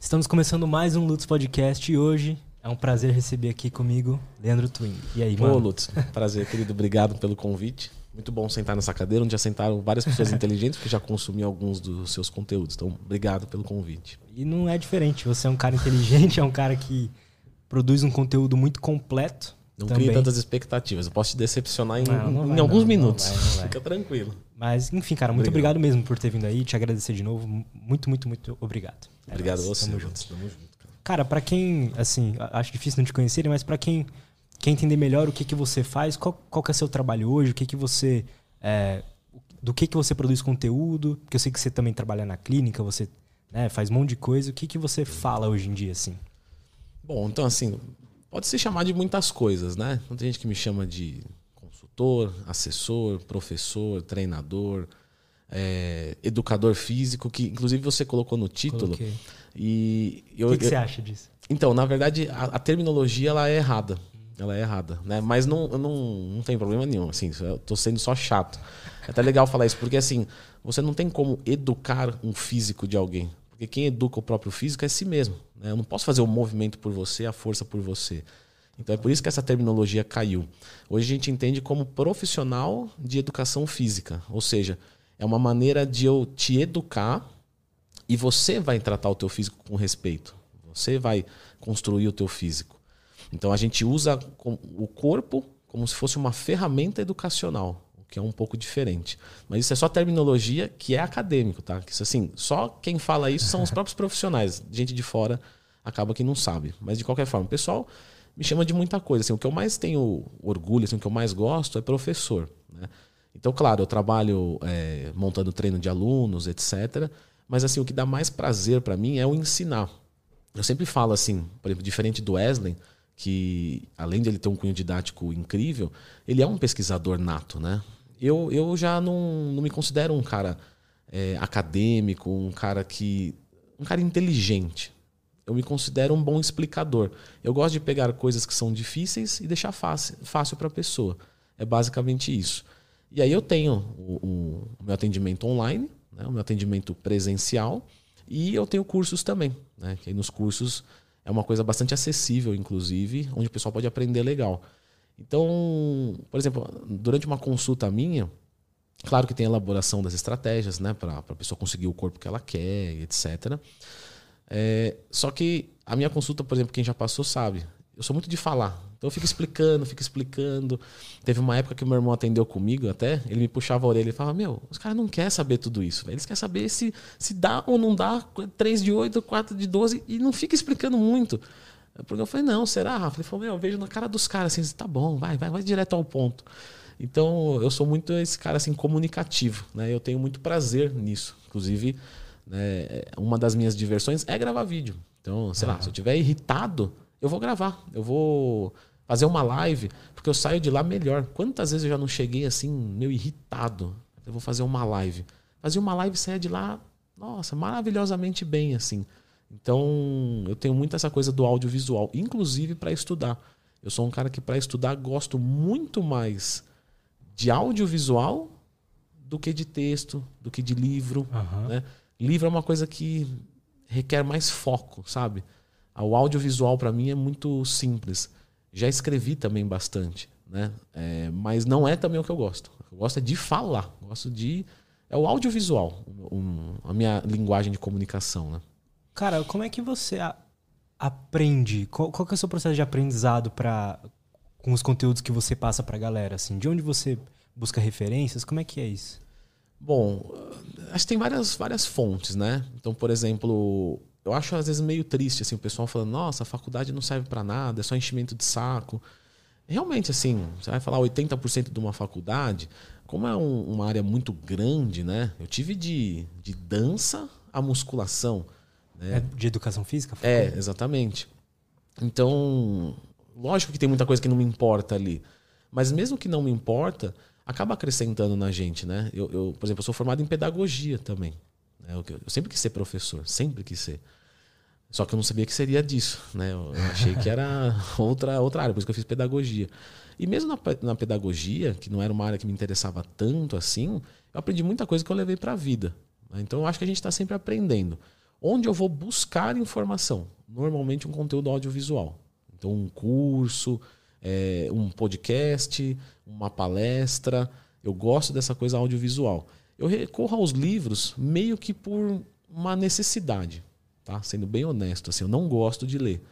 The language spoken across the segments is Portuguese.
Estamos começando mais um Lutz Podcast e hoje é um prazer receber aqui comigo Leandro Twin. E aí, mano? Ô, Lutz, prazer, querido. Obrigado pelo convite. Muito bom sentar nessa cadeira, onde já sentaram várias pessoas inteligentes que já consumiam alguns dos seus conteúdos. Então, obrigado pelo convite. E não é diferente. Você é um cara inteligente, é um cara que produz um conteúdo muito completo. Não também. crie tantas expectativas. Eu posso te decepcionar em, Não, não em vai, alguns não, minutos. vai, vai. Fica tranquilo. Mas, enfim, cara, muito Obrigado. obrigado. mesmo por ter vindo aí. Te agradecer de novo. Muito, muito, muito obrigado. É Obrigado a você. Tamo junto. Tamo junto, cara. Cara, pra quem, assim, acho difícil não te conhecerem, mas pra quem quer entender melhor o que, que você faz, qual, qual que é seu trabalho hoje, o que, que você. é, do que, que você produz conteúdo, porque eu sei que você também trabalha na clínica, você né, faz um monte de coisa. O que, que você fala hoje em dia, assim? Bom, então assim, pode se chamar de muitas coisas, né? Tem gente que me chama de consultor, assessor, professor, treinador, é, educador físico, que inclusive você colocou no título. Coloquei. E O eu, que, que eu- você acha disso? Então, na verdade, a, a terminologia ela é errada. Ela é errada, né? Mas não, não, não tem problema nenhum, assim, eu tô sendo só chato. É até legal falar isso, porque assim, você não tem como educar um físico de alguém. Porque quem educa o próprio físico é si mesmo. Né? Eu não posso fazer o movimento por você, a força por você. Então é por isso que essa terminologia caiu. Hoje a gente entende como profissional de educação física. Ou seja, é uma maneira de eu te educar e você vai tratar o teu físico com respeito. Você vai construir o teu físico. Então a gente usa o corpo como se fosse uma ferramenta educacional, o que é um pouco diferente. Mas isso é só terminologia que é acadêmico, tá? Isso assim, só quem fala isso são os próprios profissionais. Gente de fora acaba que não sabe. Mas de qualquer forma, pessoal me chama de muita coisa. Assim, o que eu mais tenho orgulho, assim, o que eu mais gosto é professor. Né? Então, claro, eu trabalho é, montando treino de alunos, etc. Mas assim, o que dá mais prazer para mim é o ensinar. Eu sempre falo assim, por exemplo, diferente do Wesley, que além de ele ter um cunho didático incrível, ele é um pesquisador nato, né? Eu, eu já não, não me considero um cara é, acadêmico, um cara que. um cara inteligente. Eu me considero um bom explicador. Eu gosto de pegar coisas que são difíceis e deixar fácil, fácil para a pessoa. É basicamente isso. E aí eu tenho o, o- meu atendimento online, né, o meu atendimento presencial, e eu tenho cursos também. Né, que nos cursos é uma coisa bastante acessível, inclusive, onde o pessoal pode aprender legal. Então, por exemplo, durante uma consulta minha, claro que tem a elaboração das estratégias, né, para a pessoa conseguir o corpo que ela quer, etc. É, só que a minha consulta, por exemplo, quem já passou sabe, eu sou muito de falar. Então eu fico explicando, fico explicando. Teve uma época que meu irmão atendeu comigo até, ele me puxava a orelha e falava: Meu, os caras não querem saber tudo isso, eles querem saber se, se dá ou não dá 3 de 8, 4 de 12, e não fica explicando muito. Porque eu falei: Não, será, Rafa? Ele falou: Meu, eu vejo na cara dos caras assim, tá bom, vai, vai, vai direto ao ponto. Então eu sou muito esse cara assim comunicativo, né? Eu tenho muito prazer nisso. Inclusive, né, uma das minhas diversões é gravar vídeo. Então, sei lá, se eu estiver irritado, eu vou gravar. Eu vou fazer uma live, porque eu saio de lá melhor. Quantas vezes eu já não cheguei assim, meio irritado? Eu vou fazer uma live. Fazia uma live e saia de lá, nossa, maravilhosamente bem, assim. Então, eu tenho muito essa coisa do audiovisual, inclusive para estudar. Eu sou um cara que, para estudar, gosto muito mais de audiovisual do que de texto, do que de livro. Aham. Né? Livro é uma coisa que requer mais foco, sabe? O audiovisual para mim é muito simples. Já escrevi também bastante, né? É, mas não é também o que eu gosto. Eu gosto é de falar. Gosto de é o audiovisual, um- a minha linguagem de comunicação, né? Cara, como é que você a- aprende? Qual, qual que é o seu processo de aprendizado para com os conteúdos que você passa pra galera? Assim, de onde você busca referências? Como é que é isso? Bom, acho que tem várias, várias fontes, né? Então, por exemplo, eu acho às vezes meio triste assim, o pessoal falando: "Nossa, a faculdade não serve para nada, é só enchimento de saco". Realmente assim, você vai falar 80% de uma faculdade, como é um- uma área muito grande, né? Eu tive de, de dança a musculação, né? É de educação física? É, exatamente. Então, lógico que tem muita coisa que não me importa ali. Mas mesmo que não me importa, acaba acrescentando na gente, né? Eu, eu, por exemplo, eu sou formado em pedagogia também. né? Eu, eu sempre quis ser professor, sempre quis ser. Só que eu não sabia que seria disso, né? Eu eu achei que era outra, outra área, por isso que eu fiz pedagogia. E mesmo na, na pedagogia, que não era uma área que me interessava tanto assim, eu aprendi muita coisa que eu levei para a vida. né? Então eu acho que a gente está sempre aprendendo. onde eu vou buscar informação. Normalmente um conteúdo audiovisual. Então, um curso, é, um podcast, uma palestra. Eu gosto dessa coisa audiovisual. Eu recorro aos livros meio que por uma necessidade, tá? Sendo bem honesto, assim, eu não gosto de ler,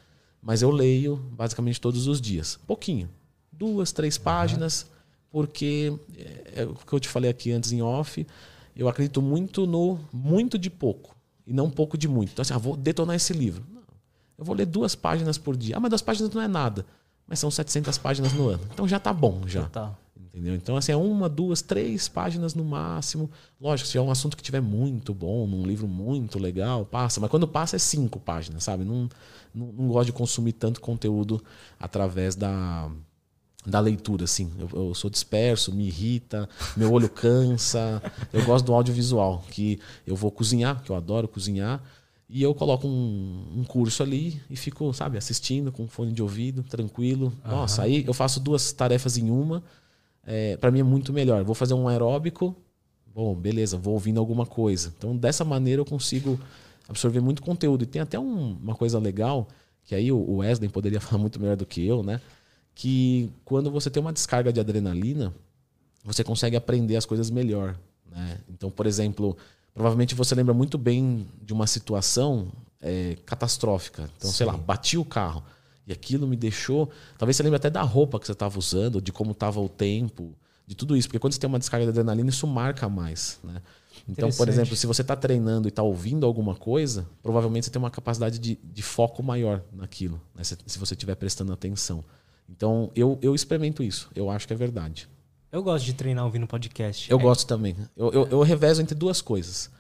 mas eu leio basicamente todos os dias, pouquinho, duas, três páginas, porque é, é o que eu te falei aqui antes em off. Eu acredito muito no muito de pouco e não pouco de muito. Então, assim, ah, vou detonar esse livro. Não, eu vou ler duas páginas por dia. Ah, mas duas páginas não é nada. Mas são 700 páginas no ano. Então já tá bom, já. Total. Entendeu? Então, assim, é uma, duas, três páginas no máximo. Lógico, se é um assunto que tiver muito bom, num livro muito legal, passa. Mas quando passa é cinco páginas, sabe? Não, não, não gosto de consumir tanto conteúdo através da, da leitura, assim. Eu, eu, sou disperso, me irrita, meu olho cansa. Eu gosto do audiovisual, que eu vou cozinhar, que eu adoro cozinhar. E eu coloco um, um, curso ali e fico, sabe, assistindo com fone de ouvido, tranquilo. Uhum. Nossa, aí eu faço duas tarefas em uma. É, para mim é muito melhor. Vou fazer um aeróbico, bom, beleza, vou ouvindo alguma coisa. Então, dessa maneira eu consigo absorver muito conteúdo. E tem até um, uma coisa legal, que aí o Wesley poderia falar muito melhor do que eu, né? Que quando você tem uma descarga de adrenalina, você consegue aprender as coisas melhor. Né? Então, por exemplo, provavelmente você lembra muito bem de uma situação é, catastrófica. Então, Sim. sei lá, bati o carro. E aquilo me deixou. Talvez você lembre até da roupa que você estava usando, de como estava o tempo, de tudo isso. Porque quando você tem uma descarga de adrenalina, isso marca mais. Né? Então, por exemplo, se você está treinando e está ouvindo alguma coisa, provavelmente você tem uma capacidade de, de foco maior naquilo, né? se, se, você estiver prestando atenção. Então, eu, eu experimento isso. Eu acho que é verdade. Eu gosto de treinar ouvindo podcast. Eu é. gosto também. Eu, eu, eu revezo entre duas coisas.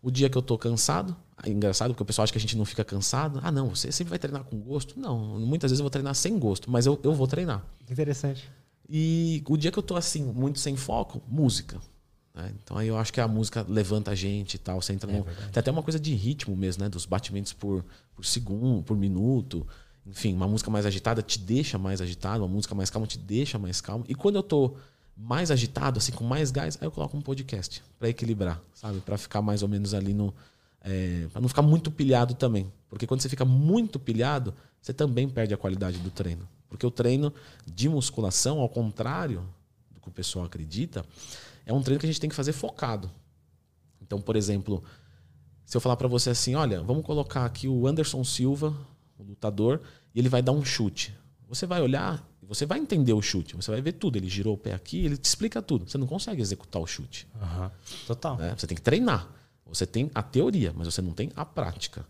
O dia que eu tô cansado, é engraçado porque o pessoal acha que a gente não fica cansado. Ah, não, você sempre vai treinar com gosto. Não, muitas vezes eu vou treinar sem gosto, mas eu, eu vou treinar. Interessante. E o dia que eu tô assim, muito sem foco, música. Né? Então aí eu acho que a música levanta a gente e tal. Você entra é no... Tem até uma coisa de ritmo mesmo, né? Dos batimentos por, por segundo, por minuto. Enfim, uma música mais agitada te deixa mais agitado, uma música mais calma te deixa mais calmo. E quando eu tô mais agitado, assim, com mais gás, aí eu coloco um podcast para equilibrar, sabe? Para ficar mais ou menos ali no. É, para não ficar muito pilhado também. Porque quando você fica muito pilhado, você também perde a qualidade do treino. Porque o treino de musculação, ao contrário do que o pessoal acredita, é um treino que a gente tem que fazer focado. Então, por exemplo, se eu falar para você assim, olha, vamos colocar aqui o Anderson Silva, o lutador, e ele vai dar um chute. Você vai olhar você vai entender o chute, você vai ver tudo. Ele girou o pé aqui, ele te explica tudo. Você não consegue executar o chute. Uhum. Total. É, você tem que treinar. Você tem a teoria, mas você não tem a prática.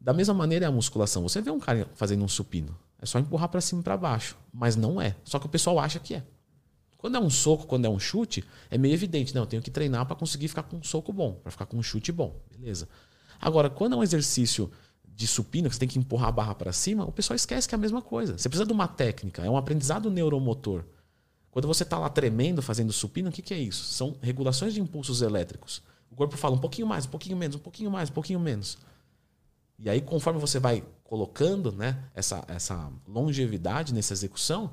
Da mesma maneira é a musculação. Você vê um cara fazendo um supino. É só empurrar para cima e para baixo. Mas não é. Só que o pessoal acha que é. Quando é um soco, quando é um chute, é meio evidente. Não, eu tenho que treinar para conseguir ficar com um soco bom, para ficar com um chute bom. Beleza. Agora, quando é um exercício de supino, que você tem que empurrar a barra para cima, o pessoal esquece que é a mesma coisa. Você precisa de uma técnica, é um aprendizado neuromotor. Quando você está lá tremendo fazendo supino, o que, que é isso? São regulações de impulsos elétricos. O corpo fala um pouquinho mais, um pouquinho menos, um pouquinho mais, um pouquinho menos. E aí, conforme você vai colocando né, essa, essa longevidade nessa execução,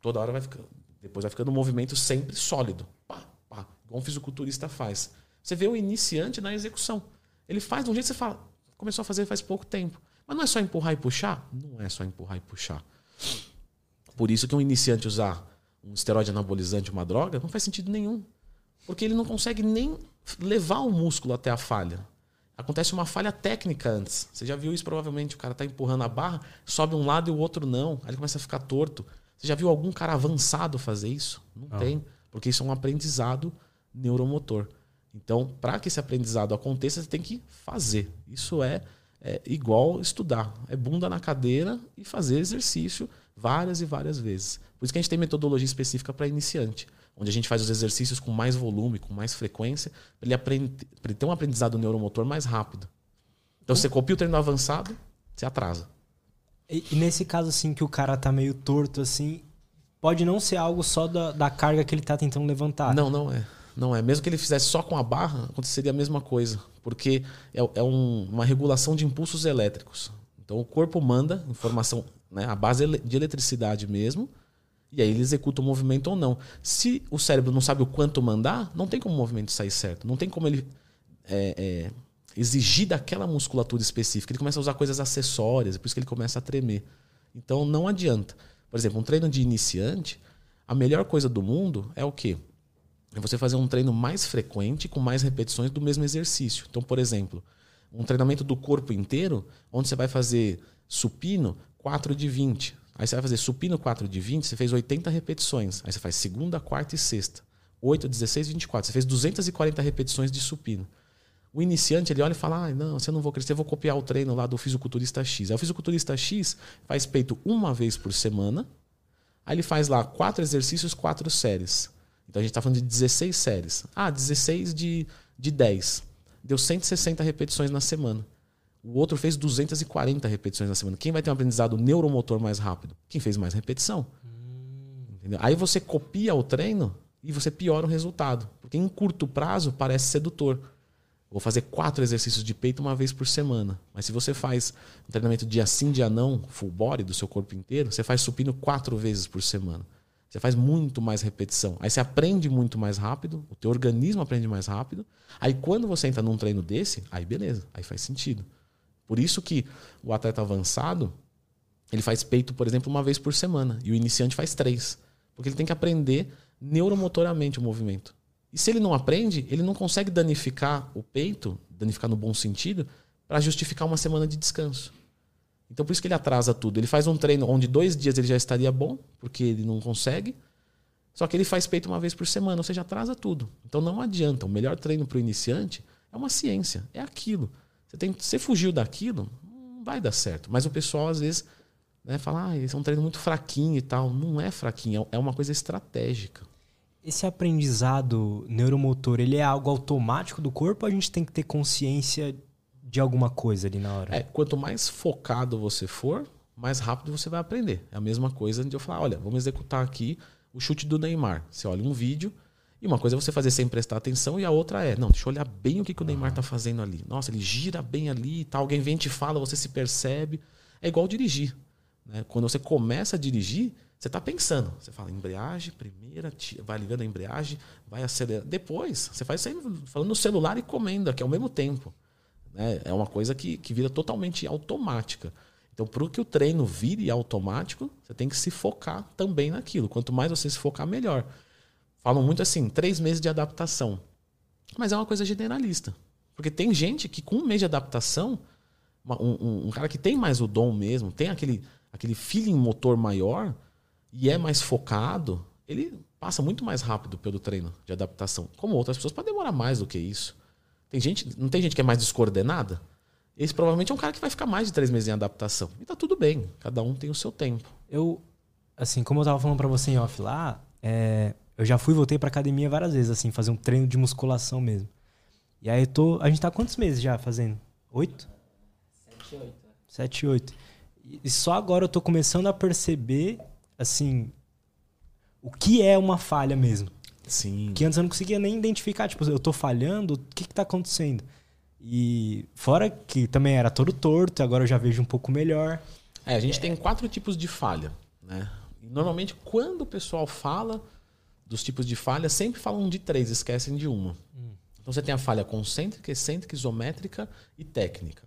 toda hora vai ficando. Depois vai ficando um movimento sempre sólido. Pá, pá, igual um fisiculturista faz. Você vê o iniciante na execução. Ele faz de um jeito que você fala, começou a fazer faz pouco tempo. Mas não é só empurrar e puxar? Não é só empurrar e puxar. Por isso que um iniciante usar um esteroide anabolizante, uma droga, não faz sentido nenhum. Porque ele não consegue nem levar o músculo até a falha. Acontece uma falha técnica antes. Você já viu isso provavelmente. O cara está empurrando a barra, sobe um lado e o outro não. Aí ele começa a ficar torto. Você já viu algum cara avançado fazer isso? Não, não. tem. Porque isso é um aprendizado neuromotor. Então, para que esse aprendizado aconteça, você tem que fazer. Isso é, é, igual estudar. É bunda na cadeira e fazer exercício várias e várias vezes. Por isso que a gente tem metodologia específica para iniciante, onde a gente faz os exercícios com mais volume, com mais frequência, para ele, ele ter um aprendizado neuromotor mais rápido. Então, você copia o treino avançado, você atrasa. E, e, nesse caso, assim, que o cara tá meio torto, assim, pode não ser algo só da, da carga que ele tá tentando levantar. Não, não é. Não é. Mesmo que ele fizesse só com a barra, aconteceria a mesma coisa. Porque é, é um, uma regulação de impulsos elétricos. Então o corpo manda informação, né, a base de eletricidade mesmo, e aí ele executa o movimento ou não. Se o cérebro não sabe o quanto mandar, não tem como o movimento sair certo. Não tem como ele é, é, exigir daquela musculatura específica. Ele começa a usar coisas acessórias, é por isso que ele começa a tremer. Então não adianta. Por exemplo, um treino de iniciante, a melhor coisa do mundo é o quê? É você fazer um treino mais frequente, com mais repetições do mesmo exercício. Então, por exemplo, um treinamento do corpo inteiro, onde você vai fazer supino 4 de 20. Aí você vai fazer supino 4 de 20, você fez 80 repetições. Aí você faz segunda, quarta e sexta. 8, 16, 24. Você fez 240 repetições de supino. O iniciante, ele olha e fala: ah, não, você não vou crescer, eu vou copiar o treino lá do fisiculturista X. Aí o fisiculturista X faz peito uma vez por semana. Aí ele faz lá quatro exercícios, quatro séries. Então a gente está falando de 16 séries. Ah, 16 de, de 10. Deu 160 repetições na semana. O outro fez 240 repetições na semana. Quem vai ter um aprendizado neuromotor mais rápido? Quem fez mais repetição. Hum. Aí você copia o treino e você piora o resultado. Porque em curto prazo parece sedutor. Vou fazer quatro exercícios de peito uma vez por semana. Mas se você faz um treinamento dia sim, dia não, full body do seu corpo inteiro, você faz supino quatro vezes por semana. Você faz muito mais repetição. Aí você aprende muito mais rápido, o teu organismo aprende mais rápido. Aí quando você entra num treino desse, aí beleza, aí faz sentido. Por isso que o atleta avançado, ele faz peito, por exemplo, uma vez por semana. E o iniciante faz três. Porque ele tem que aprender neuromotoramente o movimento. E se ele não aprende, ele não consegue danificar o peito, danificar no bom sentido, para justificar uma semana de descanso. Então por isso que ele atrasa tudo. Ele faz um treino onde dois dias ele já estaria bom, porque ele não consegue. Só que ele faz peito uma vez por semana, ou seja, atrasa tudo. Então não adianta. O melhor treino para o iniciante é uma ciência, é aquilo. Você, tem, você fugiu daquilo, não vai dar certo. Mas o pessoal às vezes né, fala, ah, esse é um treino muito fraquinho e tal. Não é fraquinho, é uma coisa estratégica. Esse aprendizado neuromotor, ele é algo automático do corpo ou a gente tem que ter consciência de alguma coisa ali na hora? É, quanto mais focado você for, mais rápido você vai aprender. É a mesma coisa de eu falar, olha, vamos executar aqui o chute do Neymar. Você olha um vídeo e uma coisa é você fazer sem prestar atenção e a outra é, não, deixa eu olhar bem o que, que o Neymar está fazendo ali. Nossa, ele gira bem ali e tal. Alguém vem e te fala, você se percebe. É igual dirigir. Né? Quando você começa a dirigir, você está pensando. Você fala embreagem, primeira, vai ligando a embreagem, vai acelerar. Depois, você faz falando no celular e comendo aqui ao mesmo tempo. Né? É uma coisa que, que vira totalmente automática. Então, para que o treino vire automático, você tem que se focar também naquilo. Quanto mais você se focar, melhor. Falam muito assim, três meses de adaptação. Mas é uma coisa generalista. Porque tem gente que com um mês de adaptação, um, um, um cara que tem mais o dom mesmo, tem aquele, aquele feeling motor maior, e é mais focado, ele passa muito mais rápido pelo treino de adaptação. Como outras pessoas, pode demorar mais do que isso. Tem gente, não tem gente que é mais descoordenada? Esse provavelmente é um cara que vai ficar mais de três meses em adaptação. E tá tudo bem, cada um tem o seu tempo. Eu, assim, como eu tava falando para você em off lá, é, eu já fui e voltei pra academia várias vezes, assim, fazer um treino de musculação mesmo. E aí eu tô. A gente tá quantos meses já fazendo? Oito? Sete, oito. Sete, oito. E só agora eu tô começando a perceber assim, o que é uma falha mesmo. Sim. Que antes eu não conseguia nem identificar, tipo, eu tô falhando, o que que tá acontecendo? E fora que também era todo torto, agora eu já vejo um pouco melhor. É, a gente é. tem quatro tipos de falha, né? Normalmente quando o pessoal fala dos tipos de falha, sempre falam de três, esquecem de uma. Hum. Então você tem a falha concêntrica, excêntrica, isométrica e técnica.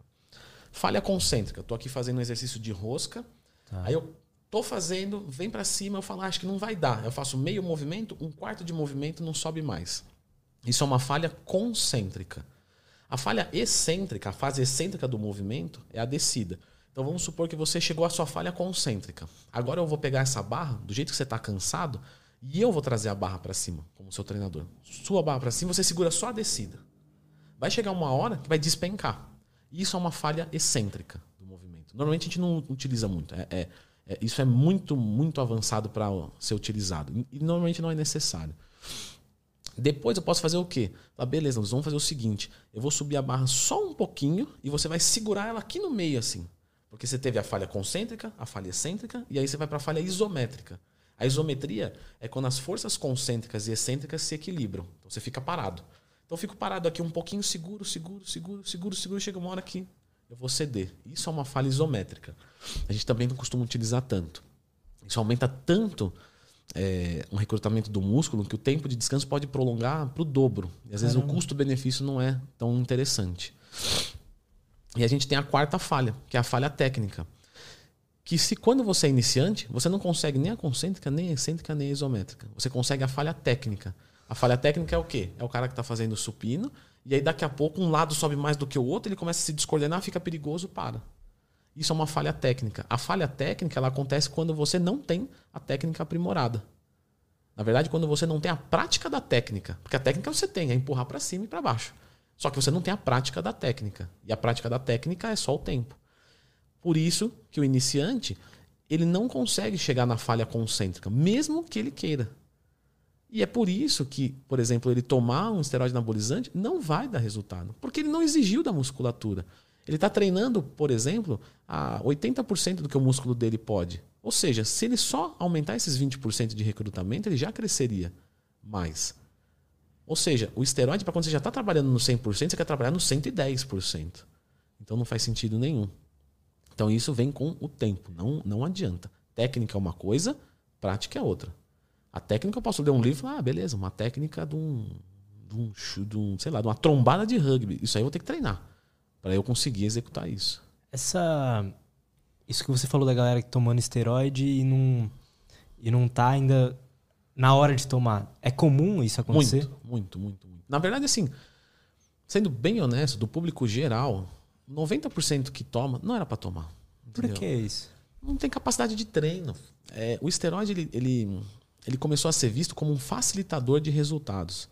Falha concêntrica, tô aqui fazendo um exercício de rosca, tá. aí eu Tô fazendo, vem para cima, eu falo, ah, acho que não vai dar. Eu faço meio movimento, um quarto de movimento, não sobe mais. Isso é uma falha concêntrica. A falha excêntrica, a fase excêntrica do movimento, é a descida. Então vamos supor que você chegou à sua falha concêntrica. Agora eu vou pegar essa barra, do jeito que você está cansado, e eu vou trazer a barra para cima, como seu treinador. Sua barra para cima, você segura só a descida. Vai chegar uma hora que vai despencar. Isso é uma falha excêntrica do movimento. Normalmente a gente não utiliza muito. É, é é, isso é muito, muito avançado para ser utilizado. E normalmente não é necessário. Depois eu posso fazer o quê? Ah, beleza, nós vamos fazer o seguinte: eu vou subir a barra só um pouquinho e você vai segurar ela aqui no meio, assim. Porque você teve a falha concêntrica, a falha excêntrica, e aí você vai para a falha isométrica. A isometria é quando as forças concêntricas e excêntricas se equilibram. Então você fica parado. Então eu fico parado aqui um pouquinho, seguro, seguro, seguro, seguro, seguro, chega uma hora que eu vou ceder. Isso é uma falha isométrica. A gente também não costuma utilizar tanto. Isso aumenta tanto é, um recrutamento do músculo que o tempo de descanso pode prolongar para o dobro. E às vezes Caramba. o custo-benefício não é tão interessante. E a gente tem a quarta falha, que é a falha técnica. Que se quando você é iniciante, você não consegue nem a concêntrica, nem a excêntrica, nem a isométrica. Você consegue a falha técnica. A falha técnica é o quê? É o cara que está fazendo supino, e aí daqui a pouco um lado sobe mais do que o outro, ele começa a se descoordenar, fica perigoso, para. Isso é uma falha técnica. A falha técnica ela acontece quando você não tem a técnica aprimorada. Na verdade, quando você não tem a prática da técnica. Porque a técnica você tem, é empurrar para cima e para baixo. Só que você não tem a prática da técnica. E a prática da técnica é só o tempo. Por isso que o iniciante ele não consegue chegar na falha concêntrica, mesmo que ele queira. E é por isso que, por exemplo, ele tomar um esteroide anabolizante não vai dar resultado, porque ele não exigiu da musculatura. Ele está treinando, por exemplo, a 80% do que o músculo dele pode. Ou seja, se ele só aumentar esses 20% de recrutamento, ele já cresceria mais. Ou seja, o esteroide, para quando você já está trabalhando no 100%, você quer trabalhar no 110%. Então não faz sentido nenhum. Então isso vem com o tempo, não, não adianta. Técnica é uma coisa, prática é outra. A técnica eu posso ler um livro e falar, ah, beleza, uma técnica de um, de um, de um, sei lá, de uma trombada de rugby. Isso aí eu vou ter que treinar para eu conseguir executar isso. Essa isso que você falou da galera tomando esteroide e não e não tá ainda na hora de tomar. É comum isso acontecer? Muito, muito, muito, muito. Na verdade, assim, sendo bem honesto, do público geral, 90% que toma não era para tomar. Entendeu? Por que isso? Não tem capacidade de treino. É, o esteroide ele, ele, ele começou a ser visto como um facilitador de resultados.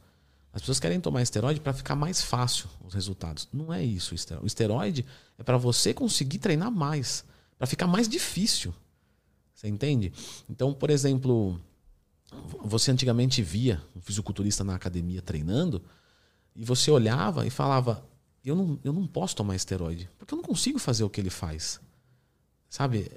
As pessoas querem tomar esteroide para ficar mais fácil os resultados. Não é isso o esteroide. é para você conseguir treinar mais, para ficar mais difícil. Você entende? Então, por exemplo, você antigamente via um fisiculturista na academia treinando e você olhava e falava: eu não, eu não posso tomar esteroide, porque eu não consigo fazer o que ele faz. Sabe?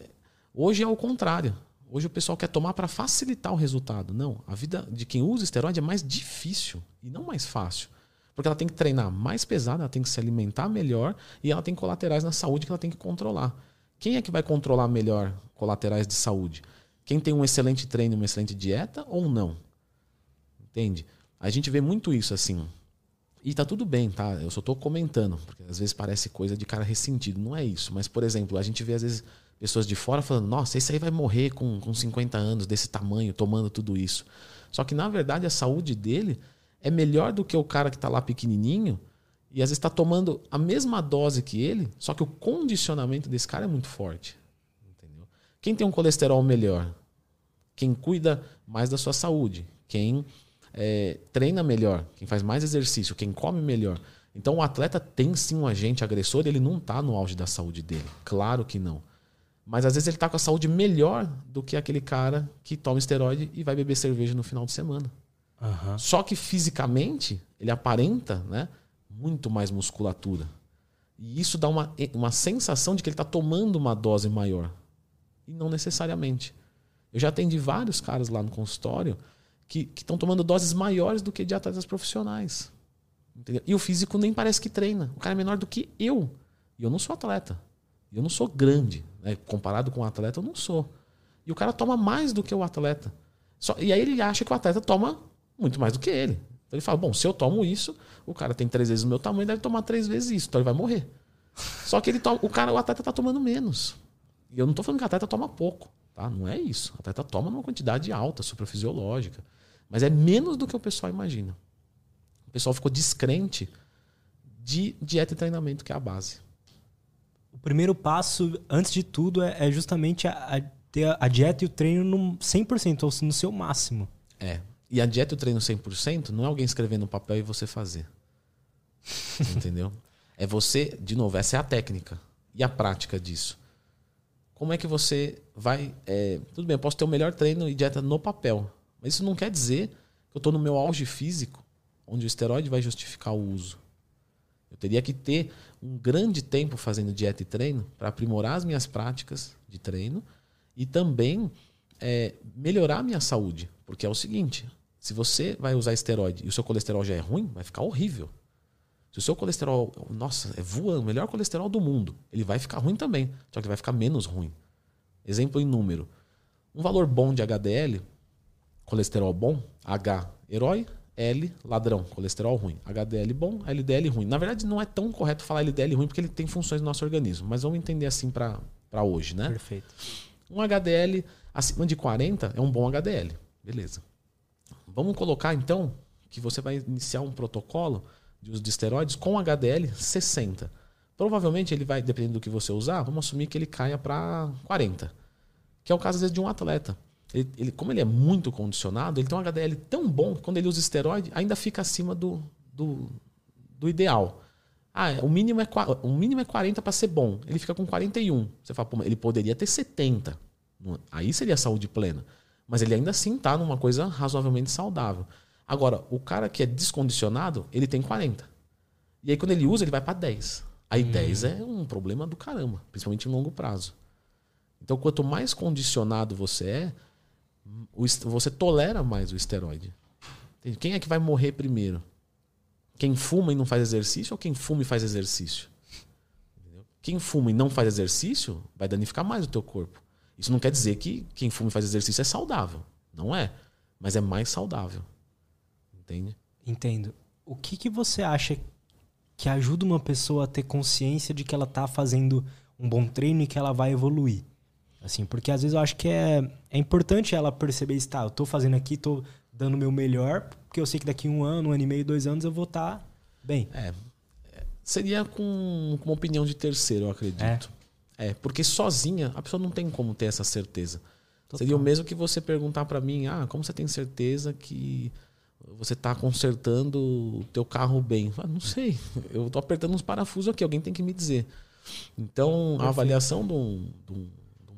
Hoje é o contrário. Hoje o pessoal quer tomar para facilitar o resultado. Não, a vida de quem usa esteroide é mais difícil e não mais fácil. Porque ela tem que treinar mais pesado, ela tem que se alimentar melhor e ela tem colaterais na saúde que ela tem que controlar. Quem é que vai controlar melhor colaterais de saúde? Quem tem um excelente treino, uma excelente dieta ou não? Entende? A gente vê muito isso assim. E tá tudo bem, tá? Eu só estou comentando, porque às vezes parece coisa de cara ressentido. Não é isso. Mas, por exemplo, a gente vê às vezes pessoas de fora falando: nossa, esse aí vai morrer com, com 50 anos, desse tamanho, tomando tudo isso. Só que, na verdade, a saúde dele é melhor do que o cara que está lá pequenininho e às vezes está tomando a mesma dose que ele, só que o condicionamento desse cara é muito forte. Entendeu? Quem tem um colesterol melhor? Quem cuida mais da sua saúde. Quem é, treina melhor. Quem faz mais exercício. Quem come melhor. Então o atleta tem sim um agente agressor, ele não está no auge da saúde dele. Claro que não. Mas às vezes ele está com a saúde melhor do que aquele cara que toma esteroide e vai beber cerveja no final de semana. Uhum. Só que fisicamente ele aparenta né, muito mais musculatura. E isso dá uma, uma sensação de que ele está tomando uma dose maior. E não necessariamente. Eu já atendi vários caras lá no consultório que estão tomando doses maiores do que de atletas profissionais. Entendeu? E o físico nem parece que treina. O cara é menor do que eu. E eu não sou atleta. Eu não sou grande. Né? Comparado com o atleta, eu não sou. E o cara toma mais do que o atleta. Só, e aí ele acha que o atleta toma muito mais do que ele. Então ele fala: bom, se eu tomo isso, o cara tem três vezes o meu tamanho, deve tomar três vezes isso, então ele vai morrer. Só que ele toma, o cara, o atleta está tomando menos. E eu não estou falando que o atleta toma pouco, tá? Não é isso. O atleta toma numa quantidade alta, suprafisiológica. Mas é menos do que o pessoal imagina. O pessoal ficou descrente de dieta e treinamento, que é a base o primeiro passo, antes de tudo, é, é justamente a, a, ter a dieta e o treino no 100%, ou no seu máximo. É. E a dieta e o treino 100% não é alguém escrever no papel e você fazer. Entendeu? É você, de novo, essa é a técnica e a prática disso. Como é que você vai. É, tudo bem, eu posso ter o melhor treino e dieta no papel, mas isso não quer dizer que eu estou no meu auge físico, onde o esteroide vai justificar o uso. Eu teria que ter um grande tempo fazendo dieta e treino para aprimorar as minhas práticas de treino e também é, melhorar a minha saúde. Porque é o seguinte: se você vai usar esteroide e o seu colesterol já é ruim, vai ficar horrível. Se o seu colesterol, nossa, é voando, o melhor colesterol do mundo, ele vai ficar ruim também, só que vai ficar menos ruim. Exemplo em número. Um valor bom de HDL, colesterol bom, H, herói, L, ladrão, colesterol ruim. HDL bom, LDL ruim. Na verdade, não é tão correto falar LDL ruim porque ele tem funções no nosso organismo. Mas vamos entender assim para hoje, né? Perfeito. Um HDL acima de 40 é um bom HDL. Beleza. Vamos colocar então que você vai iniciar um protocolo de uso de esteroides com HDL 60. Provavelmente ele vai, dependendo do que você usar, vamos assumir que ele caia para 40. Que é o caso, às vezes, de um atleta. Ele, ele, como ele é muito condicionado, ele tem um HDL tão bom que quando ele usa esteroide, ainda fica acima do, do, do ideal. Ah, o mínimo é, o mínimo é 40 para ser bom. Ele fica com 41. Você fala, pô, ele poderia ter 70. Aí seria saúde plena. Mas ele ainda assim está numa coisa razoavelmente saudável. Agora, o cara que é descondicionado, ele tem 40. E aí quando ele usa, ele vai para 10. Aí hum. 10 é um problema do caramba, principalmente em longo prazo. Então, quanto mais condicionado você é, você tolera mais o esteroide. Quem é que vai morrer primeiro? Quem fuma e não faz exercício ou quem fuma e faz exercício? Quem fuma e não faz exercício vai danificar mais o teu corpo. Isso não quer dizer que quem fuma e faz exercício é saudável. Não é. Mas é mais saudável. Entende? Entendo. O que, que você acha que ajuda uma pessoa a ter consciência de que ela está fazendo um bom treino e que ela vai evoluir? Assim, porque às vezes eu acho que é, é importante ela perceber isso, tá, eu tô fazendo aqui, tô dando o meu melhor, porque eu sei que daqui um ano, um ano e meio, dois anos eu vou estar tá bem. É. Seria com, com uma opinião de terceiro, eu acredito. É. é. porque sozinha a pessoa não tem como ter essa certeza. Total. Seria o mesmo que você perguntar para mim, ah, como você tem certeza que você está consertando o teu carro bem? Ah, não sei, eu tô apertando uns parafusos aqui, alguém tem que me dizer. Então, Perfeito. a avaliação de um, de um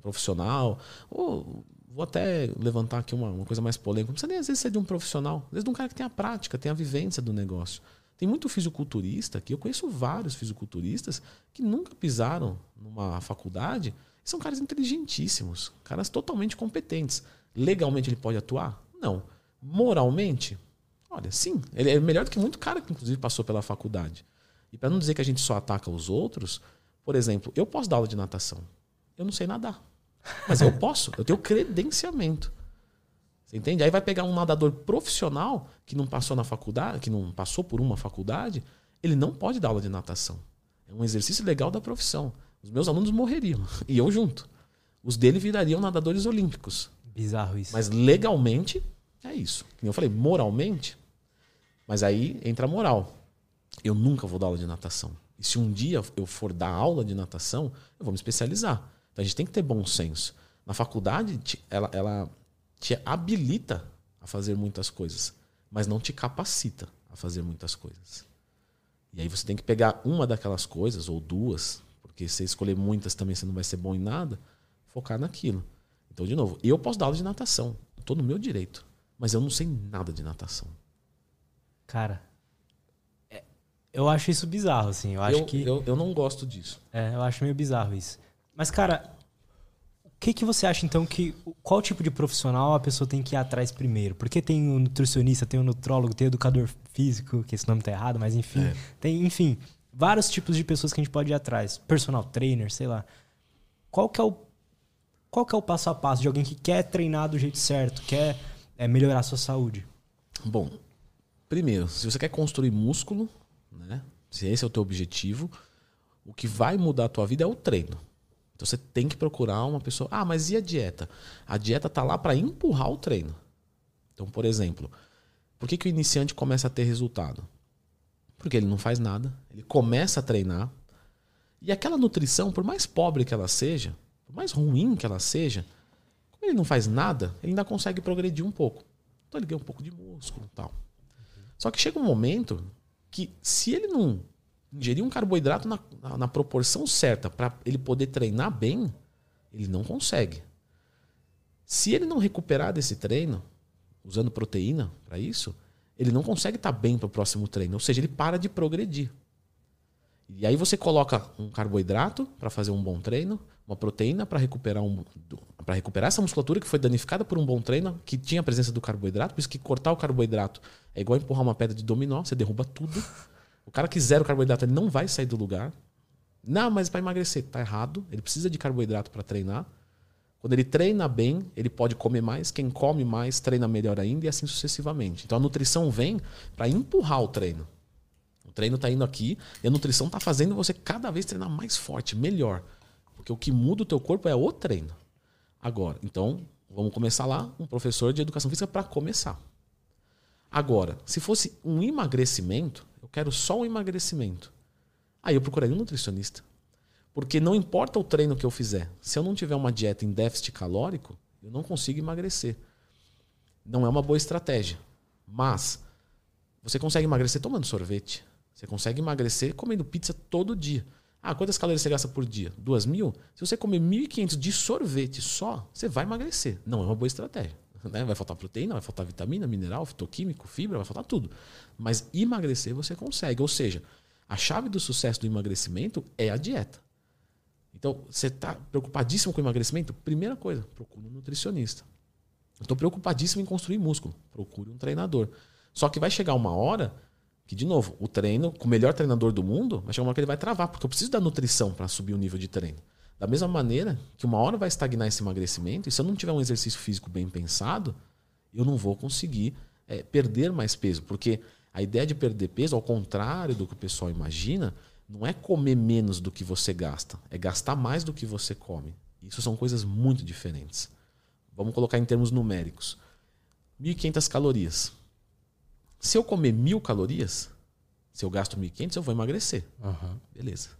profissional. Ou vou até levantar aqui uma, uma coisa mais polêmica. Não precisa nem às vezes ser de um profissional, às vezes de um cara que tem a prática, tem a vivência do negócio. Tem muito fisiculturista que eu conheço vários fisiculturistas que nunca pisaram numa faculdade. São caras inteligentíssimos, caras totalmente competentes. Legalmente ele pode atuar? Não. Moralmente? Olha, sim. Ele é melhor do que muito cara que inclusive passou pela faculdade. E para não dizer que a gente só ataca os outros, por exemplo, eu posso dar aula de natação. Eu não sei nadar. Mas eu posso, eu tenho credenciamento. Você entende? Aí vai pegar um nadador profissional que não passou na faculdade, que não passou por uma faculdade, ele não pode dar aula de natação. É um exercício legal da profissão. Os meus alunos morreriam e eu junto. Os dele virariam nadadores olímpicos. Bizarro isso. Mas legalmente é isso. Como eu falei, moralmente. Mas aí entra a moral. Eu nunca vou dar aula de natação. E se um dia eu for dar aula de natação, eu vou me especializar. Então a gente tem que ter bom senso. Na faculdade, ela, ela te habilita a fazer muitas coisas, mas não te capacita a fazer muitas coisas. E aí você tem que pegar uma daquelas coisas, ou duas, porque se escolher muitas também você não vai ser bom em nada, focar naquilo. Então, de novo, eu posso dar aula de natação. Estou no meu direito. Mas eu não sei nada de natação. Cara, é, eu acho isso bizarro, assim. Eu acho eu, que. Eu, eu não gosto disso. É, eu acho meio bizarro isso. Mas, cara, o que, que você acha, então, que. Qual tipo de profissional a pessoa tem que ir atrás primeiro? Porque tem o nutricionista, tem o nutrólogo, tem o educador físico, que esse nome tá errado, mas enfim. É. Tem, enfim, vários tipos de pessoas que a gente pode ir atrás. Personal trainer, sei lá. Qual que é o. Qual que é o passo a passo de alguém que quer treinar do jeito certo, quer é, melhorar a sua saúde? Bom, primeiro, se você quer construir músculo, né? Se esse é o teu objetivo, o que vai mudar a tua vida é o treino. Então você tem que procurar uma pessoa. Ah, mas e a dieta? A dieta tá lá para empurrar o treino. Então, por exemplo, por que, que o iniciante começa a ter resultado? Porque ele não faz nada, ele começa a treinar. E aquela nutrição, por mais pobre que ela seja, por mais ruim que ela seja, como ele não faz nada, ele ainda consegue progredir um pouco. Então ele ganha um pouco de músculo e tal. Só que chega um momento que se ele não ingerir um carboidrato na, na, na proporção certa para ele poder treinar bem, ele não consegue. Se ele não recuperar desse treino, usando proteína para isso, ele não consegue estar tá bem para o próximo treino. Ou seja, ele para de progredir. E aí você coloca um carboidrato para fazer um bom treino, uma proteína para recuperar um, para recuperar essa musculatura que foi danificada por um bom treino, que tinha a presença do carboidrato. Por isso que cortar o carboidrato é igual empurrar uma pedra de dominó, você derruba tudo. Cara que zera o carboidrato, ele não vai sair do lugar. Não, mas para emagrecer, tá errado. Ele precisa de carboidrato para treinar. Quando ele treina bem, ele pode comer mais. Quem come mais, treina melhor ainda e assim sucessivamente. Então a nutrição vem para empurrar o treino. O treino está indo aqui e a nutrição está fazendo você cada vez treinar mais forte, melhor. Porque o que muda o teu corpo é o treino. Agora, então, vamos começar lá, um professor de educação física para começar. Agora, se fosse um emagrecimento, quero só um emagrecimento. Aí eu procuraria um nutricionista. Porque não importa o treino que eu fizer, se eu não tiver uma dieta em déficit calórico, eu não consigo emagrecer. Não é uma boa estratégia. Mas você consegue emagrecer tomando sorvete. Você consegue emagrecer comendo pizza todo dia. Ah, quantas calorias você gasta por dia? Duas mil? Se você comer 1.500 de sorvete só, você vai emagrecer. Não é uma boa estratégia. Né? Vai faltar proteína, vai faltar vitamina, mineral, fitoquímico, fibra, vai faltar tudo. Mas emagrecer você consegue. Ou seja, a chave do sucesso do emagrecimento é a dieta. Então, você está preocupadíssimo com o emagrecimento? Primeira coisa, procure um nutricionista. Estou preocupadíssimo em construir músculo. Procure um treinador. Só que vai chegar uma hora que, de novo, o treino, com o melhor treinador do mundo, vai chegar uma hora que ele vai travar, porque eu preciso da nutrição para subir o nível de treino. Da mesma maneira que uma hora vai estagnar esse emagrecimento, e se eu não tiver um exercício físico bem pensado, eu não vou conseguir é, perder mais peso. Porque a ideia de perder peso, ao contrário do que o pessoal imagina, não é comer menos do que você gasta, é gastar mais do que você come. Isso são coisas muito diferentes. Vamos colocar em termos numéricos: 1.500 calorias. Se eu comer 1.000 calorias, se eu gasto 1.500, eu vou emagrecer. Uhum. Beleza.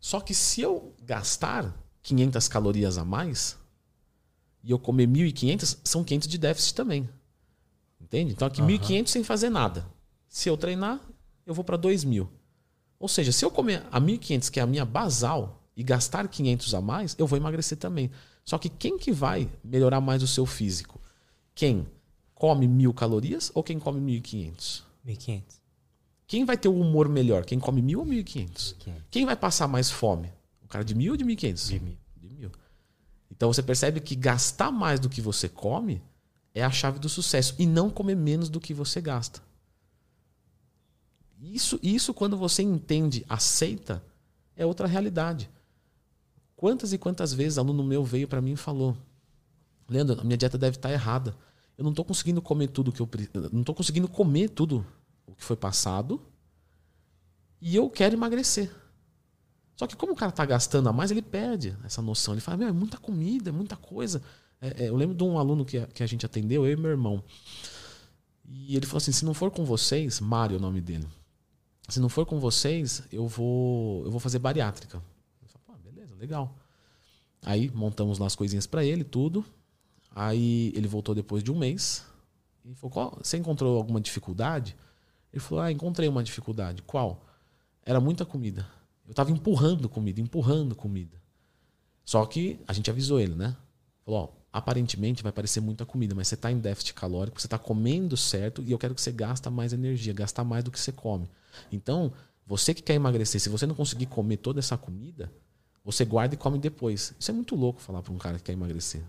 Só que se eu gastar 500 calorias a mais e eu comer 1.500, são 500 de déficit também. Entende? Então aqui uhum. 1.500 sem fazer nada. Se eu treinar, eu vou para 2.000. Ou seja, se eu comer a 1.500, que é a minha basal, e gastar 500 a mais, eu vou emagrecer também. Só que quem que vai melhorar mais o seu físico? Quem come mil calorias ou quem come 1.500? 1.500. Quem vai ter o humor melhor? Quem come mil ou 1.500? Quem vai passar mais fome? O cara de mil ou de 1.500? De mil. De mil. Então você percebe que gastar mais do que você come é a chave do sucesso e não comer menos do que você gasta. Isso, isso quando você entende, aceita, é outra realidade. Quantas e quantas vezes aluno meu veio para mim e falou: Leandro, a minha dieta deve estar tá errada. Eu não estou conseguindo comer tudo que eu não estou conseguindo comer tudo o que foi passado e eu quero emagrecer. Só que como o cara está gastando a mais, ele perde essa noção. Ele fala: Meu, é muita comida, é muita coisa. É, é, eu lembro de um aluno que a, que a gente atendeu, eu e meu irmão. E ele falou assim: se não for com vocês, Mário é o nome dele se não for com vocês, eu vou eu vou fazer bariátrica. Eu falei, beleza, legal. Aí montamos lá as coisinhas para ele, tudo. Aí ele voltou depois de um mês e falou: Você encontrou alguma dificuldade? Ele falou: Ah, encontrei uma dificuldade. Qual? Era muita comida. Eu estava empurrando comida, empurrando comida. Só que a gente avisou ele, né? Falou: Ó, aparentemente vai parecer muita comida, mas você está em déficit calórico, você está comendo certo e eu quero que você gasta mais energia, gastar mais do que você come. Então, você que quer emagrecer, se você não conseguir comer toda essa comida, você guarda e come depois. Isso é muito louco falar para um cara que quer emagrecer.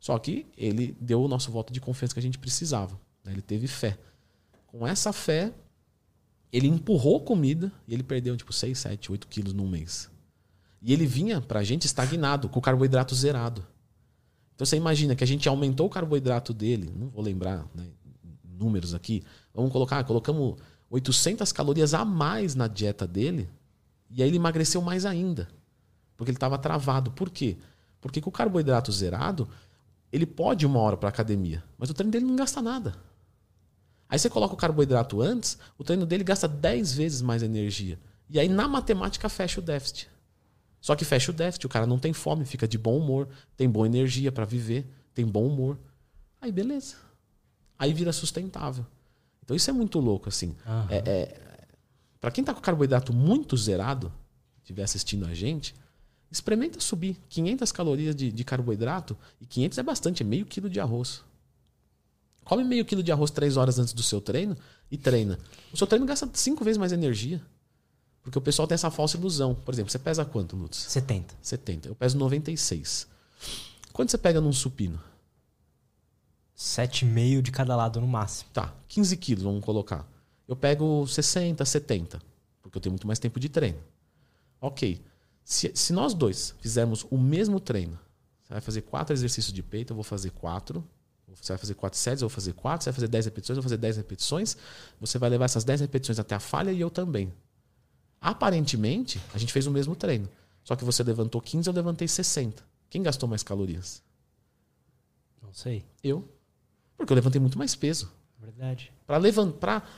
Só que ele deu o nosso voto de confiança que a gente precisava. Né? Ele teve fé. Com essa fé, ele empurrou comida e ele perdeu tipo 6, 7, 8 quilos num mês. E ele vinha pra gente estagnado, com o carboidrato zerado. Então você imagina que a gente aumentou o carboidrato dele, não vou lembrar né, números aqui, vamos colocar, colocamos 800 calorias a mais na dieta dele, e aí ele emagreceu mais ainda, porque ele estava travado. Por quê? Porque com o carboidrato zerado, ele pode uma hora para academia, mas o treino dele não gasta nada. Aí você coloca o carboidrato antes, o treino dele gasta 10 vezes mais energia. E aí na matemática fecha o déficit. Só que fecha o déficit, o cara não tem fome, fica de bom humor, tem boa energia para viver, tem bom humor. Aí beleza. Aí vira sustentável. Então isso é muito louco, assim. Uhum. É, é para quem tá com carboidrato muito zerado, estiver assistindo a gente, experimenta subir 500 calorias de, de, carboidrato, e 500 é bastante, é meio quilo de arroz. Come meio quilo de arroz três horas antes do seu treino e treina. O seu treino gasta cinco vezes mais energia. Porque o pessoal tem essa falsa ilusão. Por exemplo, você pesa quanto, Lutz? 70. 70. Eu peso 96. Quanto você pega num supino? 7,5 de cada lado no máximo. Tá, 15 quilos, vamos colocar. Eu pego 60, 70. Porque eu tenho muito mais tempo de treino. Ok. Se, se nós dois fizermos o mesmo treino, Você vai fazer quatro exercícios de peito, eu vou fazer quatro. Você vai fazer quatro séries, eu vou fazer quatro. Você vai fazer dez repetições, eu vou fazer dez repetições. Você vai levar essas dez repetições até a falha e eu também. Aparentemente, a gente fez o mesmo treino. Só que você levantou 15, eu levantei 60. Quem gastou mais calorias? Não sei. Eu. Porque eu levantei muito mais peso. Verdade. Para levantar,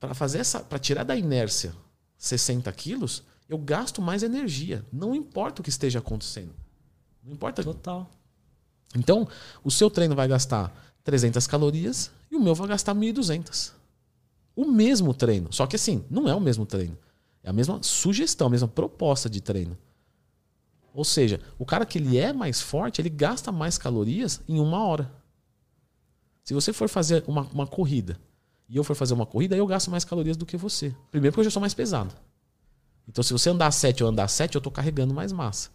para fazer essa, para tirar da inércia 60 quilos, eu gasto mais energia. Não importa o que esteja acontecendo. Não importa. Total. Então, o seu treino vai gastar 300 calorias e o meu vai gastar 1.200. O mesmo treino. Só que assim, não é o mesmo treino. É a mesma sugestão, a mesma proposta de treino. Ou seja, o cara que ele é mais forte, ele gasta mais calorias em uma hora. Se você for fazer uma, uma corrida e eu for fazer uma corrida, eu gasto mais calorias do que você. Primeiro porque eu já sou mais pesado. Então, se você andar 7 ou andar 7, eu estou carregando mais massa.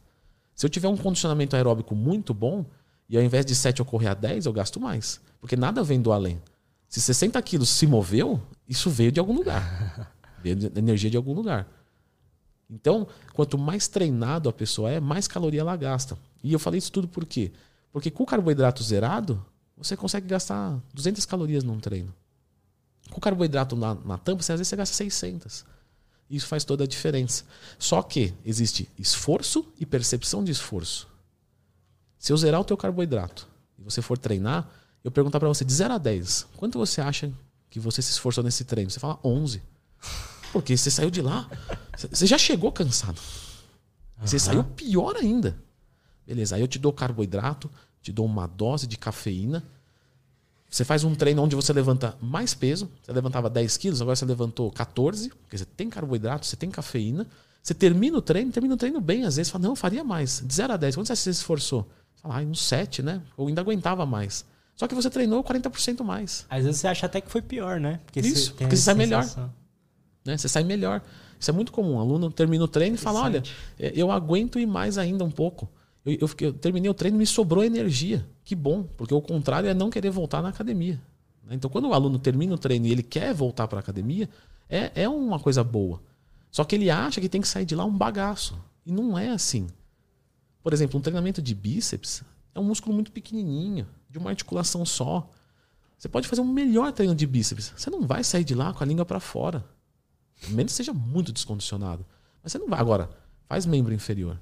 Se eu tiver um condicionamento aeróbico muito bom, e ao invés de 7 eu correr a 10, eu gasto mais. Porque nada vem do além. Se 60 quilos se moveu, isso veio de algum lugar. veio de energia de algum lugar. Então, quanto mais treinado a pessoa é, mais caloria ela gasta. E eu falei isso tudo por quê? Porque com o carboidrato zerado, você consegue gastar 200 calorias num treino. Com o carboidrato na, na tampa, às vezes você gasta 600. Isso faz toda a diferença. Só que existe esforço e percepção de esforço. Se eu zerar o teu carboidrato e você for treinar, eu perguntar para você de 0 a 10, quanto você acha que você se esforçou nesse treino? Você fala 11. Porque você saiu de lá, você já chegou cansado. Você uhum. saiu pior ainda. Beleza, aí eu te dou carboidrato, te dou uma dose de cafeína. Você faz um treino onde você levanta mais peso. Você levantava 10 quilos, agora você levantou 14, porque você tem carboidrato, você tem cafeína. Você termina o treino, termina o treino bem, às vezes fala, não, faria mais. De 0 a 10, quanto você se esforçou? Ah, uns 7, né? Ou ainda aguentava mais. Só que você treinou 40% mais. Às vezes você acha até que foi pior, né? Porque Isso, você porque você sai melhor. Né? Você sai melhor. Isso é muito comum. O aluno termina o treino e fala: olha, é, eu aguento ir mais ainda um pouco. Eu, eu, eu terminei o treino e me sobrou energia. Que bom, porque o contrário é não querer voltar na academia. Né? Então, quando o aluno termina o treino e ele quer voltar para a academia, é, é uma coisa boa. Só que ele acha que tem que sair de lá um bagaço. E não é assim. Por exemplo, um treinamento de bíceps é um músculo muito pequenininho, de uma articulação só. Você pode fazer um melhor treino de bíceps. Você não vai sair de lá com a língua para fora. Menos seja muito descondicionado. Mas você não vai. Agora, faz membro inferior.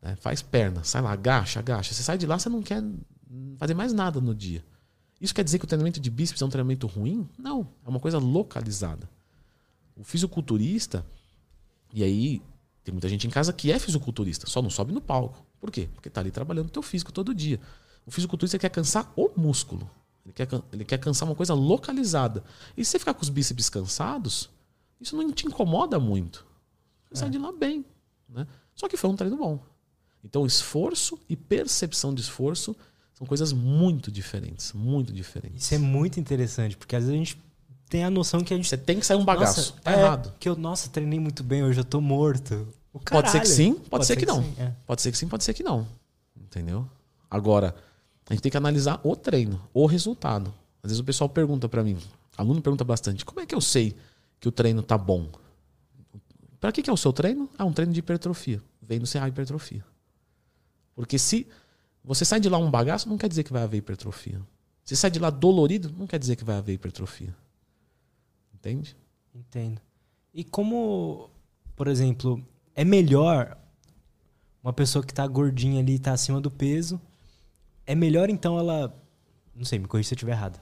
Né? Faz perna, sai lá, agacha, agacha. Você sai de lá, você não quer fazer mais nada no dia. Isso quer dizer que o treinamento de bíceps é um treinamento ruim? Não. É uma coisa localizada. O fisiculturista, e aí tem muita gente em casa que é fisiculturista, só não sobe no palco. Por quê? Porque está ali trabalhando o teu físico todo dia. O fisiculturista quer cansar o músculo. Ele quer, ele quer cansar uma coisa localizada. E se você ficar com os bíceps cansados, isso não te incomoda muito. Você é. sai de lá bem. Né? Só que foi um treino bom. Então, esforço e percepção de esforço são coisas muito diferentes. Muito diferentes. Isso é muito interessante, porque às vezes a gente tem a noção que a gente. Você tem que sair um bagaço. Nossa, tá é, errado. Que eu, nossa, treinei muito bem, hoje eu tô morto. pode ser que sim, pode, pode ser, ser, que, que não. Sim, é. Pode ser que sim, pode ser que não. Entendeu? Agora, a gente tem que analisar o treino, o resultado. Às vezes o pessoal pergunta para mim, aluno pergunta bastante, como é que eu sei que o treino tá bom. Para que, que é o seu treino? Ah, um treino de hipertrofia. Vem no CA hipertrofia. Porque se você sai de lá um bagaço, não quer dizer que vai haver hipertrofia. Se sai de lá dolorido, não quer dizer que vai haver hipertrofia. Entende? Entendo. E como, por exemplo, é melhor uma pessoa que tá gordinha ali, tá acima do peso, é melhor então ela, não sei, me corrija se eu estiver errado.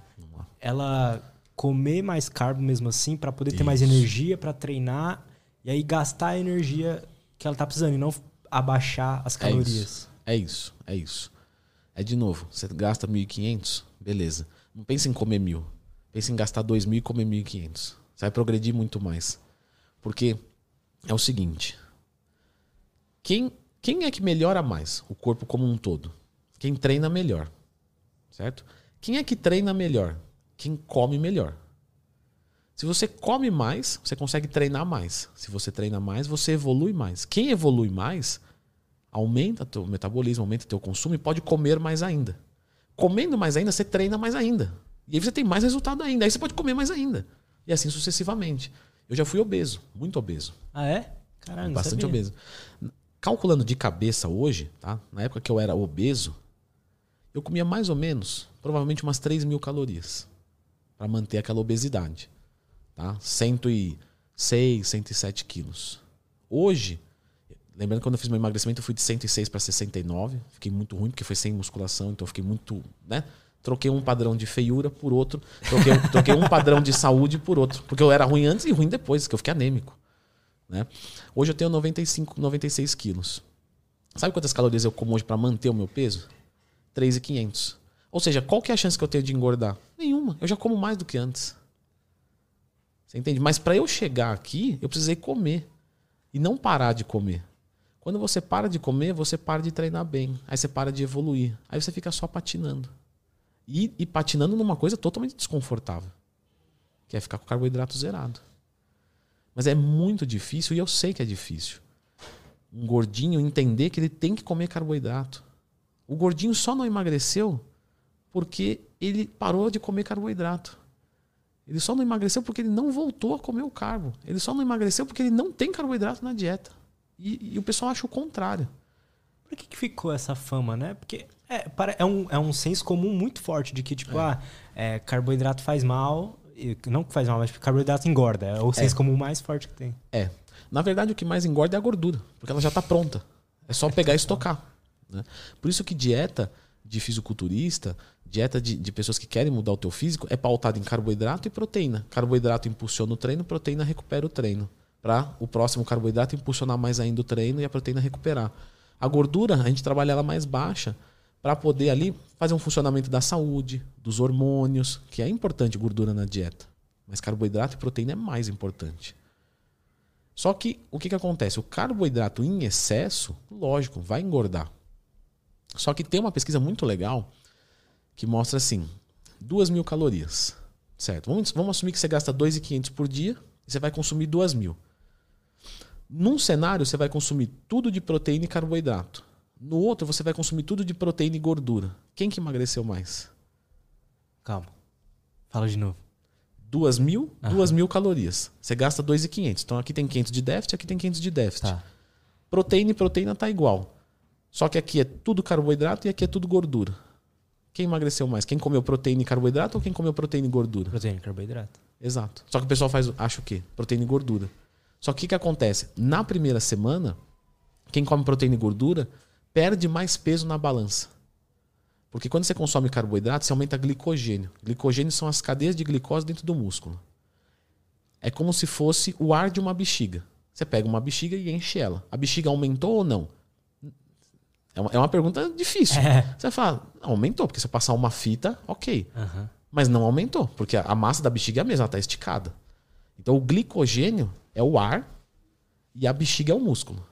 Ela comer mais carbo mesmo assim para poder ter Isso. mais energia para treinar e aí gastar a energia que ela tá precisando e não abaixar as calorias. É isso, é isso. É, isso. é de novo, você gasta 1.500, beleza. Não pense em comer mil. Pense em gastar 2.000 e comer 1.500. Você vai progredir muito mais. Porque é o seguinte: quem, quem é que melhora mais o corpo como um todo? Quem treina melhor. Certo? Quem é que treina melhor? quem come melhor. Se você come mais, você consegue treinar mais. Se você treina mais, você evolui mais. Quem evolui mais, aumenta teu metabolismo, aumenta teu consumo e pode comer mais ainda. Comendo mais ainda, você treina mais ainda. E aí você tem mais resultado ainda. Aí você pode comer mais ainda. E assim sucessivamente. Eu já fui obeso, muito obeso. Ah, é? Caramba, Bastante sabia. obeso. calculando de cabeça hoje, tá? Na época que eu era obeso, eu comia mais ou menos, provavelmente umas 3 mil calorias para manter aquela obesidade. Tá? 106, 107 quilos. Hoje, lembrando que quando eu fiz meu emagrecimento, eu fui de 106 para 69. Fiquei muito ruim, porque foi sem musculação, então eu fiquei muito. Né? Troquei um padrão de feiura por outro. Troquei, troquei um padrão de saúde por outro. Porque eu era ruim antes e ruim depois, que eu fiquei anêmico. Né? Hoje eu tenho 95, 96 quilos. Sabe quantas calorias eu como hoje para manter o meu peso? 3,500. Ou seja, qual que é a chance que eu tenho de engordar? Nenhuma. Eu já como mais do que antes. Você entende? Mas para eu chegar aqui, eu precisei comer. E não parar de comer. Quando você para de comer, você para de treinar bem. Aí você para de evoluir. Aí você fica só patinando. E, e patinando numa coisa totalmente desconfortável. Que é ficar com o carboidrato zerado. Mas é muito difícil e eu sei que é difícil. Um gordinho entender que ele tem que comer carboidrato. O gordinho só não emagreceu porque ele parou de comer carboidrato. Ele só não emagreceu porque ele não voltou a comer o carbo. Ele só não emagreceu porque ele não tem carboidrato na dieta. E, e o pessoal acha o contrário. Por que, que ficou essa fama, né? Porque é, é, um, é um senso comum muito forte de que, tipo, é. ah, é, carboidrato faz mal. Não que faz mal, mas carboidrato engorda. É o é. senso comum mais forte que tem. É. Na verdade, o que mais engorda é a gordura, porque ela já está pronta. É só pegar e estocar. Né? Por isso que dieta de fisiculturista, dieta de, de pessoas que querem mudar o teu físico, é pautada em carboidrato e proteína. Carboidrato impulsiona o treino, proteína recupera o treino. Para o próximo carboidrato impulsionar mais ainda o treino e a proteína recuperar. A gordura, a gente trabalha ela mais baixa para poder ali fazer um funcionamento da saúde, dos hormônios, que é importante gordura na dieta. Mas carboidrato e proteína é mais importante. Só que o que, que acontece? O carboidrato em excesso, lógico, vai engordar. Só que tem uma pesquisa muito legal que mostra assim: 2 mil calorias. Certo? Vamos, vamos assumir que você gasta 2.500 por dia e você vai consumir 2 mil. Num cenário, você vai consumir tudo de proteína e carboidrato. No outro, você vai consumir tudo de proteína e gordura. Quem que emagreceu mais? Calma. Fala de novo. 2 mil, Aham. 2 mil calorias. Você gasta 2.500. Então aqui tem 500 de déficit, aqui tem 500 de déficit. Tá. Proteína e proteína tá igual. Só que aqui é tudo carboidrato e aqui é tudo gordura. Quem emagreceu mais? Quem comeu proteína e carboidrato ou quem comeu proteína e gordura? Proteína e carboidrato. Exato. Só que o pessoal faz, acha o quê? Proteína e gordura. Só que o que, que acontece? Na primeira semana, quem come proteína e gordura perde mais peso na balança. Porque quando você consome carboidrato, você aumenta glicogênio. Glicogênio são as cadeias de glicose dentro do músculo. É como se fosse o ar de uma bexiga. Você pega uma bexiga e enche ela. A bexiga aumentou ou não? É uma, é uma pergunta difícil. É. Você fala, aumentou, porque se eu passar uma fita, ok. Uhum. Mas não aumentou, porque a massa da bexiga é a mesma, ela está esticada. Então o glicogênio é o ar e a bexiga é o músculo.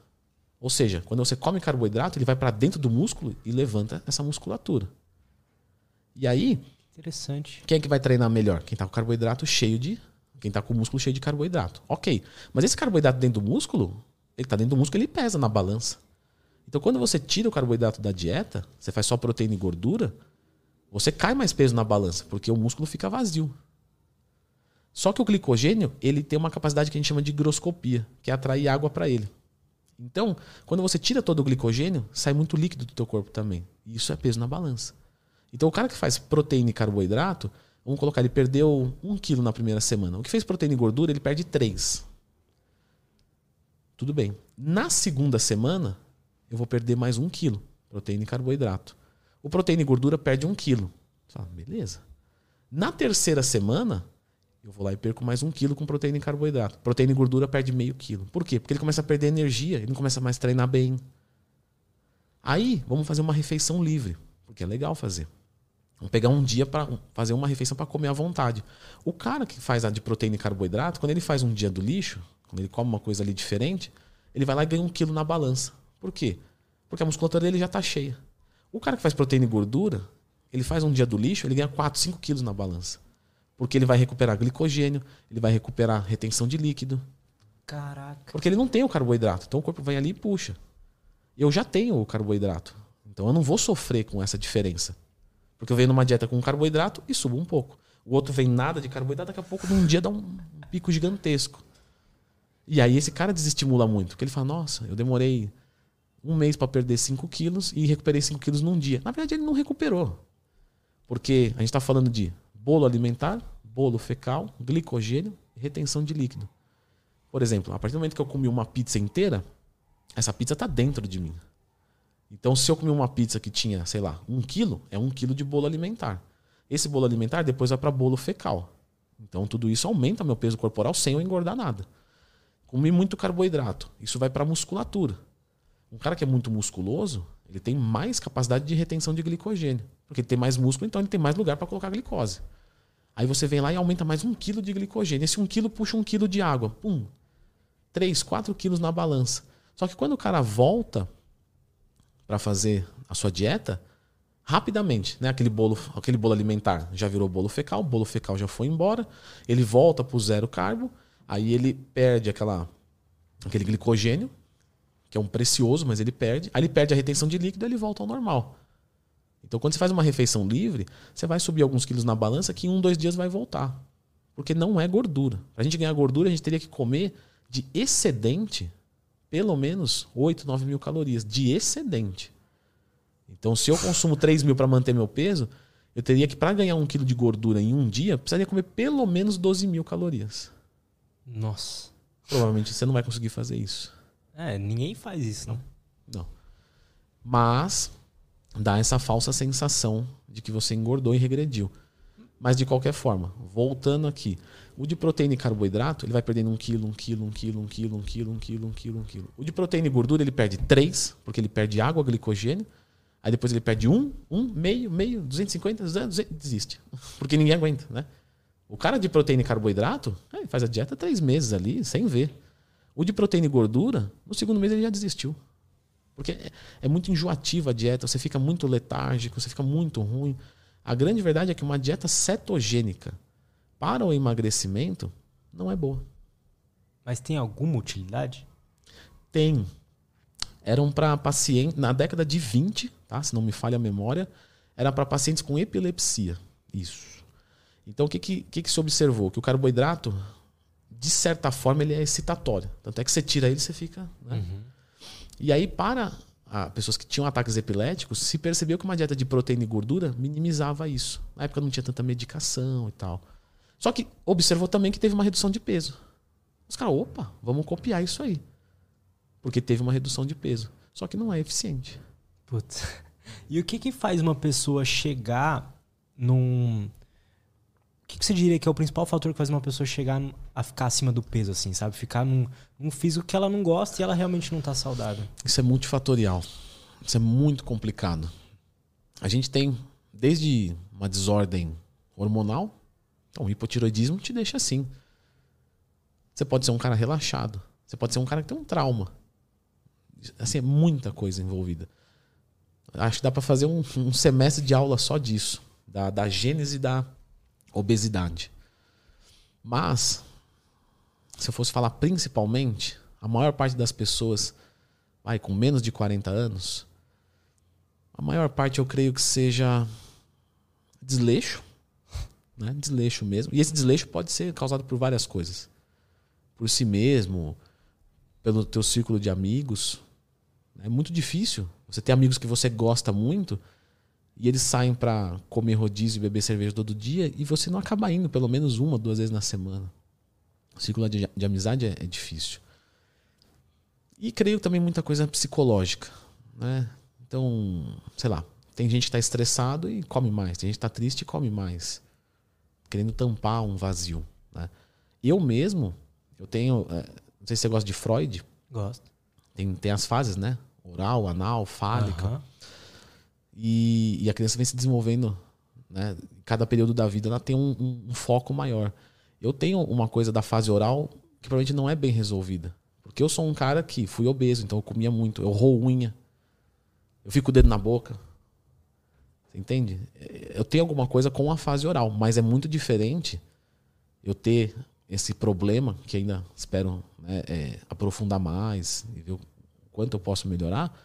Ou seja, quando você come carboidrato, ele vai para dentro do músculo e levanta essa musculatura. E aí. Interessante. Quem é que vai treinar melhor? Quem está com carboidrato cheio de. Quem está com o músculo cheio de carboidrato. Ok. Mas esse carboidrato dentro do músculo, ele está dentro do músculo ele pesa na balança. Então, quando você tira o carboidrato da dieta, você faz só proteína e gordura, você cai mais peso na balança, porque o músculo fica vazio. Só que o glicogênio, ele tem uma capacidade que a gente chama de higroscopia, que é atrair água para ele. Então, quando você tira todo o glicogênio, sai muito líquido do teu corpo também. E isso é peso na balança. Então, o cara que faz proteína e carboidrato, vamos colocar, ele perdeu um quilo na primeira semana. O que fez proteína e gordura, ele perde três. Tudo bem. Na segunda semana, eu vou perder mais um quilo. Proteína e carboidrato. O proteína e gordura perde um quilo. Fala, beleza. Na terceira semana, eu vou lá e perco mais um quilo com proteína e carboidrato. Proteína e gordura perde meio quilo. Por quê? Porque ele começa a perder energia, ele não começa mais a treinar bem. Aí, vamos fazer uma refeição livre, porque é legal fazer. Vamos pegar um dia para fazer uma refeição para comer à vontade. O cara que faz a de proteína e carboidrato, quando ele faz um dia do lixo, quando ele come uma coisa ali diferente, ele vai lá e ganha um quilo na balança. Por quê? Porque a musculatura dele já está cheia. O cara que faz proteína e gordura, ele faz um dia do lixo, ele ganha 4, 5 quilos na balança. Porque ele vai recuperar glicogênio, ele vai recuperar retenção de líquido. Caraca. Porque ele não tem o carboidrato. Então o corpo vai ali e puxa. Eu já tenho o carboidrato. Então eu não vou sofrer com essa diferença. Porque eu venho numa dieta com carboidrato e subo um pouco. O outro vem nada de carboidrato, daqui a pouco num dia dá um pico gigantesco. E aí esse cara desestimula muito. Porque ele fala, nossa, eu demorei um mês para perder 5 quilos e recuperei 5 quilos num dia. Na verdade, ele não recuperou. Porque a gente está falando de bolo alimentar, bolo fecal, glicogênio e retenção de líquido. Por exemplo, a partir do momento que eu comi uma pizza inteira, essa pizza está dentro de mim. Então, se eu comi uma pizza que tinha, sei lá, um quilo, é um quilo de bolo alimentar. Esse bolo alimentar depois vai para bolo fecal. Então, tudo isso aumenta meu peso corporal sem eu engordar nada. Comi muito carboidrato, isso vai para musculatura. Um cara que é muito musculoso, ele tem mais capacidade de retenção de glicogênio. Porque ele tem mais músculo, então ele tem mais lugar para colocar glicose. Aí você vem lá e aumenta mais um quilo de glicogênio. Esse um quilo puxa um quilo de água. Pum. 3, 4 quilos na balança. Só que quando o cara volta para fazer a sua dieta, rapidamente, né? Aquele bolo, aquele bolo alimentar já virou bolo fecal, o bolo fecal já foi embora, ele volta para o zero carbo, aí ele perde aquela, aquele glicogênio, que é um precioso, mas ele perde, aí ele perde a retenção de líquido e ele volta ao normal. Então, quando você faz uma refeição livre, você vai subir alguns quilos na balança que em um, dois dias vai voltar. Porque não é gordura. Para a gente ganhar gordura, a gente teria que comer de excedente pelo menos 8, 9 mil calorias de excedente. Então, se eu consumo 3 mil para manter meu peso, eu teria que, para ganhar um quilo de gordura em um dia, precisaria comer pelo menos 12 mil calorias. Nossa. Provavelmente você não vai conseguir fazer isso. É, ninguém faz isso, não. Não. Mas dá essa falsa sensação de que você engordou e regrediu. Mas de qualquer forma, voltando aqui, o de proteína e carboidrato, ele vai perdendo um quilo, um quilo, um quilo, um quilo, um quilo, um quilo, um quilo, um quilo. O de proteína e gordura, ele perde 3, porque ele perde água, glicogênio. Aí depois ele perde 1, 1, meio, meio, 250, 200, desiste. Porque ninguém aguenta, né? O cara de proteína e carboidrato, ele faz a dieta três meses ali, sem ver. O de proteína e gordura, no segundo mês ele já desistiu. Porque é, é muito enjoativa a dieta, você fica muito letárgico, você fica muito ruim. A grande verdade é que uma dieta cetogênica, para o emagrecimento não é boa. Mas tem alguma utilidade? Tem. Eram para pacientes, na década de 20, tá? se não me falha a memória, era para pacientes com epilepsia. Isso. Então o que, que, que, que se observou? Que o carboidrato, de certa forma, ele é excitatório. Tanto é que você tira ele, você fica. Né? Uhum. E aí, para pessoas que tinham ataques epiléticos, se percebeu que uma dieta de proteína e gordura minimizava isso. Na época não tinha tanta medicação e tal. Só que observou também que teve uma redução de peso. Os caras, opa, vamos copiar isso aí. Porque teve uma redução de peso. Só que não é eficiente. Putz. E o que, que faz uma pessoa chegar num. Que, que você diria que é o principal fator que faz uma pessoa chegar a ficar acima do peso, assim, sabe? Ficar num, num físico que ela não gosta e ela realmente não está saudável. Isso é multifatorial. Isso é muito complicado. A gente tem desde uma desordem hormonal, então, o hipotiroidismo te deixa assim. Você pode ser um cara relaxado. Você pode ser um cara que tem um trauma. Assim, é muita coisa envolvida. Acho que dá para fazer um, um, semestre de aula só disso. Da, da gênese da obesidade. Mas, se eu fosse falar principalmente, a maior parte das pessoas vai com menos de 40 anos, a maior parte eu creio que seja desleixo né? Desleixo mesmo. E esse desleixo pode ser causado por várias coisas. Por si mesmo, pelo teu círculo de amigos. É muito difícil. Você ter amigos que você gosta muito e eles saem para comer rodízio e beber cerveja todo dia e você não acaba indo pelo menos uma, duas vezes na semana. O círculo de, de amizade é, é, difícil. E creio também muita coisa psicológica. Né? Então, sei lá, tem gente que está estressado e come mais, tem gente que está triste e come mais querendo tampar um vazio. Né? Eu mesmo, eu tenho. É, não sei se você gosta de Freud. Gosto. Tem, tem as fases, né? Oral, anal, fálica. Uhum. E, e, a criança vem se desenvolvendo. Né? Cada período da vida ela tem um, um, um foco maior. Eu tenho uma coisa da fase oral que provavelmente não é bem resolvida. Porque eu sou um cara que fui obeso, então eu comia muito. Eu roo unha. Eu fico o dedo na boca. Você entende? Eu tenho alguma coisa com a fase oral, mas é muito diferente eu ter esse problema, que ainda espero né, é, aprofundar mais e ver o quanto eu posso melhorar,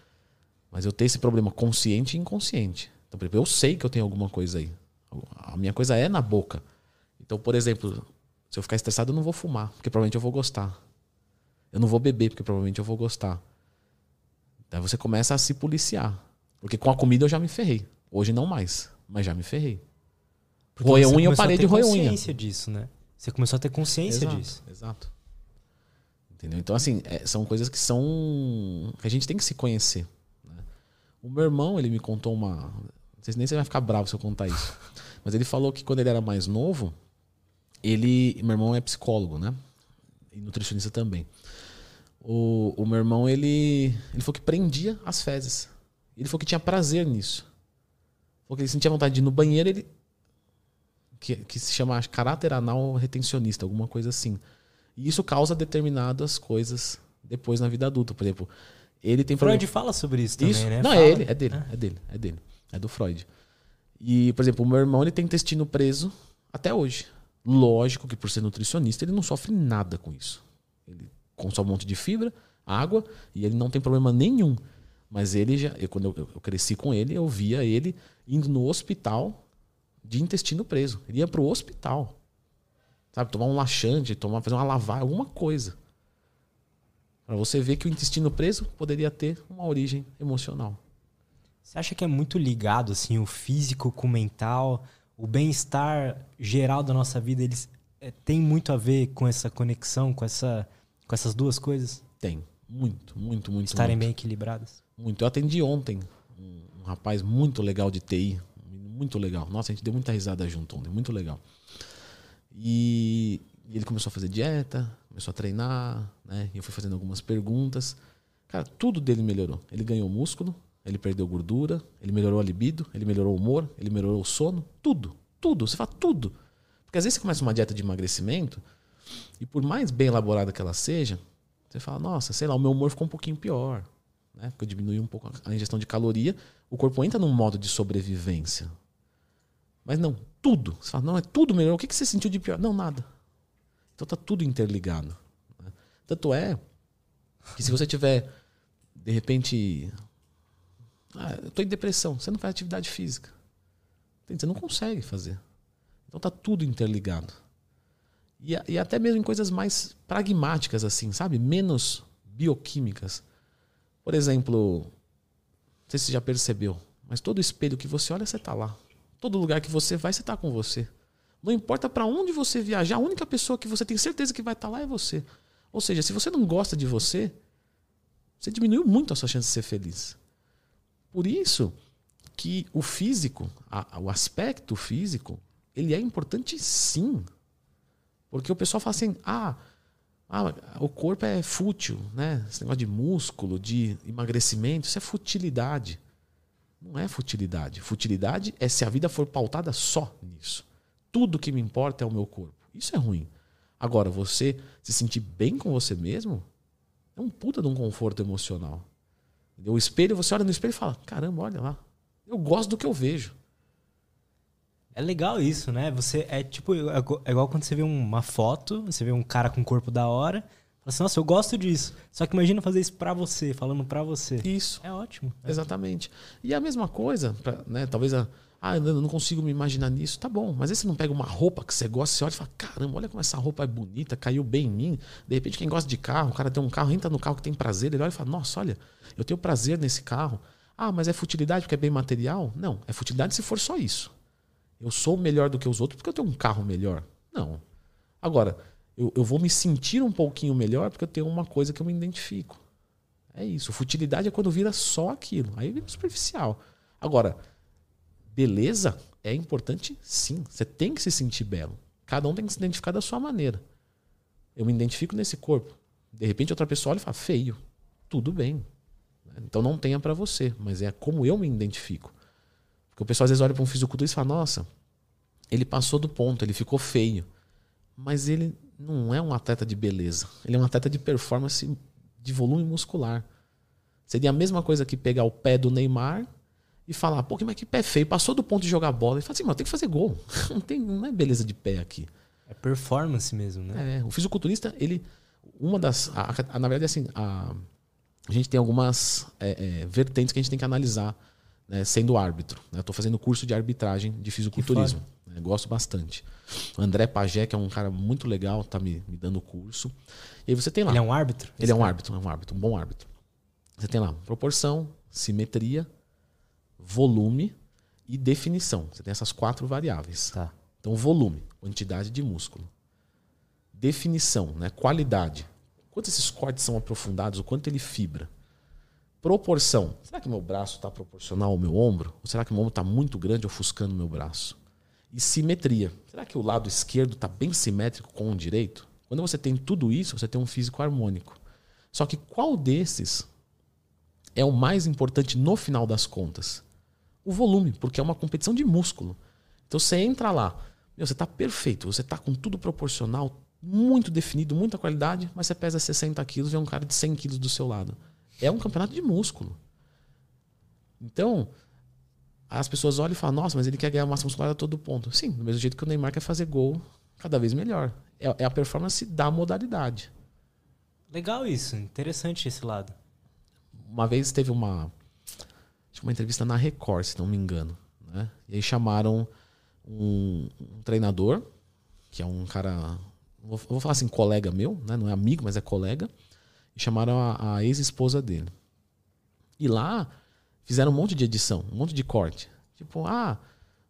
mas eu ter esse problema consciente e inconsciente. Então, por exemplo, eu sei que eu tenho alguma coisa aí. A minha coisa é na boca. Então, por exemplo, se eu ficar estressado, eu não vou fumar, porque provavelmente eu vou gostar. Eu não vou beber, porque provavelmente eu vou gostar. Então você começa a se policiar. Porque com a comida eu já me ferrei. Hoje não mais, mas já me ferrei. Porque Roer você unha, eu começou a parei ter de roer unha. consciência disso, né? Você começou a ter consciência exato, disso. Exato. Entendeu? Então, assim, é, são coisas que são. que a gente tem que se conhecer. O meu irmão, ele me contou uma. Não sei se nem você vai ficar bravo se eu contar isso. Mas ele falou que quando ele era mais novo, ele. Meu irmão é psicólogo, né? E nutricionista também. O, o meu irmão, ele. Ele falou que prendia as fezes. Ele falou que tinha prazer nisso. Falou que ele sentia vontade de ir no banheiro, ele. Que, que se chama caráter anal retencionista, alguma coisa assim. E isso causa determinadas coisas depois na vida adulta. Por exemplo, ele tem Freud problema- fala sobre isso também, isso. né? Não, Fala. é ele, é dele, é dele, é dele. É do Freud. E, por exemplo, o meu irmão ele tem intestino preso até hoje. Lógico que por ser nutricionista, ele não sofre nada com isso. Ele consome um monte de fibra, água, e ele não tem problema nenhum. Mas ele já, eu, quando eu, eu cresci com ele, eu via ele indo no hospital de intestino preso. Ele ia pro hospital. Sabe, tomar um laxante, tomar, fazer uma lavagem, alguma coisa. Pra você ver que o intestino preso poderia ter uma origem emocional. Você acha que é muito ligado, assim, o físico com o mental, o bem-estar geral da nossa vida, eles é, tem muito a ver com essa conexão, com, essa, com essas duas coisas? Tem. Muito, muito, muito. Estarem muito. bem equilibradas? Muito. Eu atendi ontem um, um rapaz muito legal de TI. Muito legal. Nossa, a gente deu muita risada junto ontem. Muito legal. E, e ele começou a fazer dieta, começou a treinar, né? E eu fui fazendo algumas perguntas. Cara, tudo dele melhorou. Ele ganhou músculo, ele perdeu gordura, ele melhorou a libido, ele melhorou o humor, ele melhorou o sono. Tudo. Tudo. Você fala tudo. Porque às vezes você começa uma dieta de emagrecimento e por mais bem elaborada que ela seja, você fala, nossa, sei lá, o meu humor ficou um pouquinho pior. Né? Porque eu diminui um pouco a ingestão de caloria, o corpo entra num modo de sobrevivência. Mas não, tudo. Você fala, não, é tudo melhor. O que você sentiu de pior? Não, nada. Então tá tudo interligado. né? Tanto é que se você tiver, de repente. Ah, eu tô em depressão, você não faz atividade física. Você não consegue fazer. Então tá tudo interligado. E, e até mesmo em coisas mais pragmáticas, assim, sabe? Menos bioquímicas. Por exemplo, não sei se você já percebeu, mas todo espelho que você olha, você tá lá. Todo lugar que você vai, você tá com você. Não importa para onde você viajar, a única pessoa que você tem certeza que vai estar lá é você. Ou seja, se você não gosta de você, você diminuiu muito a sua chance de ser feliz. Por isso que o físico, a- o aspecto físico, ele é importante sim. Porque o pessoal fala assim: ah, ah, o corpo é fútil, né? Esse negócio de músculo, de emagrecimento, isso é futilidade. Não é futilidade. Futilidade é se a vida for pautada só nisso. Tudo que me importa é o meu corpo. Isso é ruim. Agora, você se sentir bem com você mesmo é um puta de um conforto emocional. O espelho, você olha no espelho e fala: caramba, olha lá. Eu gosto do que eu vejo. É legal isso, né? Você é tipo, é igual- é igual quando você vê uma foto, você vê um cara com um corpo da hora, fala assim, nossa, eu gosto disso. Só que imagina fazer isso pra você, falando pra você. Isso. É ótimo. Exatamente. E a mesma coisa, pra, né? Talvez a. Ah, eu não consigo me imaginar nisso. Tá bom, mas aí você não pega uma roupa que você gosta, você olha e fala: caramba, olha como essa roupa é bonita, caiu bem em mim. De repente, quem gosta de carro, o cara tem um carro, entra no carro que tem prazer, ele olha e fala: nossa, olha, eu tenho prazer nesse carro. Ah, mas é futilidade porque é bem material? Não, é futilidade se for só isso. Eu sou melhor do que os outros porque eu tenho um carro melhor. Não. Agora, eu, eu vou me sentir um pouquinho melhor porque eu tenho uma coisa que eu me identifico. É isso. Futilidade é quando vira só aquilo. Aí vira superficial. Agora, beleza é importante sim. Você tem que se sentir belo. Cada um tem que se identificar da sua maneira. Eu me identifico nesse corpo. De repente outra pessoa olha e fala, feio. Tudo bem. Então não tenha pra você, mas é como eu me identifico. Porque o pessoal às vezes olha para um fisiculturista e fala, nossa, ele passou do ponto, ele ficou feio. Mas ele não é um atleta de beleza. Ele é um atleta de performance de volume muscular. Seria a mesma coisa que pegar o pé do Neymar e falar, pô, mas que pé feio, passou do ponto de jogar bola. Ele fala assim, mas tem que fazer gol. Não, tem, não é beleza de pé aqui. É performance mesmo, né? É, o fisiculturista, ele. Uma das. a- a- na verdade, assim, a, a gente tem algumas é, é, vertentes que a gente tem que analisar, né, sendo árbitro. né? Eu estou fazendo curso de arbitragem de fisiculturismo. né? Gosto bastante. O André Pagé, que é um cara muito legal, tá me, me dando o curso. E aí você tem lá. Ele é um árbitro? Ele é um árbitro, é um árbitro, um bom árbitro. Você tem lá proporção, simetria, volume e definição. Você tem essas quatro variáveis. Tá. Então, volume, quantidade de músculo. Definição, né? qualidade. Quanto esses cortes são aprofundados, o quanto ele fibra. Proporção. Será que meu braço está proporcional ao meu ombro? Ou será que meu ombro está muito grande ofuscando o meu braço? E simetria. Será que o lado esquerdo está bem simétrico com o direito? Quando você tem tudo isso, você tem um físico harmônico. Só que qual desses é o mais importante no final das contas? O volume, porque é uma competição de músculo. Então você entra lá, meu, você está perfeito, você está com tudo proporcional, muito definido, muita qualidade, mas você pesa 60 quilos e é um cara de 100 quilos do seu lado. É um campeonato de músculo. Então, as pessoas olham e falam, nossa, mas ele quer ganhar massa muscular a todo ponto. Sim, do mesmo jeito que o Neymar quer fazer gol cada vez melhor. É, é a performance da modalidade. Legal isso, interessante esse lado. Uma vez teve uma, uma entrevista na Record, se não me engano. Né? E aí chamaram um, um treinador, que é um cara vou, vou falar assim, colega meu, né? não é amigo, mas é colega, e chamaram a, a ex-esposa dele. E lá fizeram um monte de edição, um monte de corte. Tipo, ah,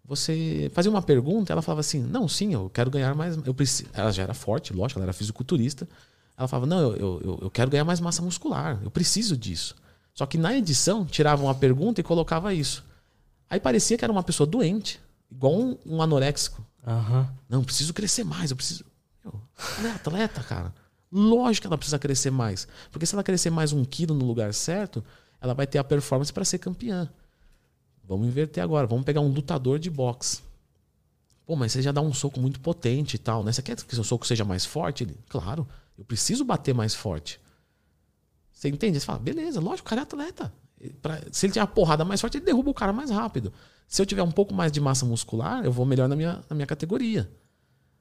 você fazia uma pergunta, ela falava assim: "Não, sim, eu quero ganhar mais, eu preciso". Ela já era forte, lógico, ela era fisiculturista. Ela falava: "Não, eu, eu, eu quero ganhar mais massa muscular, eu preciso disso". Só que na edição tiravam a pergunta e colocava isso. Aí parecia que era uma pessoa doente, igual um, um anoréxico. Uhum. Não, eu preciso crescer mais, eu preciso. Ela é atleta, cara. Lógico que ela precisa crescer mais. Porque se ela crescer mais um quilo no lugar certo, ela vai ter a performance para ser campeã. Vamos inverter agora. Vamos pegar um lutador de boxe. Pô, mas você já dá um soco muito potente e tal, né? Você quer que seu soco seja mais forte? Ele, claro, eu preciso bater mais forte. Você entende? Você fala, beleza, lógico, o cara é atleta. Pra, se ele tiver uma porrada mais forte, ele derruba o cara mais rápido. Se eu tiver um pouco mais de massa muscular, eu vou melhor na minha, na minha categoria.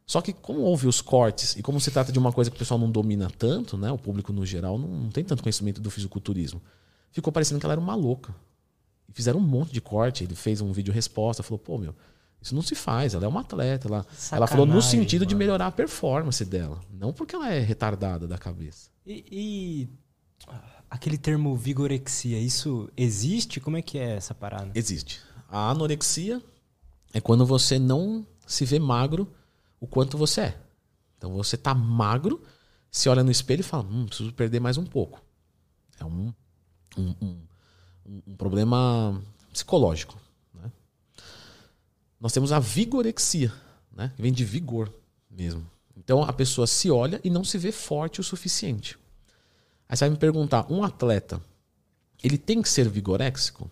Só que como houve os cortes e como se trata de uma coisa que o pessoal não domina tanto, né? O público no geral não, não tem tanto conhecimento do fisiculturismo. Ficou parecendo que ela era uma louca. E fizeram um monte de corte. Ele fez um vídeo resposta, falou: "Pô, meu, isso não se faz. Ela é uma atleta. Ela, ela falou no sentido mano. de melhorar a performance dela, não porque ela é retardada da cabeça. E, e, aquele termo vigorexia, isso existe? Como é que é essa parada? Existe. A anorexia é quando você não se vê magro o quanto você é. Então você tá magro, se olha no espelho e fala, hum, preciso perder mais um pouco. É um, um, um, um problema psicológico. Né? Nós temos a vigorexia, né? vem de vigor mesmo. Então a pessoa se olha e não se vê forte o suficiente. Aí você vai me perguntar, um atleta, ele tem que ser vigoréxico?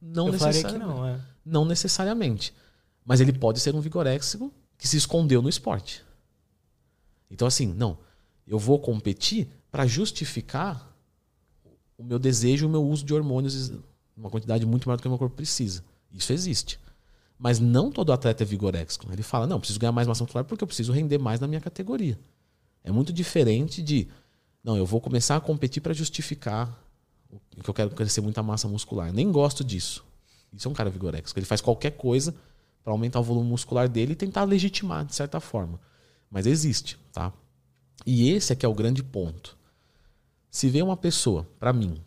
Não Eu necessariamente. Não, é. não necessariamente. Mas ele pode ser um vigoréxico que se escondeu no esporte. Então, assim, não. Eu vou competir para justificar o meu desejo, o meu uso de hormônios, uma quantidade muito maior do que o meu corpo precisa. Isso existe. Mas não todo atleta é vigoréxico. Ele fala, não, preciso ganhar mais massa muscular porque eu preciso render mais na minha categoria. É muito diferente de, não, eu vou começar a competir para justificar que eu quero crescer muita massa muscular. Eu nem gosto disso. Isso é um cara vigoréxico. Ele faz qualquer coisa para aumentar o volume muscular dele e tentar legitimar de certa forma. Mas existe, tá? E esse é que é o grande ponto. Se vem uma pessoa para mim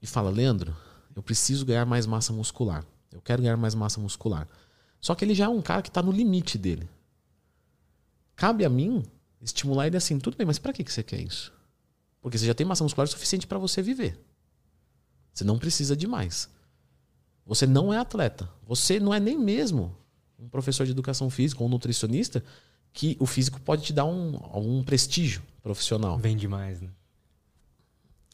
e fala, Leandro, eu preciso ganhar mais massa muscular. Eu quero ganhar mais massa muscular. Só que ele já é um cara que está no limite dele. Cabe a mim estimular ele assim, tudo bem, mas para que você quer isso? Porque você já tem massa muscular suficiente para você viver. Você não precisa de mais. Você não é atleta. Você não é nem mesmo um professor de educação física ou um nutricionista, que o físico pode te dar um, algum prestígio profissional. Vem demais, né?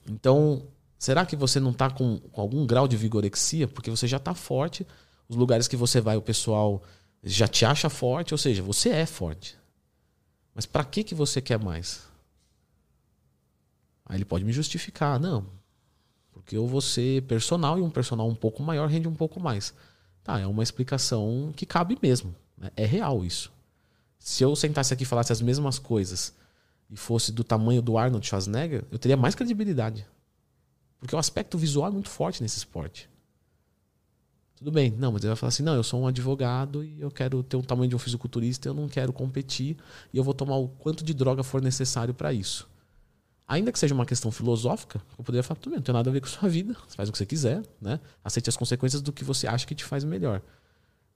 Então, será que você não está com, com, algum grau de vigorexia? Porque você já está forte, os lugares que você vai, o pessoal já te acha forte, ou seja, você é forte. Mas para que, que você quer mais? Aí ele pode me justificar, não, porque eu vou ser personal e um personal um pouco maior rende um pouco mais. Tá, é uma explicação que cabe mesmo. Né? É real isso. Se eu sentasse aqui e falasse as mesmas coisas e fosse do tamanho do Arnold Schwarzenegger, eu teria mais credibilidade. Porque o aspecto visual é muito forte nesse esporte. Tudo bem, não, mas ele vai falar assim: não, eu sou um advogado e eu quero ter o tamanho de um fisiculturista, eu não quero competir e eu vou tomar o quanto de droga for necessário para isso. Ainda que seja uma questão filosófica, eu poderia falar, tudo bem, não tem nada a ver com a sua vida, você faz o que você quiser, né? Aceite as consequências do que você acha que te faz melhor.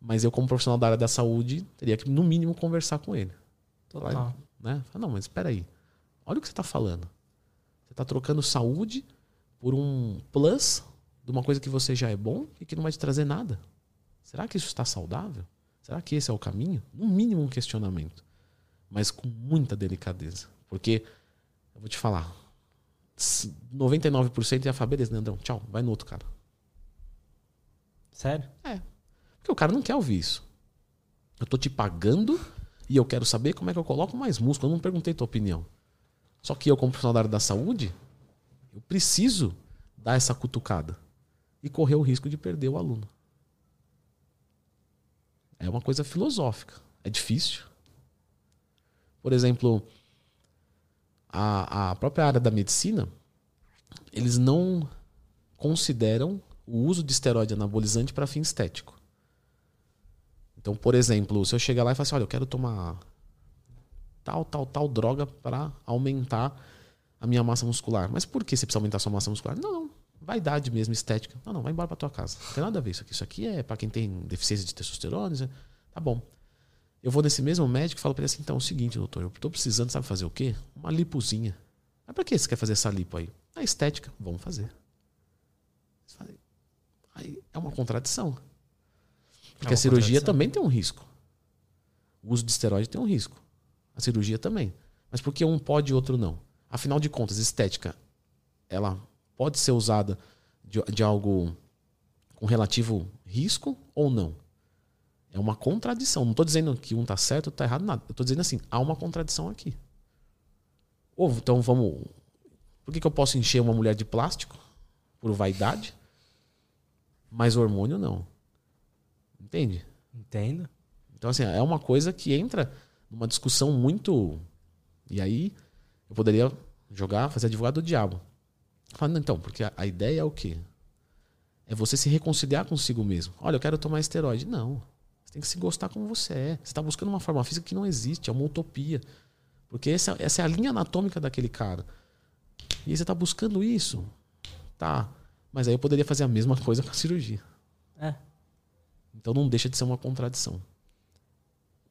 Mas eu, como profissional da área da saúde, teria que, no mínimo, conversar com ele. Total. Né? Não, mas espera aí. Olha o que você está falando. Você está trocando saúde por um plus de uma coisa que você já é bom e que não vai te trazer nada. Será que isso está saudável? Será que esse é o caminho? No mínimo um questionamento. Mas com muita delicadeza. Porque eu vou te falar. 99% ia falar, beleza, Leandrão, tchau, vai no outro cara. Sério? É. Porque o cara não quer ouvir isso. Eu tô te pagando e eu quero saber como é que eu coloco mais músculo. Eu não perguntei tua opinião. Só que eu, como profissional da área da saúde, eu preciso dar essa cutucada e correr o risco de perder o aluno. É uma coisa filosófica. É difícil. Por exemplo, a, a própria área da medicina, eles não consideram o uso de esteroide anabolizante para fim estético. Então, por exemplo, se eu chegar lá e falar assim, olha, eu quero tomar tal, tal, tal droga para aumentar a minha massa muscular. Mas por que você precisa aumentar a sua massa muscular? Não. Vaidade mesmo, estética. Não, não, vai embora para tua casa. Não tem nada a ver isso aqui. Isso aqui é para quem tem deficiência de testosterona. Tá bom. Eu vou nesse mesmo médico e falo para ele assim: então é o seguinte, doutor, eu estou precisando, sabe fazer o quê? Uma lipozinha. Mas para que você quer fazer essa lipo aí? A estética. Vamos fazer. Aí é uma contradição. Porque é a cirurgia também tem um risco. O uso de esteroide tem um risco. A cirurgia também. Mas por que um pode e outro não? Afinal de contas, estética, ela pode ser usada de, de algo com relativo risco ou não? É uma contradição. Não estou dizendo que um está certo ou está errado, nada. Eu estou dizendo assim, há uma contradição aqui. Ou então vamos. Por que, que eu posso encher uma mulher de plástico? Por vaidade? Mas hormônio não. Entende? Entendo. Então, assim, é uma coisa que entra numa discussão muito. E aí eu poderia jogar, fazer advogado do diabo. Falando, então, porque a, a ideia é o quê? É você se reconciliar consigo mesmo. Olha, eu quero tomar esteroide. Não. Você tem que se gostar como você é. Você está buscando uma forma física que não existe, é uma utopia. Porque essa, essa é a linha anatômica daquele cara. E você está buscando isso. Tá. Mas aí eu poderia fazer a mesma coisa com a cirurgia. É. Então não deixa de ser uma contradição.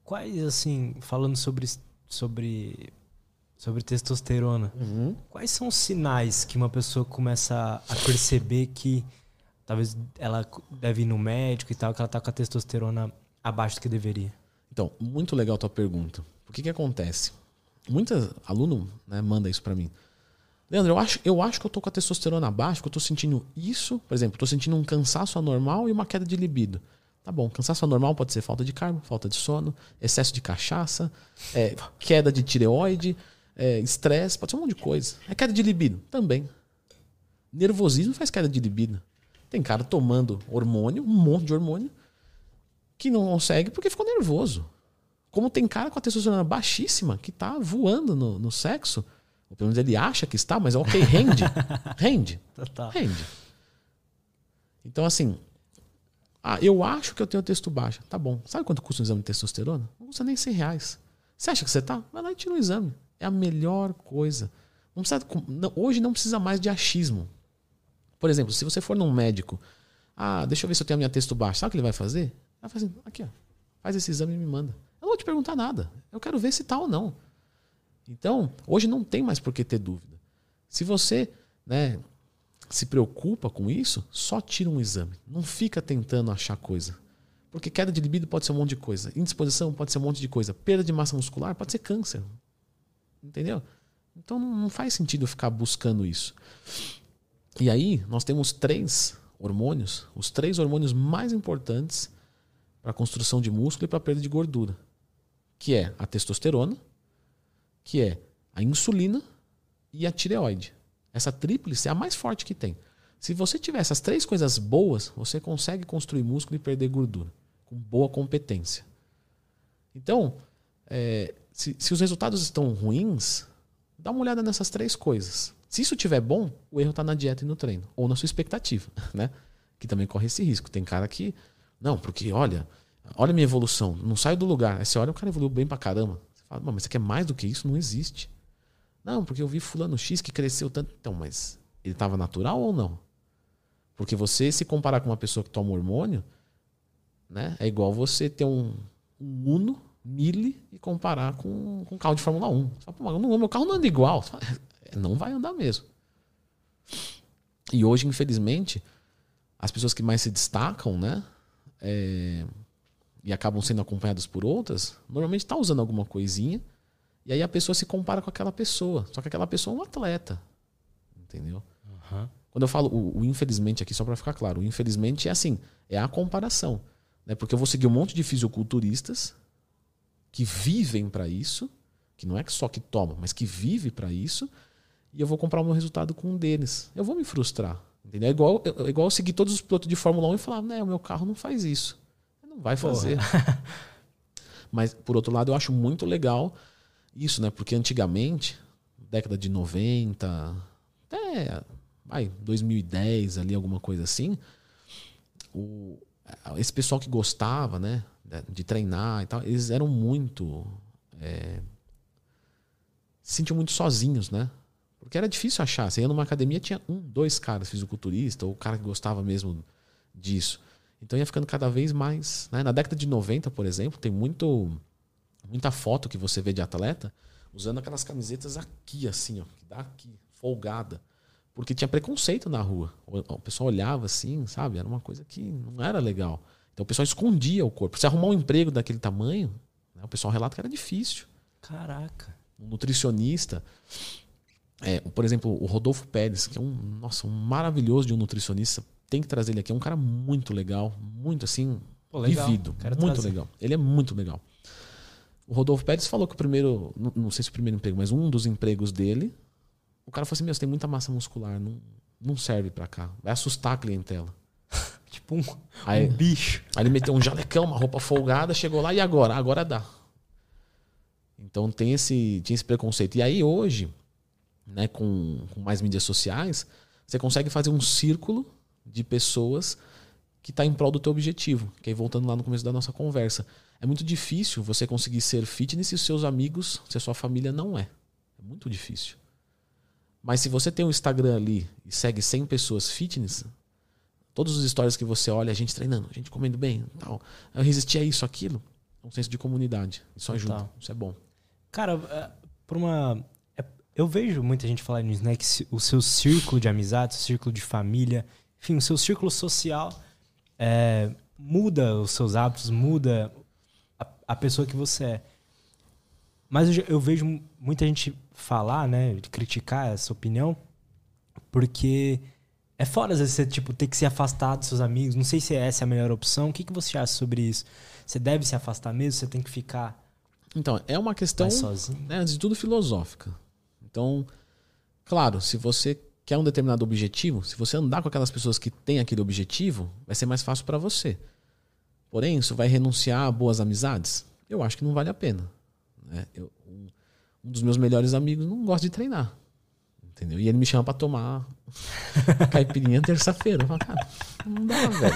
Quais, assim, falando sobre, sobre, sobre testosterona, uhum. quais são os sinais que uma pessoa começa a perceber que talvez ela deve ir no médico e tal, que ela tá com a testosterona abaixo do que deveria? Então, muito legal a tua pergunta. O que que acontece? Muita aluno né, manda isso para mim. Leandro, eu acho, eu acho que eu tô com a testosterona abaixo, que eu tô sentindo isso, por exemplo, tô sentindo um cansaço anormal e uma queda de libido. Tá bom, cansaço anormal pode ser falta de carbo, falta de sono, excesso de cachaça, é, queda de tireoide, é, estresse, pode ser um monte de coisa. É queda de libido? Também. Nervosismo faz queda de libido. Tem cara tomando hormônio, um monte de hormônio, que não consegue porque ficou nervoso. Como tem cara com a testosterona baixíssima que tá voando no, no sexo, ou pelo menos ele acha que está, mas ok, rende. rende. Total. Rende. Então, assim, ah, eu acho que eu tenho texto baixo. Tá bom. Sabe quanto custa um exame de testosterona? Não custa nem 100 reais. Você acha que você tá? Vai lá e tira um exame. É a melhor coisa. Não precisa, hoje não precisa mais de achismo. Por exemplo, se você for num médico, ah, deixa eu ver se eu tenho a minha texto baixo. Sabe o que ele vai fazer? Ele vai fazer, aqui, ó, faz esse exame e me manda. Eu não vou te perguntar nada. Eu quero ver se tá ou não. Então, hoje não tem mais por que ter dúvida. Se você né, se preocupa com isso, só tira um exame. Não fica tentando achar coisa. Porque queda de libido pode ser um monte de coisa. Indisposição pode ser um monte de coisa. Perda de massa muscular pode ser câncer. Entendeu? Então não faz sentido ficar buscando isso. E aí, nós temos três hormônios, os três hormônios mais importantes para construção de músculo e para perda de gordura, que é a testosterona, que é a insulina e a tireoide. Essa tríplice é a mais forte que tem. Se você tiver essas três coisas boas, você consegue construir músculo e perder gordura com boa competência. Então, é, se, se os resultados estão ruins, dá uma olhada nessas três coisas. Se isso tiver bom, o erro está na dieta e no treino, ou na sua expectativa, né? Que também corre esse risco. Tem cara que, não, porque olha, olha a minha evolução, não saio do lugar. Aí você olha, o cara evoluiu bem pra caramba. Você fala, mas você quer mais do que isso? Não existe. Não, porque eu vi fulano X que cresceu tanto. Então, mas ele estava natural ou não? Porque você se comparar com uma pessoa que toma hormônio, né? É igual você ter um, um Uno, Mille e comparar com, com um carro de Fórmula 1. Você fala, Pô, meu carro não anda igual. Fala, é, não vai andar mesmo. E hoje, infelizmente, as pessoas que mais se destacam, né? É, e acabam sendo acompanhadas por outras, normalmente está usando alguma coisinha. E aí a pessoa se compara com aquela pessoa. Só que aquela pessoa é um atleta. Entendeu? Uhum. Quando eu falo o, o infelizmente aqui, só para ficar claro, o infelizmente é assim, é a comparação. Né? Porque eu vou seguir um monte de fisiculturistas que vivem para isso, que não é só que toma, mas que vive para isso, e eu vou comprar o meu resultado com um deles. Eu vou me frustrar. Entendeu? É igual, é igual eu seguir todos os pilotos de Fórmula 1 e falar, né, o meu carro não faz isso. Não vai fazer. mas, por outro lado, eu acho muito legal isso, né? Porque antigamente, década de 90, até vai, 2010 ali, alguma coisa assim, o, esse pessoal que gostava, né, de treinar e tal, eles eram muito. É, se sentiam muito sozinhos, né? Porque era difícil achar. Você ia numa academia, tinha um, dois caras fisiculturista, ou o cara que gostava mesmo disso. Então ia ficando cada vez mais. Né? Na década de 90, por exemplo, tem muito, muita foto que você vê de atleta usando aquelas camisetas aqui, assim, ó, que dá aqui, folgada. Porque tinha preconceito na rua. O pessoal olhava assim, sabe? Era uma coisa que não era legal. Então o pessoal escondia o corpo. Se arrumar um emprego daquele tamanho, né, o pessoal relata que era difícil. Caraca. Um nutricionista. É, por exemplo, o Rodolfo Pérez, que é um, nossa, um maravilhoso de um nutricionista. Tem que trazer ele aqui. É um cara muito legal, muito assim, Pô, legal. vivido. Muito trazer. legal. Ele é muito legal. O Rodolfo Pérez falou que o primeiro, não, não sei se o primeiro emprego, mas um dos empregos dele o cara falou assim: Meu, você tem muita massa muscular, não, não serve para cá. Vai assustar a clientela. tipo um, aí, um bicho. Aí ele meteu um jalecão, uma roupa folgada, chegou lá e agora? Agora dá. Então tem esse, tinha esse preconceito. E aí hoje, né, com, com mais mídias sociais, você consegue fazer um círculo de pessoas que está em prol do teu objetivo. Que aí voltando lá no começo da nossa conversa. É muito difícil você conseguir ser fitness se os seus amigos, se a sua família não é. É muito difícil. Mas se você tem um Instagram ali e segue 100 pessoas fitness, todos os stories que você olha, a gente treinando, a gente comendo bem, tal. Eu resisti a isso, aquilo. É um senso de comunidade. Isso ajuda. Isso é bom. Cara, é, por uma. Eu vejo muita gente falar nisso, né? Que o seu círculo de amizade, o círculo de família, enfim, o seu círculo social é, muda os seus hábitos, muda a, a pessoa que você é. Mas eu, eu vejo muita gente falar, né, criticar essa opinião, porque é fora às vezes você tipo ter que se afastar dos seus amigos. Não sei se essa é a melhor opção. O que, que você acha sobre isso? Você deve se afastar mesmo? Você tem que ficar Então, é uma questão, né, antes de tudo filosófica. Então, claro, se você quer um determinado objetivo, se você andar com aquelas pessoas que têm aquele objetivo, vai ser mais fácil para você. Porém, isso vai renunciar a boas amizades? Eu acho que não vale a pena. Né? Eu, um, dos meus melhores amigos não gosta de treinar. Entendeu? E ele me chama para tomar caipirinha terça-feira. Eu falo, cara, não dá, velho.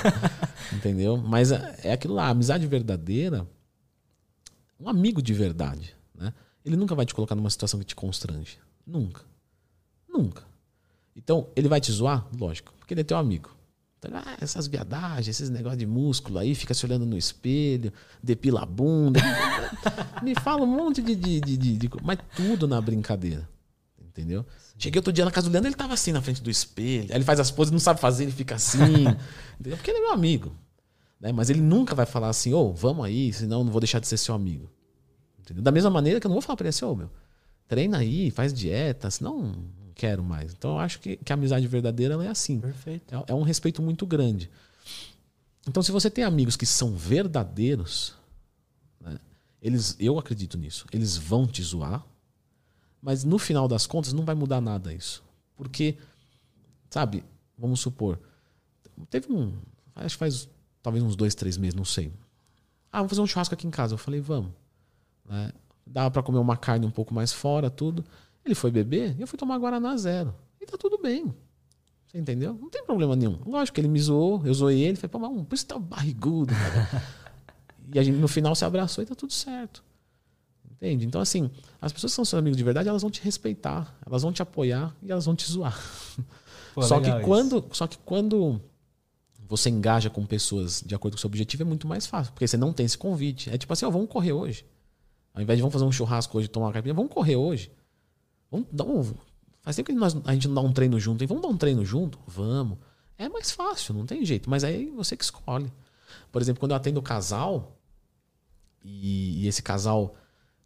Entendeu? Mas é, é aquilo lá, amizade verdadeira, um amigo de verdade, né? Ele nunca vai te colocar numa situação que te constrange. Nunca. Nunca. Então, ele vai te zoar? Lógico, porque ele é teu amigo. Então, ah, essas viadagens, esses negócios de músculo aí, fica se olhando no espelho, depila a bunda. me fala um monte de, de, de, de, de, Mas tudo na brincadeira. Entendeu? Sim. Cheguei outro dia na casa do Leandro, ele tava assim na frente do espelho. Aí ele faz as poses, não sabe fazer, ele fica assim. entendeu? Porque ele é meu amigo. Né? Mas ele nunca vai falar assim, ô, oh, vamos aí, senão eu não vou deixar de ser seu amigo. Entendeu? Da mesma maneira que eu não vou falar pra ele assim, ô, oh, meu, treina aí, faz dieta, senão quero mais. Então eu acho que, que a amizade verdadeira é assim. Perfeito. É, é um respeito muito grande. Então, se você tem amigos que são verdadeiros, né, eles, eu acredito nisso. Eles vão te zoar, mas no final das contas não vai mudar nada isso. Porque, sabe, vamos supor, teve um. Acho que faz talvez uns dois, três meses, não sei. Ah, vamos fazer um churrasco aqui em casa. Eu falei, vamos. Né? Dava para comer uma carne um pouco mais fora, tudo. Ele foi beber e eu fui tomar Guaraná zero. E tá tudo bem. Você entendeu? Não tem problema nenhum. Lógico que ele me zoou, eu zoei ele. Falei, pô, mas por isso tá barrigudo. e a gente no final se abraçou e tá tudo certo. Entende? Então, assim, as pessoas que são seus amigos de verdade, elas vão te respeitar, elas vão te apoiar e elas vão te zoar. Pô, só, que quando, só que quando você engaja com pessoas de acordo com o seu objetivo, é muito mais fácil, porque você não tem esse convite. É tipo assim, ó, vamos correr hoje. Ao invés de vamos fazer um churrasco hoje, tomar uma capinha, vamos correr hoje. Vamos dar um, faz tempo que nós, a gente não dá um treino junto, hein? Vamos dar um treino junto? Vamos. É mais fácil, não tem jeito. Mas aí você que escolhe. Por exemplo, quando eu atendo casal e, e esse casal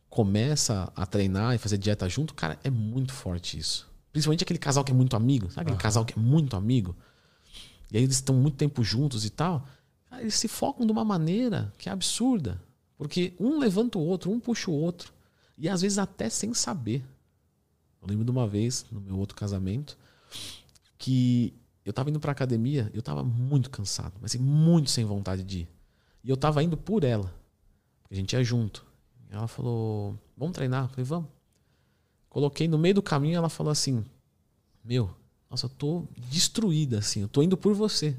começa a treinar e fazer dieta junto, cara, é muito forte isso. Principalmente aquele casal que é muito amigo. Sabe aquele uhum. casal que é muito amigo? E aí eles estão muito tempo juntos e tal. Eles se focam de uma maneira que é absurda. Porque um levanta o outro, um puxa o outro. E às vezes até sem saber. Eu lembro de uma vez, no meu outro casamento, que eu tava indo pra academia, eu tava muito cansado, mas assim, muito sem vontade de ir. E eu tava indo por ela. Porque a gente ia junto. Ela falou: Vamos treinar? Eu falei: Vamos. Coloquei no meio do caminho, ela falou assim: Meu, nossa, eu tô destruída, assim, eu tô indo por você.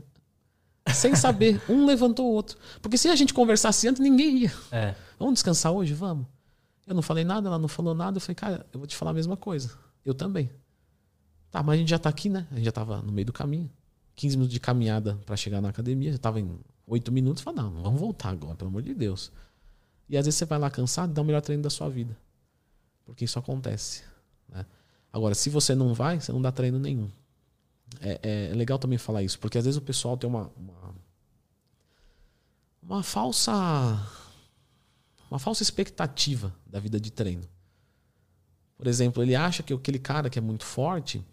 Sem saber, um levantou o outro. Porque se a gente conversasse antes, ninguém ia. É. Vamos descansar hoje? Vamos. Eu não falei nada, ela não falou nada. Eu falei, cara, eu vou te falar a mesma coisa. Eu também. Tá, mas a gente já tá aqui, né? A gente já tava no meio do caminho. 15 minutos de caminhada para chegar na academia, já tava em 8 minutos. Falei, não, vamos voltar agora, pelo amor de Deus. E às vezes você vai lá cansado e dá o melhor treino da sua vida. Porque isso acontece. Né? Agora, se você não vai, você não dá treino nenhum. É, é, legal também falar isso, porque às vezes o pessoal tem uma, uma, uma falsa uma falsa expectativa da vida de treino. Por exemplo, ele acha que aquele cara que é muito forte,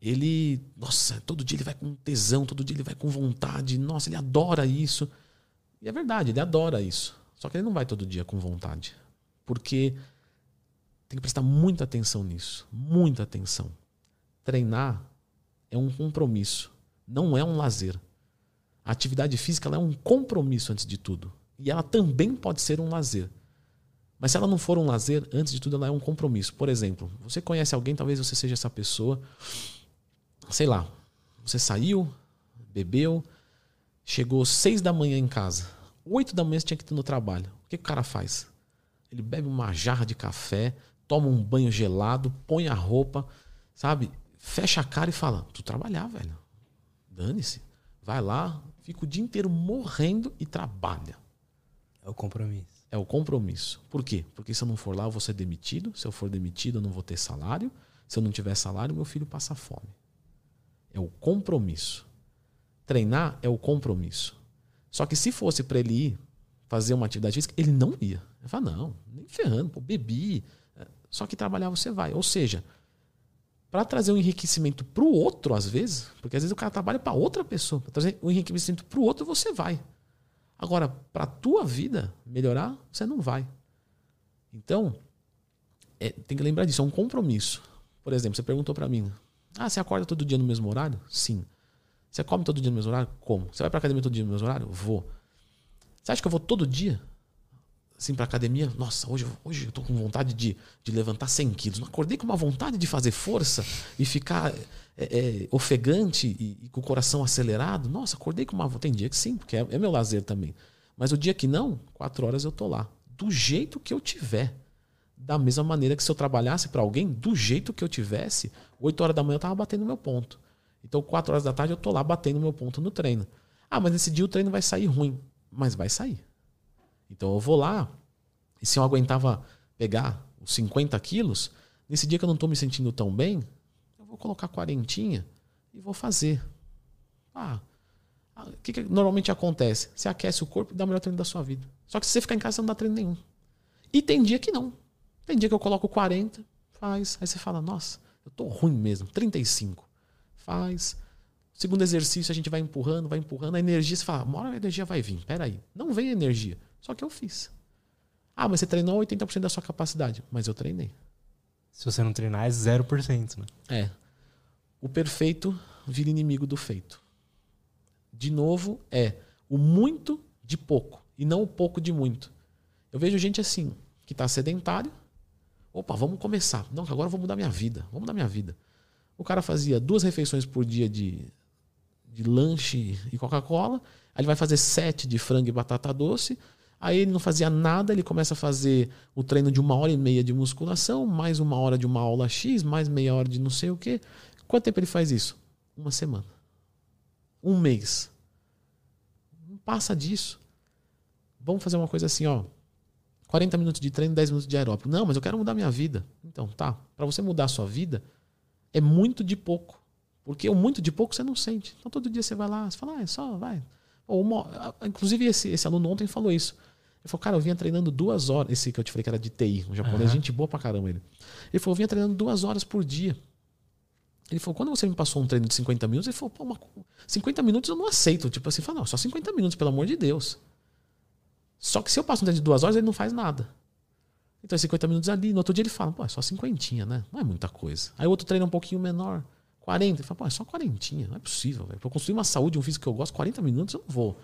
ele, nossa, todo dia ele vai com tesão, todo dia ele vai com vontade, nossa, ele adora isso. E é verdade, ele adora isso. Só que ele não vai todo dia com vontade. Porque tem que prestar muita atenção nisso, muita atenção. Treinar é um compromisso, não é um lazer. A atividade física é um compromisso antes de tudo. E ela também pode ser um lazer. Mas se ela não for um lazer, antes de tudo, ela é um compromisso. Por exemplo, você conhece alguém, talvez você seja essa pessoa. Sei lá, você saiu, bebeu, chegou seis da manhã em casa. Oito da manhã você tinha que ir no trabalho. O que, que o cara faz? Ele bebe uma jarra de café, toma um banho gelado, põe a roupa, sabe? Fecha a cara e fala: Tu trabalhar, velho. Dane-se. Vai lá, fica o dia inteiro morrendo e trabalha. É o compromisso. É o compromisso. Por quê? Porque se eu não for lá, eu vou ser demitido. Se eu for demitido, eu não vou ter salário. Se eu não tiver salário, meu filho passa fome. É o compromisso. Treinar é o compromisso. Só que se fosse para ele ir fazer uma atividade física, ele não ia. Ele fala, não, nem ferrando, pô, bebi. Só que trabalhar você vai. Ou seja, para trazer um enriquecimento para o outro, às vezes, porque às vezes o cara trabalha para outra pessoa, para trazer um enriquecimento para o outro, você vai. Agora, para a tua vida melhorar, você não vai. Então, é, tem que lembrar disso, é um compromisso. Por exemplo, você perguntou para mim: Ah, você acorda todo dia no mesmo horário? Sim. Você come todo dia no mesmo horário? Como? Você vai para academia todo dia no mesmo horário? Vou. Você acha que eu vou todo dia? Assim, pra academia? Nossa, hoje, hoje eu tô com vontade de, de levantar 100 quilos. Não acordei com uma vontade de fazer força e ficar é, é, ofegante e, e, com o coração acelerado, nossa, acordei com uma. Tem dia que sim, porque é, é meu lazer também. Mas o dia que não, quatro horas eu tô lá. Do jeito que eu tiver. Da mesma maneira que se eu trabalhasse para alguém, do jeito que eu tivesse, oito horas da manhã eu tava batendo meu ponto. Então, quatro horas da tarde eu tô lá batendo meu ponto no treino. Ah, mas nesse dia o treino vai sair ruim. Mas vai sair. Então eu vou lá, e se eu aguentava pegar os 50 quilos, nesse dia que eu não tô me sentindo tão bem, vou colocar quarentinha e vou fazer. Ah, o que, que, normalmente acontece? Você aquece o corpo e dá o melhor treino da sua vida. Só que se você ficar em casa, você não dá treino nenhum. E tem dia que não. Tem dia que eu coloco 40, faz. Aí você fala, nossa, eu tô ruim mesmo. 35. Faz. Segundo exercício, a gente vai empurrando, vai empurrando. A energia, você fala, uma hora a energia vai vir. Peraí. Não vem energia. Só que eu fiz. Ah, mas você treinou 80% da sua capacidade. Mas eu treinei. Se você não treinar, é 0%, né? É. O perfeito vira inimigo do feito. De novo, é o muito de pouco e não o pouco de muito. Eu vejo gente assim, que está sedentário. Opa, vamos começar. Não, agora eu vou mudar minha vida. Vamos mudar minha vida. O cara fazia duas refeições por dia de, de lanche e Coca-Cola. Aí ele vai fazer sete de frango e batata doce. Aí ele não fazia nada, ele começa a fazer o treino de uma hora e meia de musculação, mais uma hora de uma aula X, mais meia hora de não sei o quê. Quanto tempo ele faz isso? Uma semana. Um mês. Não passa disso. Vamos fazer uma coisa assim, ó. 40 minutos de treino, 10 minutos de aeróbico. Não, mas eu quero mudar minha vida. Então, tá. Para você mudar a sua vida, é muito de pouco. Porque o muito de pouco você não sente. Então, todo dia você vai lá, você fala, ah, é só, vai. Uma, inclusive, esse, esse aluno ontem falou isso. Ele falou, cara, eu vinha treinando duas horas. Esse que eu te falei que era de TI, um japonês, uhum. gente boa pra caramba ele. Ele falou, eu vinha treinando duas horas por dia. Ele falou, quando você me passou um treino de 50 minutos, ele falou, pô, uma, 50 minutos eu não aceito. Tipo assim, fala, não, só 50 minutos, pelo amor de Deus. Só que se eu passo um treino de duas horas, ele não faz nada. Então, 50 minutos ali. No outro dia ele fala, pô, é só 50, né? Não é muita coisa. Aí o outro treino é um pouquinho menor, 40. Ele fala, pô, é só 40, não é possível, velho. Pra construir uma saúde, um físico que eu gosto, 40 minutos eu não vou.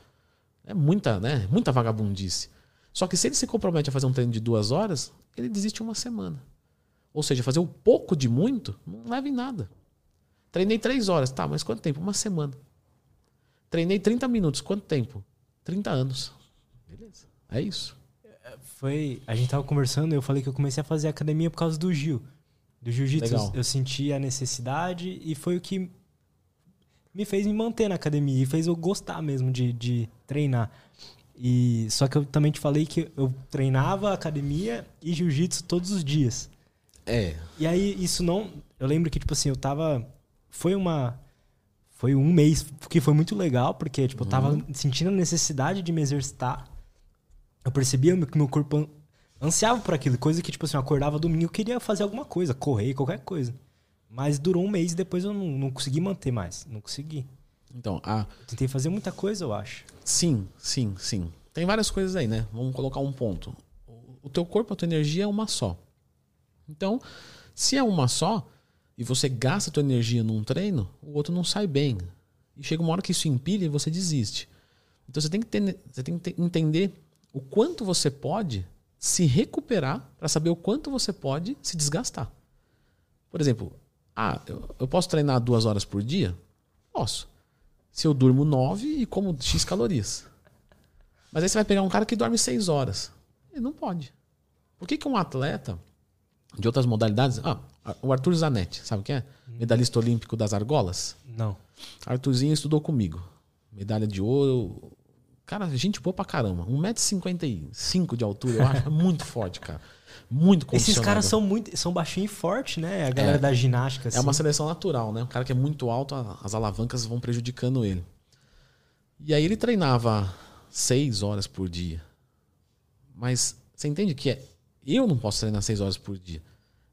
É muita, né? Muita vagabundice. Só que se ele se compromete a fazer um treino de duas horas, ele desiste uma semana. Ou seja, fazer o pouco de muito não leva em nada. Treinei três horas, tá, mas quanto tempo? Uma semana. Treinei 30 minutos, quanto tempo? 30 anos. Beleza. É isso. Foi. A gente tava conversando, eu falei que eu comecei a fazer academia por causa do Gil. Do jiu-jitsu. Eu, eu senti a necessidade e foi o que me fez me manter na academia e fez eu gostar mesmo de, de treinar. E só que eu também te falei que eu treinava academia e jiu-jitsu todos os dias. É. E aí isso não, eu lembro que tipo assim, eu tava foi uma foi um mês que foi muito legal, porque tipo, eu tava uhum. sentindo a necessidade de me exercitar. Eu percebia que meu corpo ansiava por aquilo, coisa que tipo assim, eu acordava domingo, eu queria fazer alguma coisa, correr, qualquer coisa. Mas durou um mês e depois eu não, não consegui manter mais, não consegui. Então, a tentei fazer muita coisa, eu acho. Sim, sim, sim. Tem várias coisas aí, né? Vamos colocar um ponto. O teu corpo, a tua energia é uma só. Então, se é uma só e você gasta a tua energia num treino, o outro não sai bem. E chega uma hora que isso empilha e você desiste. Então você tem que, ter, você tem que entender o quanto você pode se recuperar para saber o quanto você pode se desgastar. Por exemplo, ah, eu, eu posso treinar duas horas por dia? Posso se eu durmo 9 e como X calorias. Mas aí você vai pegar um cara que dorme 6 horas. Ele não pode. Por que, que um atleta de outras modalidades. Ah, o Arthur Zanetti, sabe quem é? Medalhista olímpico das argolas? Não. Arthurzinho estudou comigo. Medalha de ouro. Cara, gente boa pra caramba. 1,55m de altura, eu acho. É muito forte, cara. Muito Esses caras são muito são baixinho e forte, né? A galera é, da ginástica. Assim. É uma assim. seleção natural, né? Um cara que é muito alto, as alavancas vão prejudicando ele. E aí ele treinava seis horas por dia. Mas você entende que é. Eu não posso treinar seis horas por dia.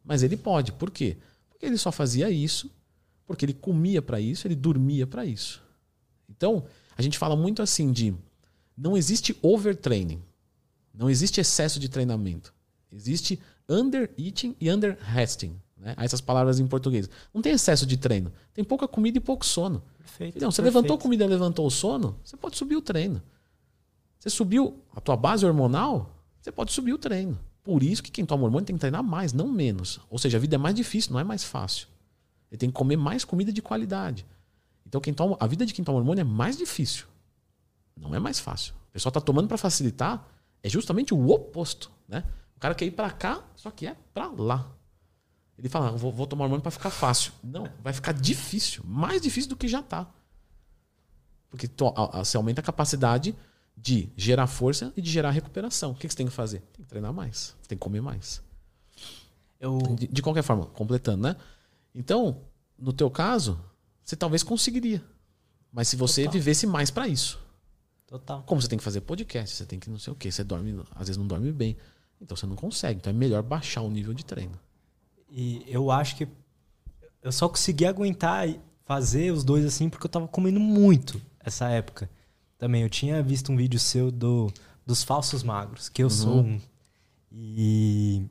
Mas ele pode. Por quê? Porque ele só fazia isso, porque ele comia para isso, ele dormia para isso. Então, a gente fala muito assim de não existe overtraining. Não existe excesso de treinamento. Existe under eating e under resting. Né? Essas palavras em português. Não tem excesso de treino. Tem pouca comida e pouco sono. Perfeito. Então, você perfeito. levantou a comida e levantou o sono, você pode subir o treino. Você subiu a tua base hormonal, você pode subir o treino. Por isso que quem toma hormônio tem que treinar mais, não menos. Ou seja, a vida é mais difícil, não é mais fácil. Ele tem que comer mais comida de qualidade. Então, quem toma, a vida de quem toma hormônio é mais difícil. Não é mais fácil. O pessoal está tomando para facilitar, é justamente o oposto. Né? O cara quer ir para cá, só que é para lá. Ele fala, vou, vou tomar hormônio para ficar fácil. Não, vai ficar difícil. Mais difícil do que já tá. Porque to, a, a, você aumenta a capacidade de gerar força e de gerar recuperação. O que, que você tem que fazer? Tem que treinar mais. Tem que comer mais. Eu... De, de qualquer forma, completando, né? Então, no teu caso, você talvez conseguiria. Mas se você Total. vivesse mais para isso. Total. Como você tem que fazer podcast, você tem que não sei o quê, você dorme, às vezes não dorme bem. Então você não consegue. Então é melhor baixar o nível de treino. E eu acho que eu só consegui aguentar fazer os dois assim porque eu tava comendo muito essa época. Também eu tinha visto um vídeo seu do dos falsos magros, que eu uhum. sou um. E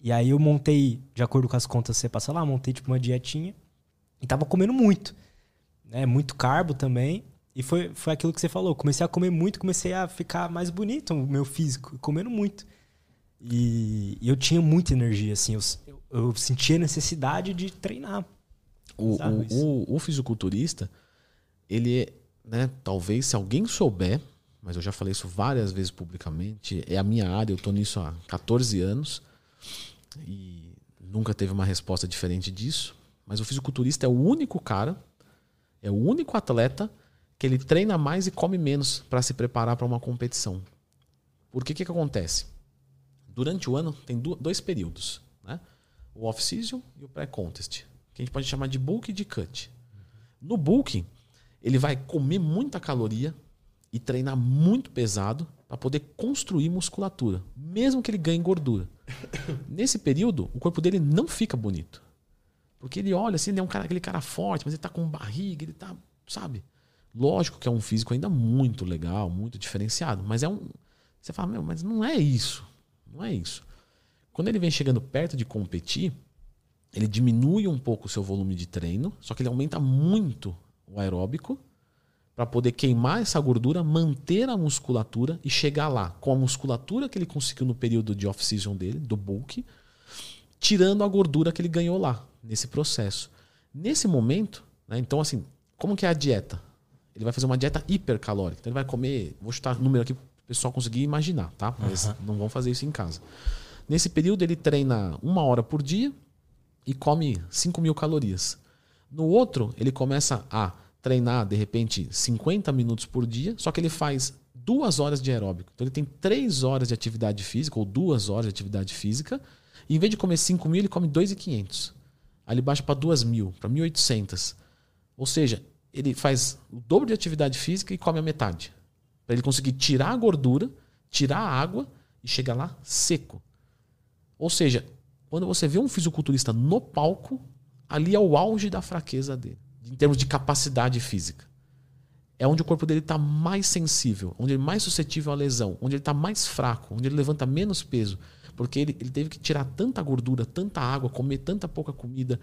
e aí eu montei, de acordo com as contas que você passa lá, montei tipo uma dietinha e tava comendo muito. Né? Muito carbo também. E foi, foi aquilo que você falou. Comecei a comer muito, comecei a ficar mais bonito o meu físico, comendo muito. E, e eu tinha muita energia, assim, eu, eu, eu sentia necessidade de treinar. O, o, o, o, fisiculturista, ele é, né, talvez se alguém souber, mas eu já falei isso várias vezes publicamente. É a minha área, eu estou nisso há 14 anos e nunca teve uma resposta diferente disso. Mas o fisiculturista é o único cara, é o único atleta que ele treina mais e come menos para se preparar para uma competição. Por que que acontece? Durante o ano tem dois períodos, né? O off-season e o pré-contest, que a gente pode chamar de bulk e de cut. No bulk, ele vai comer muita caloria e treinar muito pesado para poder construir musculatura, mesmo que ele ganhe gordura. Nesse período, o corpo dele não fica bonito. Porque ele olha assim, ele é um cara, aquele cara forte, mas ele tá com barriga, ele tá, sabe? Lógico que é um físico ainda muito legal, muito diferenciado, mas é um. Você fala, meu, mas não é isso. Não é isso. Quando ele vem chegando perto de competir, ele diminui um pouco o seu volume de treino, só que ele aumenta muito o aeróbico para poder queimar essa gordura, manter a musculatura e chegar lá com a musculatura que ele conseguiu no período de off-season dele, do bulk, tirando a gordura que ele ganhou lá, nesse processo. Nesse momento, né, então assim, como que é a dieta? Ele vai fazer uma dieta hipercalórica. Então ele vai comer, vou chutar número aqui o pessoal conseguir imaginar, tá? Mas uhum. não vão fazer isso em casa. Nesse período ele treina uma hora por dia e come 5 mil calorias. No outro, ele começa a treinar, de repente, 50 minutos por dia, só que ele faz duas horas de aeróbico. Então ele tem três horas de atividade física, ou duas horas de atividade física, e em vez de comer 5 mil, ele come 2.500. Aí ele baixa para 2 mil, para 1.800. Ou seja, ele faz o dobro de atividade física e come a metade. Para ele conseguir tirar a gordura, tirar a água e chegar lá seco. Ou seja, quando você vê um fisiculturista no palco, ali é o auge da fraqueza dele em termos de capacidade física. É onde o corpo dele está mais sensível, onde ele é mais suscetível à lesão, onde ele está mais fraco, onde ele levanta menos peso. Porque ele, ele teve que tirar tanta gordura, tanta água, comer tanta pouca comida,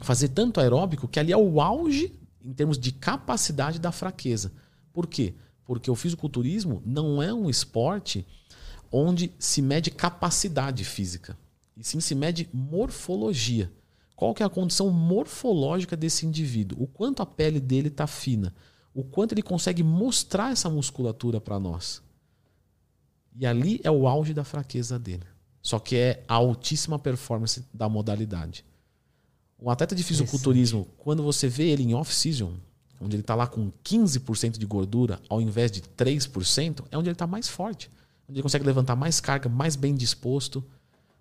fazer tanto aeróbico, que ali é o auge em termos de capacidade da fraqueza. Por quê? Porque o fisiculturismo não é um esporte onde se mede capacidade física, e sim se mede morfologia. Qual que é a condição morfológica desse indivíduo? O quanto a pele dele está fina? O quanto ele consegue mostrar essa musculatura para nós? E ali é o auge da fraqueza dele. Só que é a altíssima performance da modalidade. Um atleta de fisiculturismo, quando você vê ele em off-season, onde ele está lá com 15% de gordura ao invés de 3%, é onde ele está mais forte. Onde ele consegue levantar mais carga, mais bem disposto.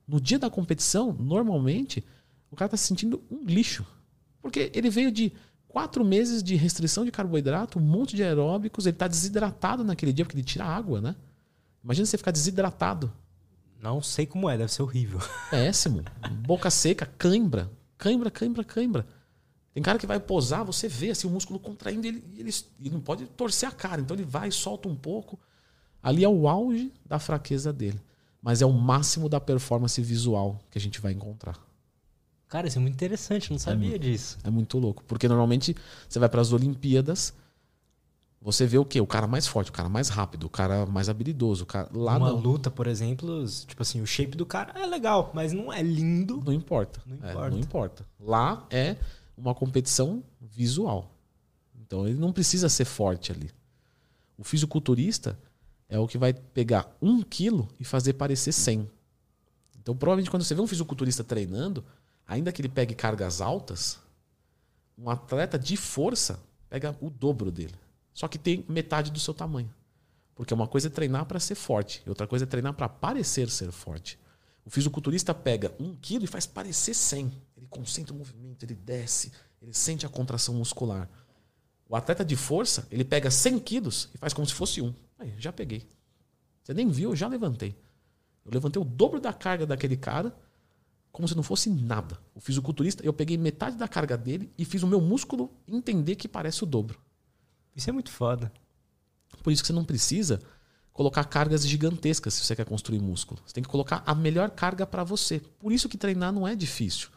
No dia da competição, normalmente, o cara está se sentindo um lixo. Porque ele veio de quatro meses de restrição de carboidrato, um monte de aeróbicos, ele está desidratado naquele dia, porque ele tira água, né? Imagina você ficar desidratado. Não sei como é, deve ser horrível. Péssimo. Boca seca, cãibra. Cãibra, cãibra, cãibra. Tem cara que vai posar, você vê assim, o músculo contraindo, ele, ele, ele não pode torcer a cara. Então ele vai, solta um pouco. Ali é o auge da fraqueza dele. Mas é o máximo da performance visual que a gente vai encontrar. Cara, isso é muito interessante, não sabia é, disso. É muito louco. Porque normalmente você vai para as Olimpíadas, você vê o quê? O cara mais forte, o cara mais rápido, o cara mais habilidoso. O cara... Lá Uma não. luta, por exemplo, tipo assim, o shape do cara é legal, mas não é lindo. Não importa. Não importa. É, não importa. Lá é uma competição visual. Então ele não precisa ser forte ali. O fisiculturista é o que vai pegar um quilo e fazer parecer 100. Então provavelmente quando você vê um fisiculturista treinando, ainda que ele pegue cargas altas, um atleta de força pega o dobro dele. Só que tem metade do seu tamanho. Porque uma coisa é treinar para ser forte, outra coisa é treinar para parecer ser forte. O fisiculturista pega um quilo e faz parecer 100. Concentra o movimento, ele desce, ele sente a contração muscular. O atleta de força, ele pega 100 quilos e faz como se fosse um. Aí, já peguei. Você nem viu, eu já levantei. Eu levantei o dobro da carga daquele cara como se não fosse nada. O fisiculturista, eu peguei metade da carga dele e fiz o meu músculo entender que parece o dobro. Isso é muito foda. Por isso que você não precisa colocar cargas gigantescas se você quer construir músculo. Você tem que colocar a melhor carga para você. Por isso que treinar não é difícil.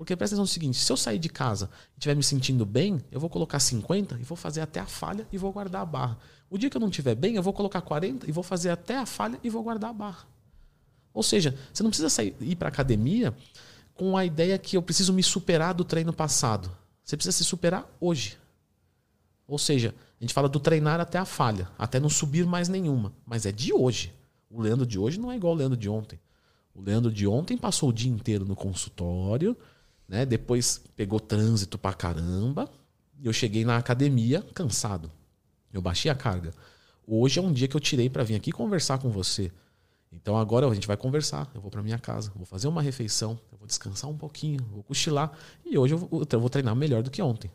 Porque presta atenção no seguinte: se eu sair de casa e estiver me sentindo bem, eu vou colocar 50 e vou fazer até a falha e vou guardar a barra. O dia que eu não estiver bem, eu vou colocar 40 e vou fazer até a falha e vou guardar a barra. Ou seja, você não precisa sair, ir para academia com a ideia que eu preciso me superar do treino passado. Você precisa se superar hoje. Ou seja, A gente fala do treinar até a falha, até não subir mais nenhuma. Mas é de hoje. O Leandro de hoje não é igual o Leandro de ontem. O Leandro de ontem passou o dia inteiro no consultório, né? Depois pegou trânsito pra caramba. E eu cheguei na academia cansado. Eu baixei a carga. Hoje é um dia que eu tirei para vir aqui conversar com você. Então agora a gente vai conversar. Eu vou para minha casa, vou fazer uma refeição, eu vou descansar um pouquinho, vou cochilar. E hoje eu vou, treinar melhor do que ontem.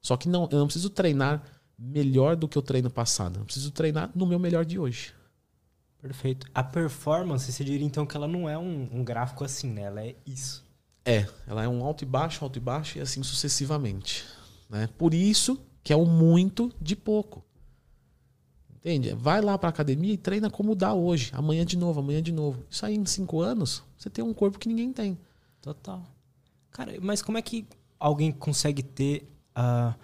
Só que não, eu não preciso treinar melhor do que eu treino passado. Eu preciso treinar no meu melhor de hoje. Perfeito. A performance, você diria então que ela não é um, um gráfico assim, né? Ela é isso. É, ela é um alto e baixo, alto e baixo e assim sucessivamente. Né? Por isso que é o muito de pouco. Entende? Vai lá para academia e treina como dá hoje. Amanhã de novo, amanhã de novo. Isso aí em cinco anos, você tem um corpo que ninguém tem. Total. Cara, mas como é que alguém consegue ter. Uh,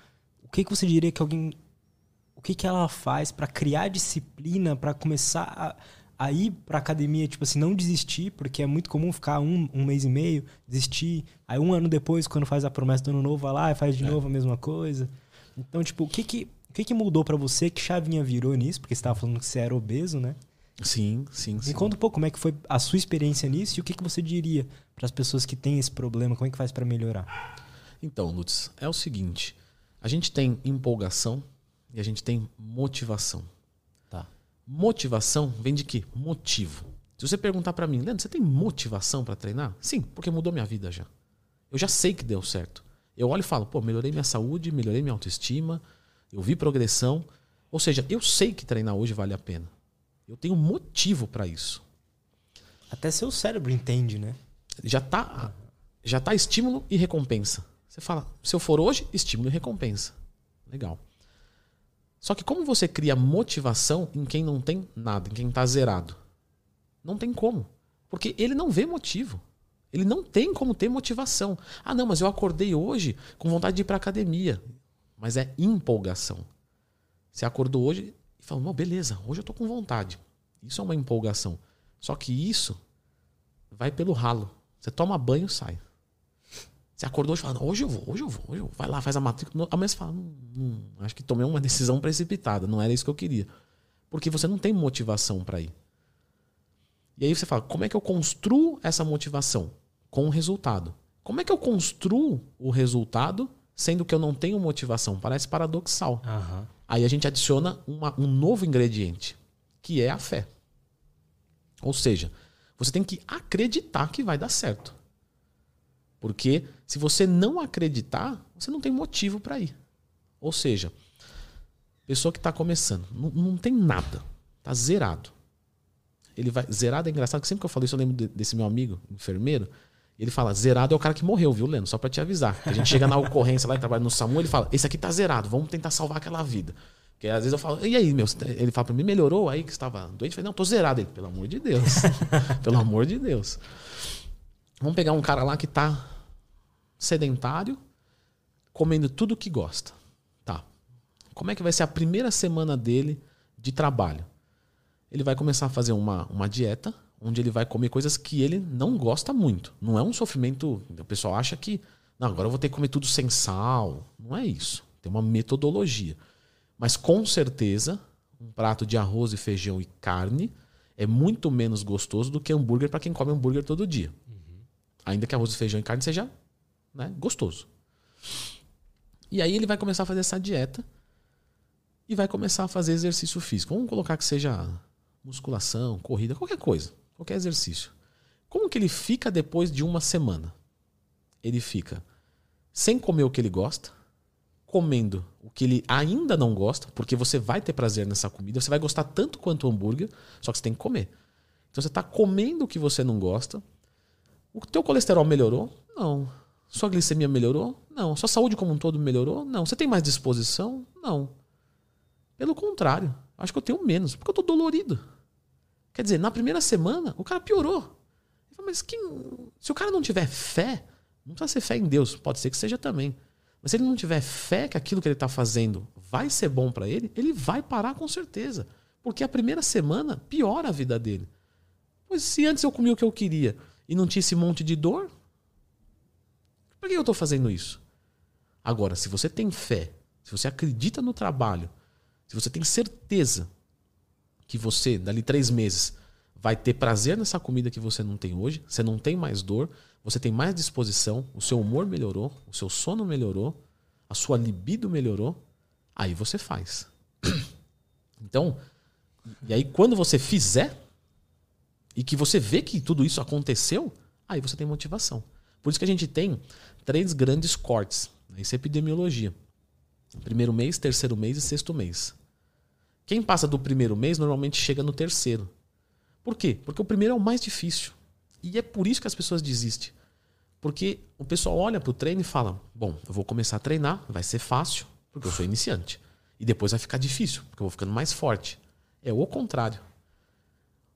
o que, que você diria que alguém. O que, que ela faz para criar disciplina, para começar a, a ir pra academia, tipo assim, não desistir, porque é muito comum ficar um, um mês e meio, desistir. Aí um ano depois, quando faz a promessa do ano novo, vai lá e faz de é. novo a mesma coisa. Então, tipo, o que que o que, que mudou para você? Que chavinha virou nisso? Porque você estava falando que você era obeso, né? Sim, sim, Me sim. conta um pouco como é que foi a sua experiência nisso e o que, que você diria para as pessoas que têm esse problema, como é que faz para melhorar? Então, Lutz, é o seguinte, a gente tem empolgação e a gente tem motivação. Motivação vem de quê? Motivo. Se você perguntar para mim, Leandro, você tem motivação para treinar? Sim, porque mudou minha vida já. Eu já sei que deu certo. Eu olho e falo, pô, melhorei minha saúde, melhorei minha autoestima, eu vi progressão. Ou seja, eu sei que treinar hoje vale a pena. Eu tenho motivo para isso. Até seu cérebro entende, né? Já tá, já tá estímulo e recompensa. Você fala, se eu for hoje, estímulo e recompensa. Legal. Só que como você cria motivação em quem não tem nada, em quem está zerado? Não tem como. Porque ele não vê motivo. Ele não tem como ter motivação. Ah, não, mas eu acordei hoje com vontade de ir para academia mas é empolgação. Você acordou hoje e falou: beleza, hoje eu tô com vontade. Isso é uma empolgação. Só que isso vai pelo ralo. Você toma banho sai. Você acordou hoje e fala: hoje eu vou, hoje eu vou, hoje eu vou. Vai lá, faz a matrícula. Amanhã você fala: hum, hum, acho que tomei uma decisão precipitada, não era isso que eu queria. Porque você não tem motivação para ir. E aí você fala: como é que eu construo essa motivação? Com o resultado. Como é que eu construo o resultado sendo que eu não tenho motivação. Parece paradoxal. Uhum. Aí a gente adiciona uma, um novo ingrediente, que é a fé. Ou seja, você tem que acreditar que vai dar certo. Porque se você não acreditar, você não tem motivo para ir. Ou seja, pessoa que está começando, não, não, tem nada, tá zerado. Ele vai zerado é engraçado que sempre que eu falo isso eu lembro desse meu amigo enfermeiro ele fala, zerado é o cara que morreu, viu, Leno? Só para te avisar. A gente chega na ocorrência lá e trabalha no SAMU, ele fala, esse aqui tá zerado, vamos tentar salvar aquela vida. Porque às vezes eu falo, e aí, meu? Ele fala para mim, melhorou aí que estava doente? Eu falei, não, tô zerado. Ele, pelo amor de Deus. pelo amor de Deus. Vamos pegar um cara lá que tá sedentário, comendo tudo que gosta. Tá. Como é que vai ser a primeira semana dele de trabalho? Ele vai começar a fazer uma, uma dieta onde ele vai comer coisas que ele não gosta muito. Não é um sofrimento. O pessoal acha que, não, agora eu vou ter que comer tudo sem sal. Não é isso. Tem uma metodologia. Mas com certeza, um prato de arroz e feijão e carne é muito menos gostoso do que hambúrguer para quem come hambúrguer todo dia. Ainda que arroz, feijão e carne seja né, gostoso. E aí ele vai começar a fazer essa dieta e vai começar a fazer exercício físico. Vamos colocar que seja musculação, corrida, qualquer coisa qualquer exercício. Como que ele fica depois de uma semana? Ele fica sem comer o que ele gosta, comendo o que ele ainda não gosta, porque você vai ter prazer nessa comida, você vai gostar tanto quanto o hambúrguer, só que você tem que comer. Então você está comendo o que você não gosta. O teu colesterol melhorou? Não. Sua glicemia melhorou? Não. Sua saúde como um todo melhorou? Não. Você tem mais disposição? Não. Pelo contrário, acho que eu tenho menos, porque eu estou dolorido. Quer dizer, na primeira semana, o cara piorou. Mas quem, se o cara não tiver fé, não precisa ser fé em Deus, pode ser que seja também. Mas se ele não tiver fé que aquilo que ele está fazendo vai ser bom para ele, ele vai parar com certeza. Porque a primeira semana piora a vida dele. Pois se antes eu comia o que eu queria e não tinha esse monte de dor, por que eu estou fazendo isso? Agora, se você tem fé, se você acredita no trabalho, Se você tem certeza que você, dali três meses, vai ter prazer nessa comida que você não tem hoje, você não tem mais dor, você tem mais disposição, o seu humor melhorou, o seu sono melhorou, a sua libido melhorou, aí você faz. Então, e aí quando você fizer e que você vê que tudo isso aconteceu, aí você tem motivação. Por isso que a gente tem três grandes cortes. Né? Isso é epidemiologia. Primeiro mês, terceiro mês e sexto mês. Quem passa do primeiro mês normalmente chega no terceiro. Por quê? Porque o primeiro é o mais difícil. E é por isso que as pessoas desistem. Porque o pessoal olha para o treino e fala: Bom, eu vou começar a treinar, vai ser fácil, porque eu sou iniciante. E depois vai ficar difícil, porque eu vou ficando mais forte. É o contrário.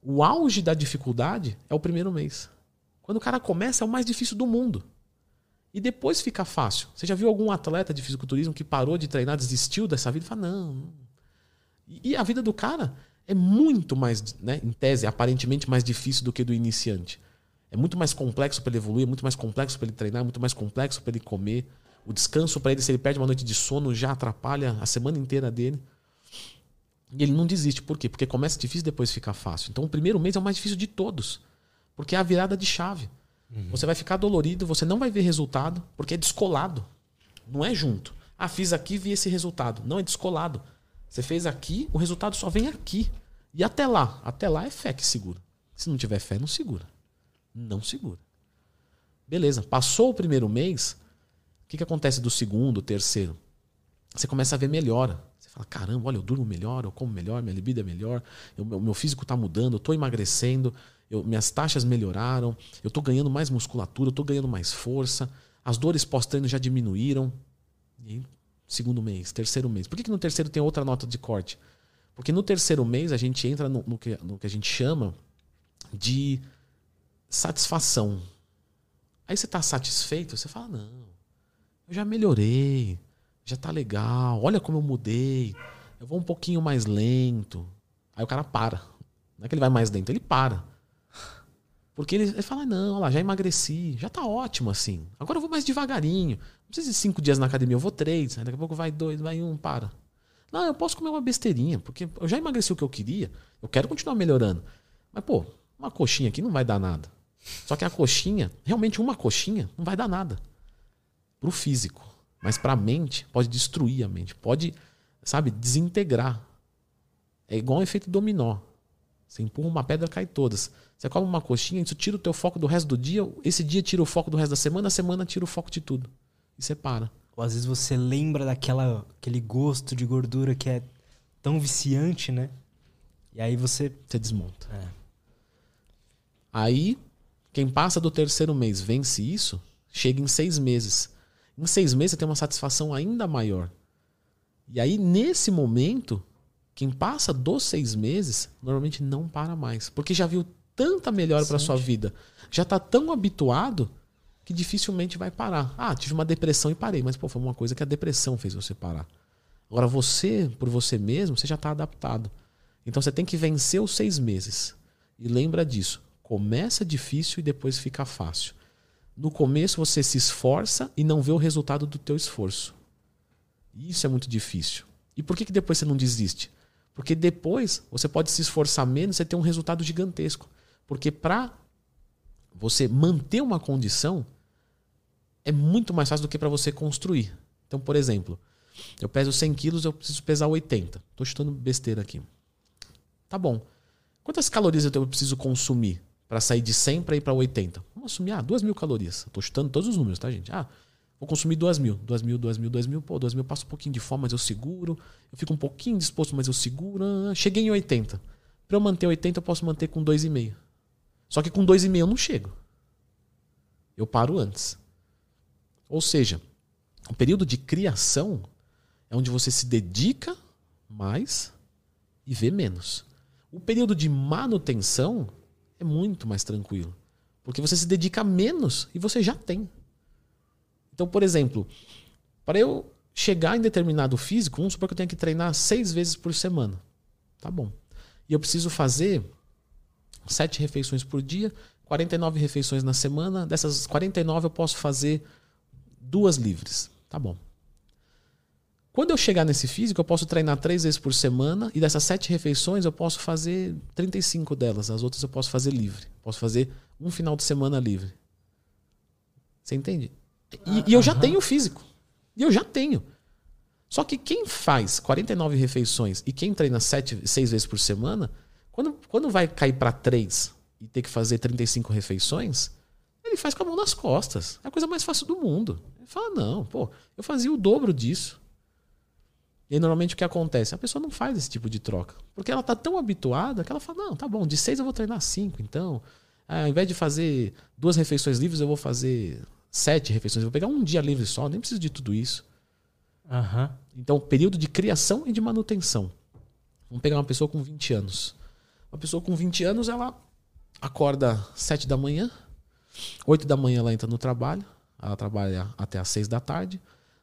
O auge da dificuldade é o primeiro mês. Quando o cara começa, é o mais difícil do mundo. E depois fica fácil. Você já viu algum atleta de fisiculturismo que parou de treinar, desistiu dessa vida fala: não. E a vida do cara é muito mais, né, em tese, aparentemente mais difícil do que do iniciante. É muito mais complexo para ele evoluir, é muito mais complexo para ele treinar, é muito mais complexo para ele comer. O descanso para ele, se ele perde uma noite de sono, já atrapalha a semana inteira dele. E ele não desiste. Por quê? Porque começa difícil depois fica fácil. Então o primeiro mês é o mais difícil de todos. Porque é a virada de chave. Uhum. Você vai ficar dolorido, você não vai ver resultado, porque é descolado. Não é junto. Ah, fiz aqui vi esse resultado. Não, é descolado. Você fez aqui, o resultado só vem aqui. E até lá? Até lá é fé que segura. Se não tiver fé, não segura. Não segura. Beleza, passou o primeiro mês, o que, que acontece do segundo, terceiro? Você começa a ver melhora. Fala, caramba, olha, eu durmo melhor, eu como melhor, minha libido é melhor, o meu físico está mudando, eu estou emagrecendo, eu, minhas taxas melhoraram, eu estou ganhando mais musculatura, eu estou ganhando mais força, as dores pós-treino já diminuíram. E segundo mês, terceiro mês. Por que, que no terceiro tem outra nota de corte? Porque no terceiro mês a gente entra no, no, que, no que a gente chama de satisfação. Aí você está satisfeito, você fala, não, eu já melhorei, já tá legal, olha como eu mudei, eu vou um pouquinho mais lento. Aí o cara para. Não é que ele vai mais lento, ele para. Porque ele, ele fala, não, lá, já emagreci, já tá ótimo assim. Agora eu vou mais devagarinho. Não precisa de cinco dias na academia, eu vou três. Daqui a pouco vai dois, vai um, para. Não, eu posso comer uma besteirinha, porque eu já emagreci o que eu queria. Eu quero continuar melhorando. Mas, pô, uma coxinha aqui não vai dar nada. Só que a coxinha, realmente uma coxinha, não vai dar nada. Pro físico. Mas pra mente, pode destruir a mente. Pode, sabe, desintegrar. É igual um efeito dominó. Você empurra uma pedra, cai todas. Você come uma coxinha, isso tira o teu foco do resto do dia, esse dia tira o foco do resto da semana, a semana tira o foco de tudo. E você para. Ou às vezes você lembra daquela aquele gosto de gordura que é tão viciante, né? E aí você. Você desmonta. É. Aí, quem passa do terceiro mês vence isso, chega em seis meses. Em seis meses você tem uma satisfação ainda maior. E aí, nesse momento, quem passa dos seis meses normalmente não para mais. Porque já viu tanta melhora para sua vida, já está tão habituado que dificilmente vai parar. Ah, tive uma depressão e parei, mas pô, foi uma coisa que a depressão fez você parar. Agora você, por você mesmo, você já está adaptado. Então você tem que vencer os seis meses. E lembra disso. Começa difícil e depois fica fácil. No começo você se esforça e não vê o resultado do teu esforço. Isso é muito difícil. E por que, que depois você não desiste? Porque depois você pode se esforçar menos e ter um resultado gigantesco. Porque para você manter uma condição é muito mais fácil do que para você construir. Então, por exemplo, eu peso 100 quilos, eu preciso pesar 80. Estou chutando besteira aqui. Tá bom. Quantas calorias eu preciso consumir para sair de 100 para ir para 80? Vamos assumir, ah, 2 mil calorias. Estou chutando todos os números, tá, gente? Ah, vou consumir 2 mil. 2 mil, 2 mil, 2 mil. Pô, 2 mil eu passo um pouquinho de fome, mas eu seguro. Eu fico um pouquinho disposto, mas eu seguro. Ah, cheguei em 80. Para eu manter 80, eu posso manter com 2,5. Só que com 2,5 eu não chego. Eu paro antes. Ou seja, o período de criação é onde você se dedica mais e vê menos. O período de manutenção é muito mais tranquilo. Porque você se dedica menos e você já tem. Então, por exemplo, para eu chegar em determinado físico, vamos supor que eu tenha que treinar seis vezes por semana. Tá bom. E eu preciso fazer sete refeições por dia, 49 refeições na semana. Dessas 49 eu posso fazer duas livres. Tá bom. Quando eu chegar nesse físico, eu posso treinar três vezes por semana e dessas sete refeições eu posso fazer 35 delas. As outras eu posso fazer livre. Posso fazer um final de semana livre. Você entende? E, e eu já tenho físico. E eu já tenho. Só que quem faz 49 refeições e quem treina sete, seis vezes por semana, quando, quando vai cair para três e ter que fazer 35 refeições, ele faz com a mão nas costas. É a coisa mais fácil do mundo. Ele fala, não, pô, eu fazia o dobro disso. E aí, normalmente o que acontece? A pessoa não faz esse tipo de troca. Porque ela tá tão habituada que ela fala: não, tá bom, de seis eu vou treinar cinco. Então, ao invés de fazer duas refeições livres, eu vou fazer sete refeições. Eu vou pegar um dia livre só, nem preciso de tudo isso. Uhum. Então, período de criação e de manutenção. Vamos pegar uma pessoa com 20 anos. Uma pessoa com 20 anos, ela acorda sete da manhã, oito da manhã ela entra no trabalho, ela trabalha até às seis da tarde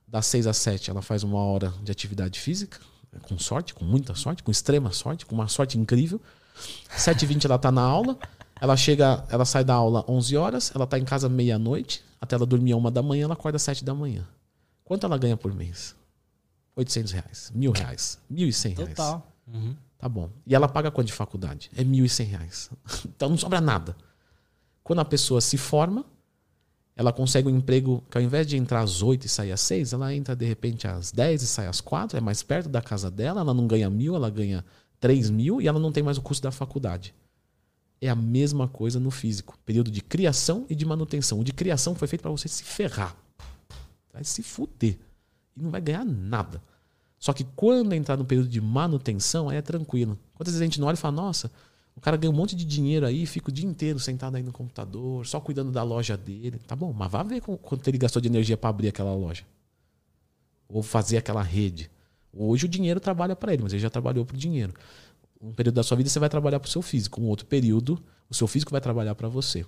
das 6 às 7 ela faz uma hora de atividade física, com sorte, com muita sorte, com extrema sorte, com uma sorte incrível. 7h20 ela está na aula, ela chega, ela sai da aula 11 horas, ela está em casa meia-noite, até ela dormir uma da manhã, ela acorda às 7 da manhã. Quanto ela ganha por mês? 800 reais, mil reais, 1.100 reais. Total. Uhum. Tá bom. E ela paga quanto de faculdade? É 1.100 reais. Então não sobra nada. Quando a pessoa se forma, ela consegue um emprego que ao invés de entrar às 8 e sair às 6, ela entra de repente às 10 e sai às 4, é mais perto da casa dela, ela não ganha mil, ela ganha 3 mil e ela não tem mais o custo da faculdade. É a mesma coisa no físico. Período de criação e de manutenção. O de criação foi feito para você se ferrar. Vai se fuder. E não vai ganhar nada. Só que quando entrar no período de manutenção, aí é tranquilo. Quantas vezes a gente não olha e fala, nossa, o cara ganha um monte de dinheiro aí, fica o dia inteiro sentado aí no computador, só cuidando da loja dele. Tá bom, mas vá ver quanto ele gastou de energia para abrir aquela loja. Ou fazer aquela rede. Hoje o dinheiro trabalha para ele, mas ele já trabalhou para o dinheiro. Um período da sua vida você vai trabalhar para o seu físico, um outro período o seu físico vai trabalhar para você.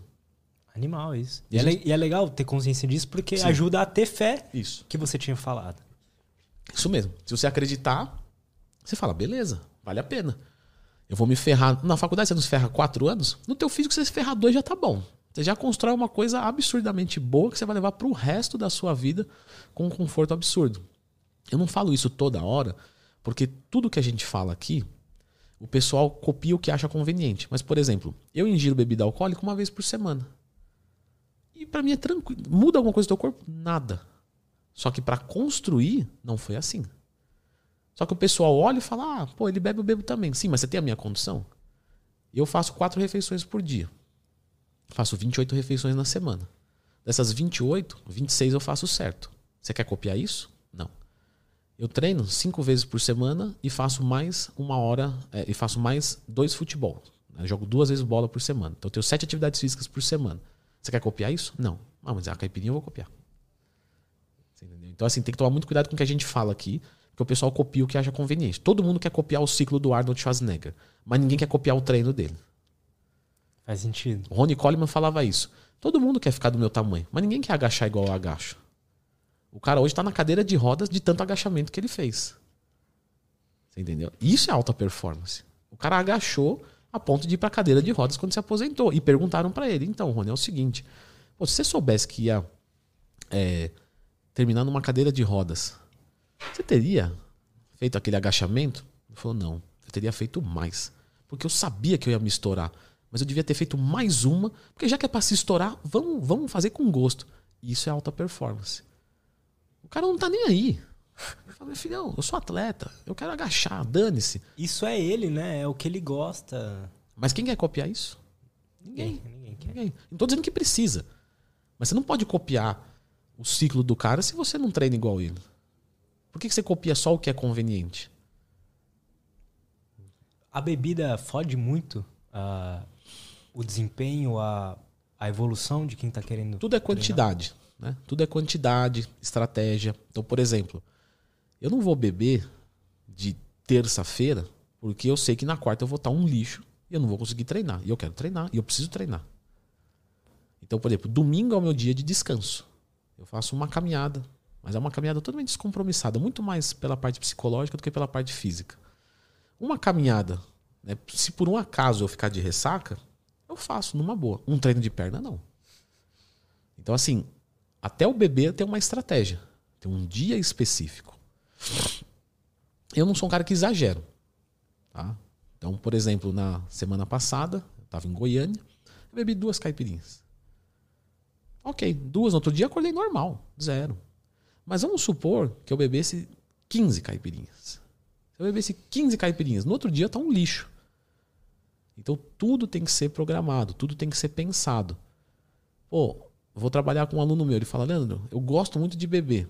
Animal isso. E, é gente... e, é, legal ter consciência disso porque Sim. ajuda a ter fé isso. que você tinha falado. Isso mesmo. Se você acreditar, você fala, beleza, vale a pena. Eu vou me ferrar. Na faculdade você não se ferra quatro anos? No teu físico você se ferrar dois já tá bom. Você já constrói uma coisa absurdamente boa que você vai levar para o resto da sua vida com um conforto absurdo. Eu não falo isso toda hora, porque tudo que a gente fala aqui, o pessoal copia o que acha conveniente. Mas, por exemplo, eu ingiro bebida alcoólica uma vez por semana. E para mim é tranquilo. Muda alguma coisa do teu corpo? Nada. Só que para construir, não foi assim. Só que o pessoal olha e fala: ah, pô, ele bebe, eu bebo também. Sim, mas você tem a minha condição? Eu faço quatro refeições por dia. Faço 28 refeições na semana. Dessas 28, 26 eu faço certo. Você quer copiar isso? Não. Eu treino cinco vezes por semana e faço mais uma hora é, e faço mais dois futebol. Eu jogo duas vezes bola por semana. Então eu tenho sete atividades físicas por semana. Você quer copiar isso? Não. Ah, mas a caipirinha eu vou copiar. Então, assim, tem que tomar muito cuidado com o que a gente fala aqui, porque o pessoal copia o que acha conveniente. Todo mundo quer copiar o ciclo do Arnold Schwarzenegger, mas ninguém quer copiar o treino dele. Faz sentido. O Ronnie Coleman falava isso. Todo mundo quer ficar do meu tamanho, mas ninguém quer agachar igual eu agacho. O cara hoje está na cadeira de rodas de tanto agachamento que ele fez. Você entendeu? Isso é alta performance. O cara agachou a ponto de ir para a cadeira de rodas quando se aposentou. E perguntaram para ele: então, Rony, é o seguinte: pô, se você soubesse que ia é, terminar numa cadeira de rodas, você teria feito aquele agachamento? Ele falou: Não, eu teria feito mais. Porque eu sabia que eu ia me estourar. Mas eu devia ter feito mais uma, porque já que é para se estourar, vamos, vamos fazer com gosto. E isso é alta performance. O cara não tá nem aí. Eu falei, filhão, eu sou atleta, eu quero agachar, dane-se. Isso é ele, né? É o que ele gosta. Mas quem quer copiar isso? Ninguém. Ninguém, quer. Ninguém. Não tô dizendo que precisa. Mas você não pode copiar o ciclo do cara se você não treina igual ele. Por que você copia só o que é conveniente? A bebida fode muito uh, o desempenho, a, a evolução de quem está querendo. Tudo é quantidade. Né? Tudo é quantidade, estratégia. Então, por exemplo, eu não vou beber de terça-feira porque eu sei que na quarta eu vou estar um lixo e eu não vou conseguir treinar. E eu quero treinar e eu preciso treinar. Então, por exemplo, domingo é o meu dia de descanso. Eu faço uma caminhada, mas é uma caminhada totalmente descompromissada, muito mais pela parte psicológica do que pela parte física. Uma caminhada, né, se por um acaso eu ficar de ressaca, eu faço numa boa. Um treino de perna, não. Então, assim, até o bebê tem uma estratégia, tem um dia específico. Eu não sou um cara que exagero. Tá? Então, por exemplo, na semana passada, eu estava em Goiânia, eu bebi duas caipirinhas. Ok, duas. No outro dia acordei normal, zero. Mas vamos supor que eu bebesse 15 caipirinhas. Se eu bebesse 15 caipirinhas, no outro dia tá um lixo. Então tudo tem que ser programado, tudo tem que ser pensado. Pô, vou trabalhar com um aluno meu, ele fala, Leandro, eu gosto muito de beber.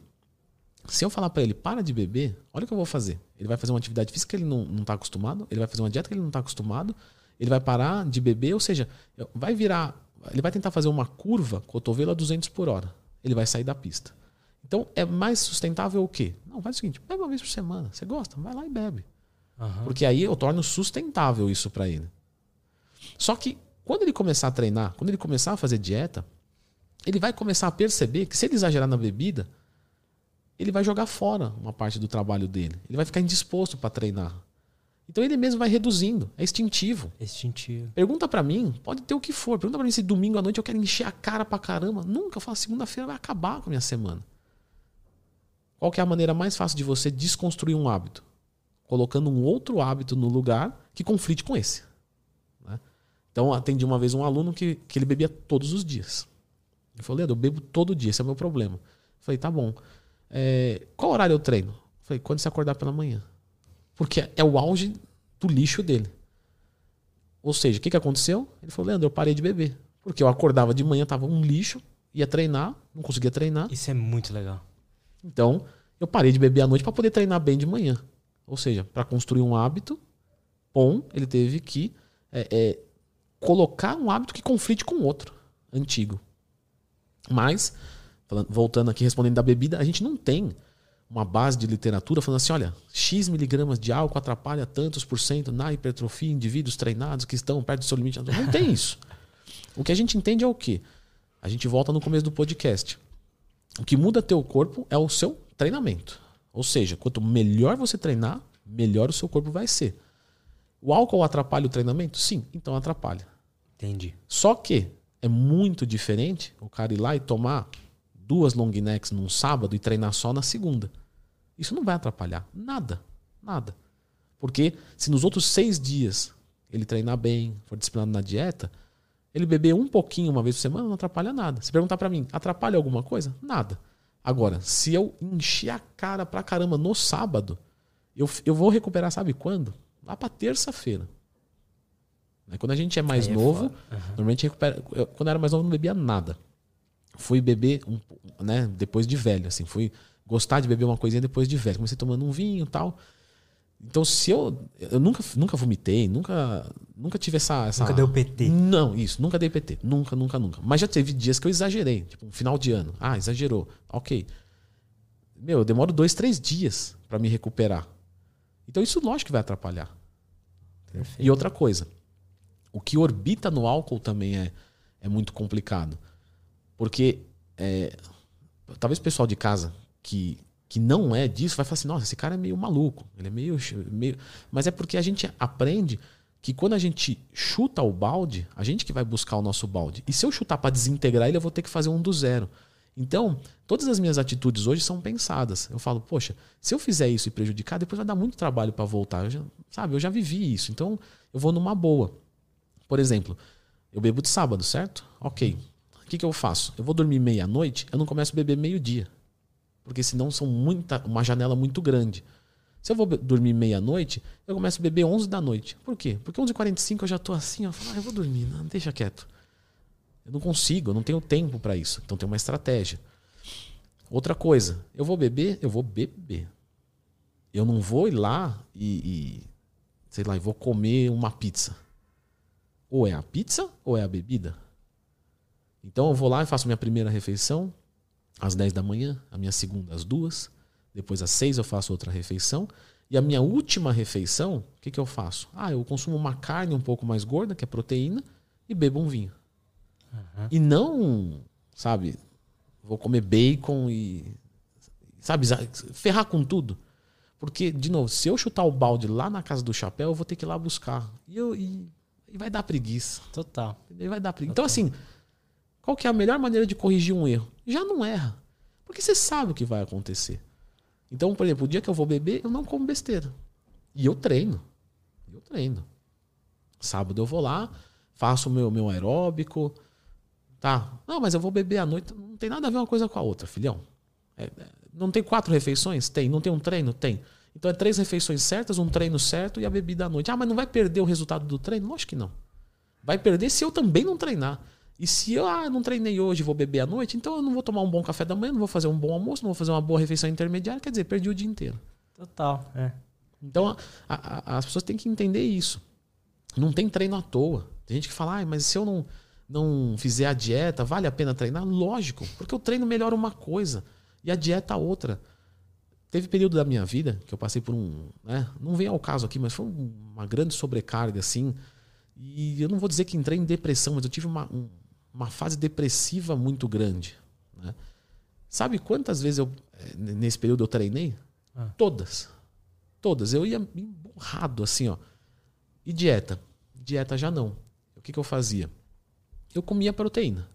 Se eu falar para ele, para de beber, olha o que eu vou fazer. Ele vai fazer uma atividade física que ele não, não tá acostumado, ele vai fazer uma dieta que ele não está acostumado, ele vai parar de beber, ou seja, vai virar. Ele vai tentar fazer uma curva, cotovelo a 200 por hora. Ele vai sair da pista. Então, é mais sustentável o quê? Não, faz o seguinte: bebe uma vez por semana. Você gosta? Vai lá e bebe. Uhum. Porque aí eu torno sustentável isso para ele. Só que quando ele começar a treinar, quando ele começar a fazer dieta, ele vai começar a perceber que se ele exagerar na bebida, ele vai jogar fora uma parte do trabalho dele. Ele vai ficar indisposto para treinar. Então ele mesmo vai reduzindo. É instintivo. instintivo. Pergunta para mim, pode ter o que for. Pergunta para mim se domingo à noite eu quero encher a cara pra caramba. Nunca. Eu falo, segunda-feira vai acabar com a minha semana. Qual é a maneira mais fácil de você desconstruir um hábito? Colocando um outro hábito no lugar que conflite com esse. Né? Então, atendi uma vez um aluno que, que ele bebia todos os dias. Ele falou, Leandro, eu bebo todo dia, esse é o meu problema. Eu falei, tá bom. É, qual horário eu treino? Eu falei, quando você acordar pela manhã. Porque é o auge do lixo dele. Ou seja, o que, que aconteceu? Ele falou, Leandro, eu parei de beber. Porque eu acordava de manhã, tava um lixo, ia treinar, não conseguia treinar. Isso é muito legal. Então, eu parei de beber à noite para poder treinar bem de manhã. Ou seja, para construir um hábito bom, ele teve que é, é, colocar um hábito que conflite com outro, antigo. Mas, voltando aqui respondendo da bebida, a gente não tem uma base de literatura falando assim, olha, X miligramas de álcool atrapalha tantos por cento na hipertrofia indivíduos treinados que estão perto do seu limite. Não tem isso. O que a gente entende é o quê? A gente volta no começo do podcast. O que muda teu corpo é o seu treinamento. Ou seja, quanto melhor você treinar, melhor o seu corpo vai ser. O álcool atrapalha o treinamento? Sim, então atrapalha. Entendi. Só que é muito diferente o cara ir lá e tomar duas long necks num sábado e treinar só na segunda. Isso não vai atrapalhar nada, nada. Porque se nos outros seis dias ele treinar bem, for disciplinado na dieta, ele beber um pouquinho uma vez por semana não atrapalha nada. Se perguntar para mim, atrapalha alguma coisa? Nada. Agora, se eu encher a cara pra caramba no sábado, eu, eu vou recuperar, sabe quando? Lá pra terça-feira. Né, quando a gente é mais é novo, uhum. normalmente recupera. Eu, quando eu era mais novo, eu não bebia nada. Fui beber, um, né, depois de velho, assim. Fui gostar de beber uma coisinha depois de velho. Comecei tomando um vinho e tal. Então, se eu. Eu nunca, nunca vomitei, nunca, nunca tive essa, essa. Nunca deu PT. Não, isso, nunca dei PT. Nunca, nunca, nunca. Mas já teve dias que eu exagerei. Tipo, um final de ano. Ah, exagerou. Ok. Meu, eu demoro dois, três dias para me recuperar. Então, isso lógico que vai atrapalhar. Perfeito. E outra coisa. O que orbita no álcool também é, é muito complicado. Porque. É, talvez o pessoal de casa que que não é disso, vai falar assim: nossa, esse cara é meio maluco, ele é meio, meio. Mas é porque a gente aprende que quando a gente chuta o balde, a gente que vai buscar o nosso balde. E se eu chutar para desintegrar ele, eu vou ter que fazer um do zero. Então, todas as minhas atitudes hoje são pensadas. Eu falo, poxa, se eu fizer isso e prejudicar, depois vai dar muito trabalho para voltar. Eu já, sabe, eu já vivi isso. Então, eu vou numa boa. Por exemplo, eu bebo de sábado, certo? Ok. O que, que eu faço? Eu vou dormir meia-noite, eu não começo a beber meio-dia. Porque senão são muita, uma janela muito grande. Se eu vou dormir meia-noite, eu começo a beber 11 da noite. Por quê? Porque 11h45 eu já tô assim, eu falo, ah, eu vou dormir, não, deixa quieto. Eu não consigo, eu não tenho tempo para isso. Então tem uma estratégia. Outra coisa, eu vou beber, eu vou beber. Eu não vou ir lá e, e sei lá, e vou comer uma pizza. Ou é a pizza ou é a bebida. Então eu vou lá e faço minha primeira refeição, às 10 da manhã, a minha segunda às duas, depois às 6 eu faço outra refeição. E a minha última refeição, o que, que eu faço? Ah, eu consumo uma carne um pouco mais gorda, que é proteína, e bebo um vinho. Uhum. E não, sabe, vou comer bacon e. Sabe, ferrar com tudo. Porque, de novo, se eu chutar o balde lá na casa do chapéu, eu vou ter que ir lá buscar. E, eu, e, e vai dar preguiça. Total. E vai dar preguiça. Então, Total. Então, assim, qual que é a melhor maneira de corrigir um erro? Já não erra. Porque você sabe o que vai acontecer. Então, por exemplo, o dia que eu vou beber, eu não como besteira. E eu treino. Eu treino. Sábado eu vou lá, faço o meu, meu aeróbico. Tá. Não, mas eu vou beber à noite. Não tem nada a ver uma coisa com a outra, filhão. É, é, não tem quatro refeições? Tem. Não tem um treino? Tem. Então é três refeições certas, um treino certo e a bebida à noite. Ah, mas não vai perder o resultado do treino? Acho que não. Vai perder se eu também não treinar. E se eu ah, não treinei hoje vou beber à noite, então eu não vou tomar um bom café da manhã, não vou fazer um bom almoço, não vou fazer uma boa refeição intermediária, quer dizer, perdi o dia inteiro. Total, é. Então a, a, as pessoas têm que entender isso. Não tem treino à toa. Tem gente que fala, ah, mas se eu não, não fizer a dieta, vale a pena treinar? Lógico, porque o treino melhora uma coisa e a dieta outra. Teve período da minha vida que eu passei por um. Né, não vem ao caso aqui, mas foi uma grande sobrecarga, assim. E eu não vou dizer que entrei em depressão, mas eu tive uma, um, uma fase depressiva muito grande. Né? Sabe quantas vezes eu, eh, nesse período eu treinei? Ah. Todas. Todas. Eu ia emburrado assim, ó. E dieta? Dieta já não. O que, que eu fazia? Eu comia proteína.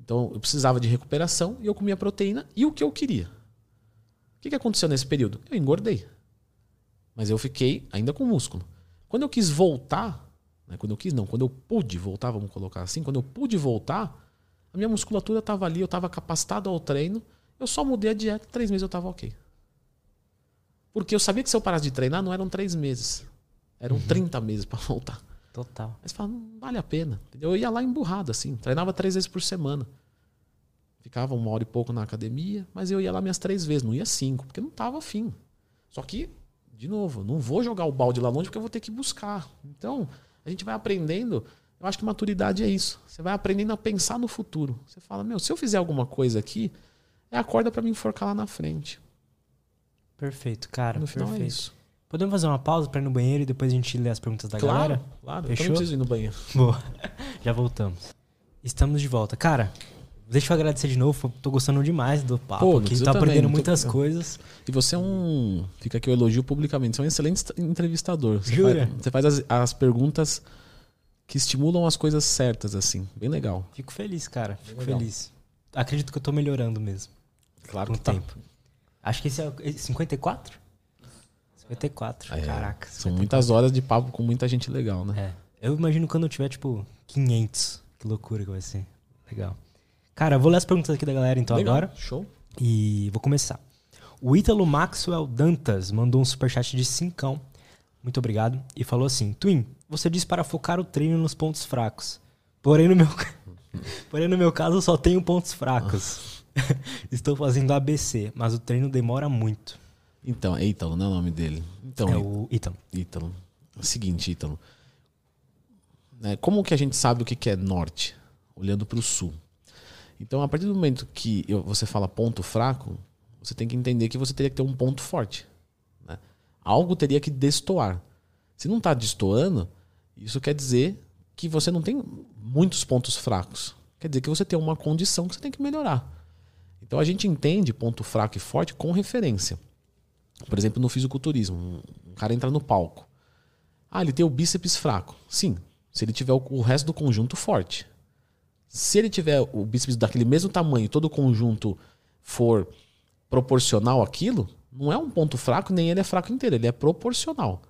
Então eu precisava de recuperação e eu comia proteína e o que eu queria. O que, que aconteceu nesse período? Eu engordei. Mas eu fiquei ainda com músculo. Quando eu quis voltar? Quando eu quis, não. Quando eu pude voltar, vamos colocar assim, quando eu pude voltar, a minha musculatura estava ali, eu estava capacitado ao treino. Eu só mudei a dieta, três meses eu estava ok. Porque eu sabia que se eu parasse de treinar, não eram três meses. Eram uhum. 30 meses para voltar. Total. Mas fala, não vale a pena. Eu ia lá emburrado, assim. Treinava três vezes por semana. Ficava uma hora e pouco na academia, mas eu ia lá minhas três vezes, não ia cinco, porque não estava afim. Só que, de novo, não vou jogar o balde lá longe porque eu vou ter que buscar. Então, a gente vai aprendendo. Eu acho que maturidade é isso. Você vai aprendendo a pensar no futuro. Você fala, meu, se eu fizer alguma coisa aqui, é a corda para me enforcar lá na frente. Perfeito, cara. No final é perfeito. é isso. Podemos fazer uma pausa para ir no banheiro e depois a gente lê as perguntas da claro, galera? Claro, Fechou? Eu não preciso ir no banheiro. Boa. Já voltamos. Estamos de volta. Cara, deixa eu agradecer de novo. Tô gostando demais do papo Pô, aqui. Tá aprendendo muitas tô... coisas. E você é um. Fica aqui o elogio publicamente. Você é um excelente entrevistador. Você Jura? Faz, você faz as, as, perguntas que estimulam as coisas certas, assim. Bem legal. Fico feliz, cara. Fico feliz. Acredito que eu tô melhorando mesmo. Claro o tá. tempo. Acho que esse é 54? 54. É, Caraca. 54. São muitas horas de papo com muita gente legal, né? É. Eu imagino quando eu tiver, tipo, 500. Que loucura que vai ser. Legal. Cara, vou ler as perguntas aqui da galera então legal. agora. Show. E vou começar. O Ítalo Maxwell Dantas mandou um superchat de cincão. Muito obrigado. E falou assim: Twin, você disse para focar o treino nos pontos fracos. Porém, no meu, Porém, no meu caso, só tenho pontos fracos. Estou fazendo ABC, mas o treino demora muito. Então, é Ítalo, não é o nome dele. Então, é o Ítalo. Ítalo. É o seguinte, Ítalo. É, como que a gente sabe o que é norte? Olhando para o sul. Então, a partir do momento que você fala ponto fraco, você tem que entender que você teria que ter um ponto forte. Né? Algo teria que destoar. Se não está destoando, isso quer dizer que você não tem muitos pontos fracos. Quer dizer que você tem uma condição que você tem que melhorar. Então a gente entende ponto fraco e forte com referência. Por exemplo, no fisiculturismo, um cara entra no palco. Ah, ele tem o bíceps fraco. Sim, se ele tiver o resto do conjunto forte. Se ele tiver o bíceps daquele mesmo tamanho, todo o conjunto for proporcional àquilo, não é um ponto fraco, nem ele é fraco inteiro, ele é proporcional.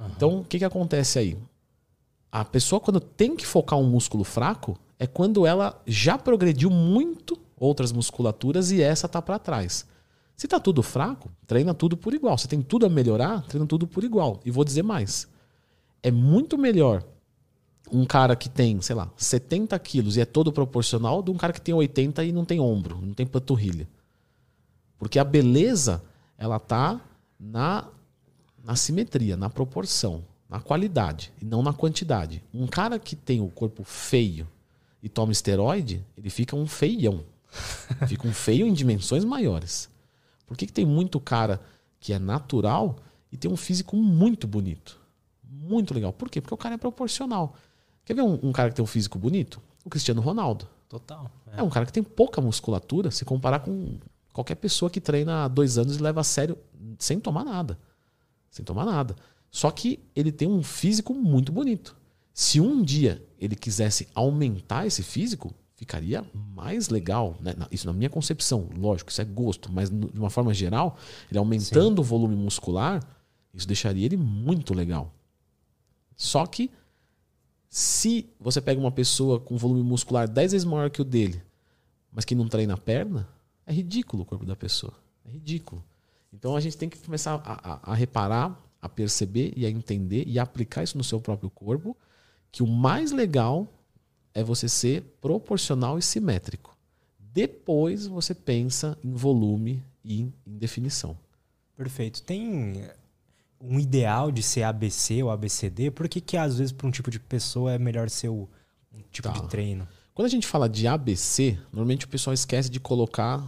Uhum. Então, o que, que acontece aí? A pessoa, quando tem que focar um músculo fraco, é quando ela já progrediu muito outras musculaturas e essa tá para trás. Se tá tudo fraco, treina tudo por igual. Se tem tudo a melhorar, treina tudo por igual. E vou dizer mais. É muito melhor um cara que tem, sei lá, 70 quilos e é todo proporcional de um cara que tem 80 e não tem ombro, não tem panturrilha. Porque a beleza, ela tá na, na simetria, na proporção, na qualidade e não na quantidade. Um cara que tem o corpo feio e toma esteroide, ele fica um feião. fica um feio em dimensões maiores. Por que, que tem muito cara que é natural e tem um físico muito bonito? Muito legal. Por quê? Porque o cara é proporcional. Quer ver um, um, cara que tem um físico bonito? O Cristiano Ronaldo. Total. É. é. um cara que tem pouca musculatura se comparar com qualquer pessoa que treina há dois anos e leva a sério sem tomar nada. Sem tomar nada. Só que ele tem um físico muito bonito. Se um dia ele quisesse aumentar esse físico, ficaria mais legal, né? isso na minha concepção, lógico, isso é gosto, mas de uma forma geral, ele aumentando Sim. o volume muscular, isso deixaria ele muito legal. Só que se você pega uma pessoa com volume muscular 10 vezes maior que o dele, mas que não treina a perna, é ridículo o corpo da pessoa. É ridículo. Então a gente tem que começar a, a, a reparar, a perceber e a entender e aplicar isso no seu próprio corpo, que o mais legal é você ser proporcional e simétrico. Depois você pensa em volume e em definição. Perfeito. Tem um ideal de ser ABC ou ABCD? Por que, que às vezes para um tipo de pessoa é melhor ser o, um tipo tá. de treino? Quando a gente fala de ABC, normalmente o pessoal esquece de colocar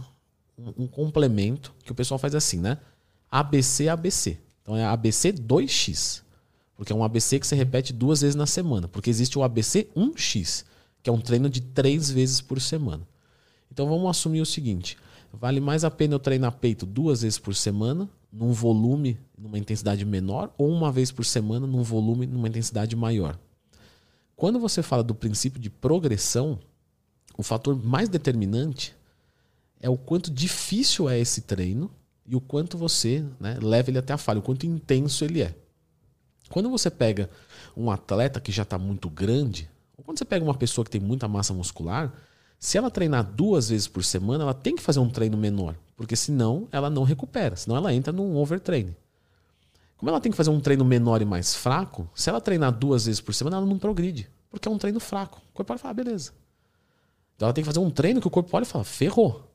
um, um complemento que o pessoal faz assim, né? ABC, ABC. Então é ABC 2x. Porque é um ABC que você repete duas vezes na semana. Porque existe o ABC 1x que é um treino de três vezes por semana. Então vamos assumir o seguinte: vale mais a pena eu treinar peito duas vezes por semana, num volume, numa intensidade menor, ou uma vez por semana, num volume, numa intensidade maior. Quando você fala do princípio de progressão, o fator mais determinante é o quanto difícil é esse treino e o quanto você né, leva ele até a falha, o quanto intenso ele é. Quando você pega um atleta que já está muito grande, quando você pega uma pessoa que tem muita massa muscular, se ela treinar duas vezes por semana, ela tem que fazer um treino menor, porque senão ela não recupera, senão ela entra num overtraining. Como ela tem que fazer um treino menor e mais fraco, se ela treinar duas vezes por semana, ela não progride, porque é um treino fraco. O corpo pode falar, ah, beleza. Então ela tem que fazer um treino que o corpo pode falar, ferrou.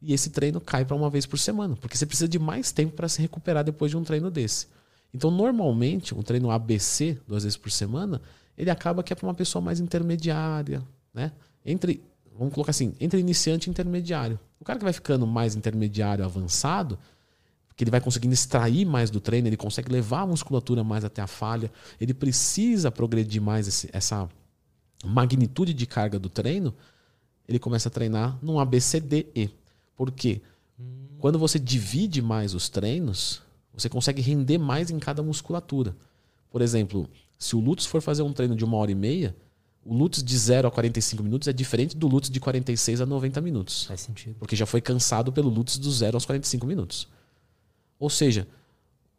E esse treino cai para uma vez por semana, porque você precisa de mais tempo para se recuperar depois de um treino desse. Então, normalmente, um treino ABC, duas vezes por semana, ele acaba que é para uma pessoa mais intermediária, né? Entre, vamos colocar assim, entre iniciante e intermediário. O cara que vai ficando mais intermediário, avançado, que ele vai conseguindo extrair mais do treino, ele consegue levar a musculatura mais até a falha, ele precisa progredir mais esse, essa magnitude de carga do treino, ele começa a treinar num ABCDE. Por quê? Hum. Quando você divide mais os treinos, você consegue render mais em cada musculatura. Por exemplo, se o Lutz for fazer um treino de uma hora e meia, o Lutz de 0 a 45 minutos é diferente do Lutz de 46 a 90 minutos. Faz sentido. Porque já foi cansado pelo Lutz do 0 aos 45 minutos. Ou seja,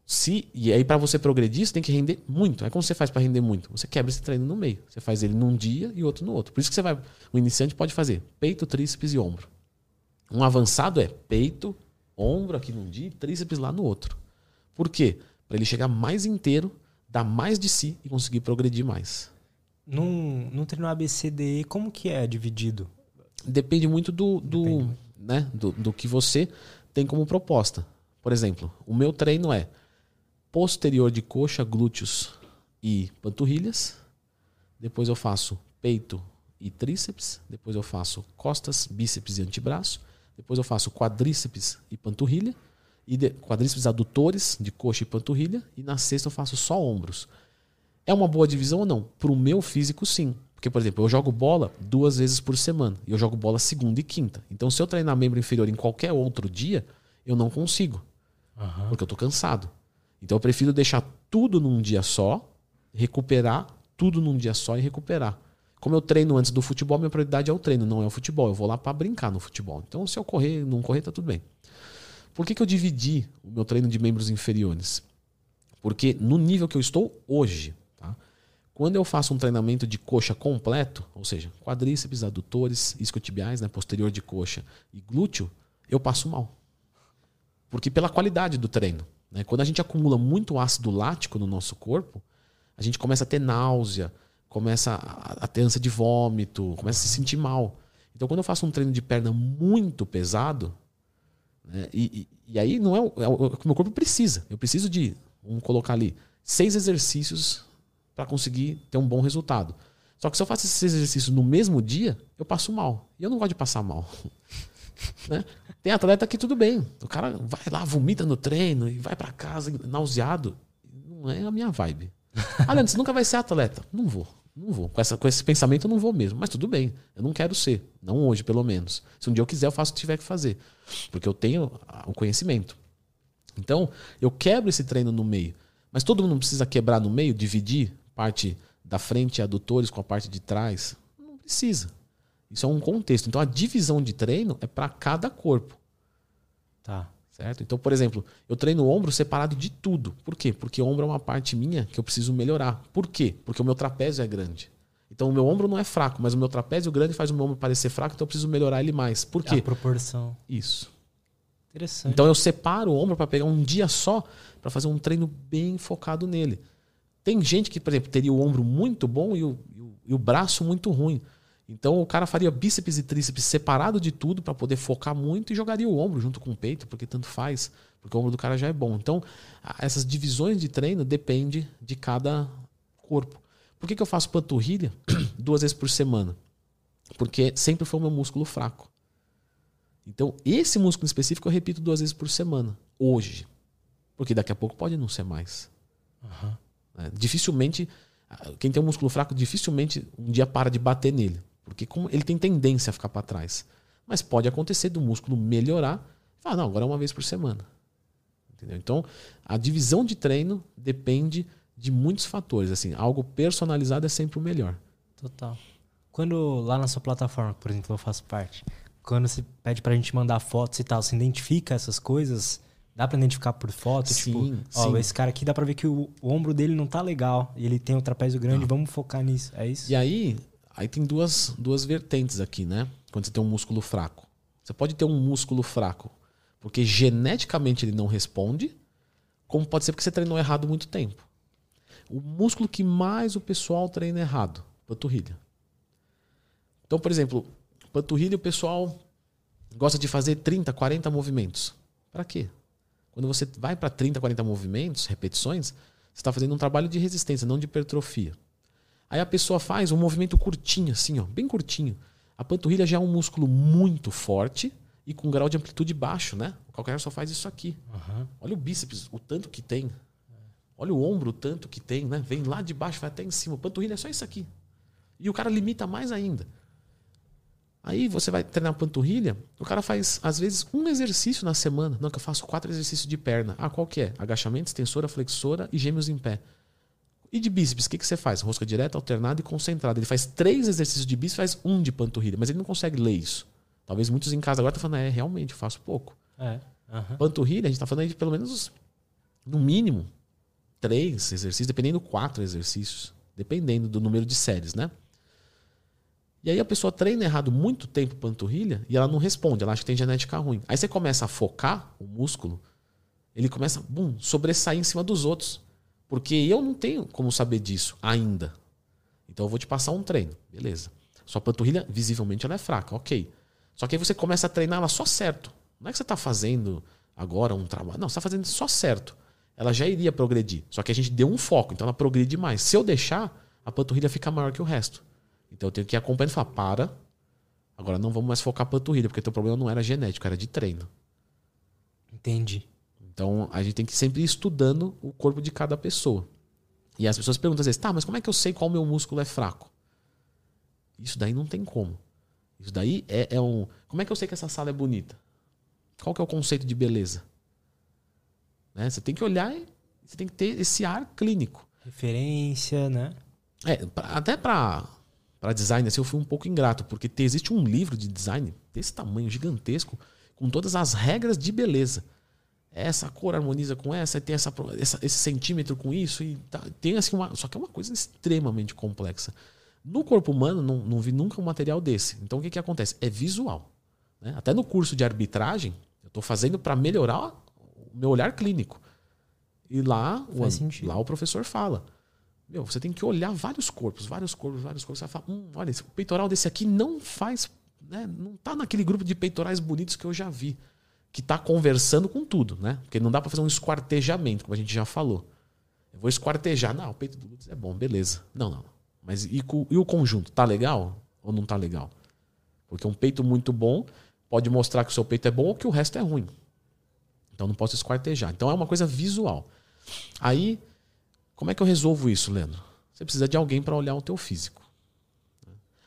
se e aí para você progredir, você tem que render muito. Aí como você faz para render muito? Você quebra esse treino no meio. Você faz ele num dia e outro no outro. Por isso que você vai, o iniciante pode fazer peito, tríceps e ombro. Um avançado é peito, ombro aqui num dia e tríceps lá no outro. Por quê? Para ele chegar mais inteiro dar mais de si e conseguir progredir mais. Num, num treino ABCDE, como que é dividido? Depende muito do, do, Depende. Né, do, do que você tem como proposta. Por exemplo, o meu treino é posterior de coxa, glúteos e panturrilhas. Depois eu faço peito e tríceps. Depois eu faço costas, bíceps e antebraço. Depois eu faço quadríceps e panturrilha e de, quadríceps adutores de coxa e panturrilha, e na sexta eu faço só ombros. É uma boa divisão ou não? Para o meu físico, sim. Porque, por exemplo, eu jogo bola duas vezes por semana. E eu jogo bola segunda e quinta. Então, se eu treinar membro inferior em qualquer outro dia, eu não consigo. Uhum. Porque eu estou cansado. Então, eu prefiro deixar tudo num dia só, recuperar tudo num dia só e recuperar. Como eu treino antes do futebol, minha prioridade é o treino, não é o futebol. Eu vou lá para brincar no futebol. Então, se eu correr, não correr, tá tudo bem. Por que, que eu dividi o meu treino de membros inferiores? Porque no nível que eu estou hoje? Quando eu faço um treinamento de coxa completo, ou seja, quadríceps, adutores, isquiotibiais, né, posterior de coxa e glúteo, eu passo mal. Porque pela qualidade do treino. Né? Quando a gente acumula muito ácido lático no nosso corpo, a gente começa a ter náusea, começa a ter ânsia de vômito, começa a se sentir mal. Então, quando eu faço um treino de perna muito pesado, né? E, e, e, aí não é o, é o, que o meu corpo precisa. Eu preciso de, vamos colocar ali, seis exercícios para conseguir ter um bom resultado. Só que se eu faço esses exercícios no mesmo dia, eu passo mal. E eu não gosto de passar mal. né? Tem atleta que tudo bem. O cara vai lá, vomita no treino e vai para casa nauseado. Não é a minha vibe. Ah, Leandro, você nunca vai ser atleta. Não vou. Não vou. Com, essa, com esse pensamento eu não vou mesmo. Mas tudo bem. Eu não quero ser. Não hoje, pelo menos. Se um dia eu quiser, eu faço o que tiver que fazer. Porque eu tenho o conhecimento. Então, eu quebro esse treino no meio. Mas todo mundo precisa quebrar no meio, dividir parte da frente adutores com a parte de trás? Não precisa. Isso é um contexto. Então a divisão de treino é para cada corpo. Tá. Certo? Então, por exemplo, eu treino o ombro separado de tudo. Por quê? Porque o ombro é uma parte minha que eu preciso melhorar. Por quê? Porque o meu trapézio é grande. Então o meu ombro não é fraco, mas o meu trapézio grande faz o meu ombro parecer fraco, então eu preciso melhorar ele mais. Por quê? A proporção. Isso. Interessante. Então eu separo o ombro para pegar um dia só para fazer um treino bem focado nele. Tem gente que, por exemplo, teria o ombro muito bom e o, e o, e o braço muito ruim. Então o cara faria bíceps e tríceps separado de tudo para poder focar muito e jogaria o ombro junto com o peito, porque tanto faz, porque o ombro do cara já é bom. Então essas divisões de treino depende de cada corpo. Por que, que eu faço panturrilha duas vezes por semana? Porque sempre foi o meu músculo fraco. Então esse músculo específico eu repito duas vezes por semana hoje, porque daqui a pouco pode não ser mais. Uhum. É, dificilmente quem tem um músculo fraco dificilmente um dia para de bater nele. Porque ele tem tendência a ficar para trás. Mas pode acontecer do músculo melhorar. Ah, não, agora é uma vez por semana. Entendeu? Então, a divisão de treino depende de muitos fatores. Assim, algo personalizado é sempre o melhor. Total. Quando lá na sua plataforma, por exemplo, eu faço parte, quando você pede pra gente mandar fotos e tal, você identifica essas coisas? Dá pra identificar por foto? Sim, tipo, ó, sim. esse cara aqui dá pra ver que o, o ombro dele não tá legal. E ele tem o trapézio grande, vamos focar nisso. É isso? E aí, aí tem duas, duas vertentes aqui, né? Quando você tem um músculo fraco. Você pode ter um músculo fraco porque geneticamente ele não responde, como pode ser porque você treinou errado muito tempo. O músculo que mais o pessoal treina errado, panturrilha. Então, por exemplo, panturrilha o pessoal gosta de fazer 30, 40 movimentos. Para quê? Quando você vai para 30, 40 movimentos, repetições, você está fazendo um trabalho de resistência, não de hipertrofia. Aí a pessoa faz um movimento curtinho, assim, ó, bem curtinho. A panturrilha já é um músculo muito forte e com grau de amplitude baixo, né? O calcanhar só faz isso aqui. Uhum. Olha o bíceps, o tanto que tem. Olha o ombro, o tanto que tem, né? Vem lá de baixo, vai até em cima. A panturrilha é só isso aqui. E o cara limita mais ainda. Aí você vai treinar panturrilha, o cara faz, às vezes, um exercício na semana. Não, que eu faço quatro exercícios de perna. Ah, qual que é? Agachamento, extensora, flexora e gêmeos em pé. E de bíceps, o que, que você faz? Rosca direta, alternada e concentrada. Ele faz três exercícios de bíceps, faz um de panturrilha, mas ele não consegue ler isso. Talvez muitos em casa agora estão falando, é, realmente, eu faço pouco. É. Uhum. Panturrilha, a gente está falando aí de pelo menos, no mínimo, três exercícios, dependendo quatro exercícios, dependendo do número de séries, né? E aí a pessoa treina errado muito tempo panturrilha e ela não responde, ela acha que tem genética ruim. Aí você começa a focar o músculo, ele começa bum, sobressair em cima dos outros. Porque eu não tenho como saber disso ainda. Então eu vou te passar um treino, beleza. Sua panturrilha, visivelmente, ela é fraca, ok. Só que aí você começa a treinar ela só certo. Não é que você está fazendo agora um trabalho. Não, você está fazendo só certo. Ela já iria progredir. Só que a gente deu um foco, então ela progride mais. Se eu deixar, a panturrilha fica maior que o resto. Então eu tenho que acompanhar e falar, para. Agora não vamos mais focar panturrilha, porque teu problema não era genético, era de treino. Entendi. Então a gente tem que sempre ir estudando o corpo de cada pessoa. E as pessoas perguntam às vezes, tá, mas como é que eu sei qual meu músculo é fraco? Isso daí não tem como. Isso daí é, é um. Como é que eu sei que essa sala é bonita? Qual que é o conceito de beleza? Né? Você tem que olhar e você tem que ter esse ar clínico. Referência, né? É, pra- até para para design, assim, eu fui um pouco ingrato, porque te- existe um livro de design desse tamanho, gigantesco, com todas as regras de beleza. Essa cor harmoniza com essa, tem essa, essa- esse centímetro com isso, e tá- tem assim uma. Só que é uma coisa extremamente complexa. No corpo humano, não, não vi nunca um material desse. Então o que, que acontece? É visual. né? Até no curso de arbitragem, eu estou fazendo para melhorar o meu olhar clínico. E lá, o, lá o professor fala. Meu, você tem que olhar vários corpos, vários corpos, vários corpos. Você vai falar, hum, olha, o peitoral desse aqui não faz. Né, não tá naquele grupo de peitorais bonitos que eu já vi. Que tá conversando com tudo, né? Porque não dá para fazer um esquartejamento, como a gente já falou. Eu vou esquartejar. Não, o peito do Lutz é bom, beleza. Não, não. Mas e, e o conjunto? Tá legal ou não tá legal? Porque um peito muito bom pode mostrar que o seu peito é bom ou que o resto é ruim. Então não posso esquartejar. Então é uma coisa visual. Aí, como é que eu resolvo isso, Leandro? Você precisa de alguém para olhar o teu físico.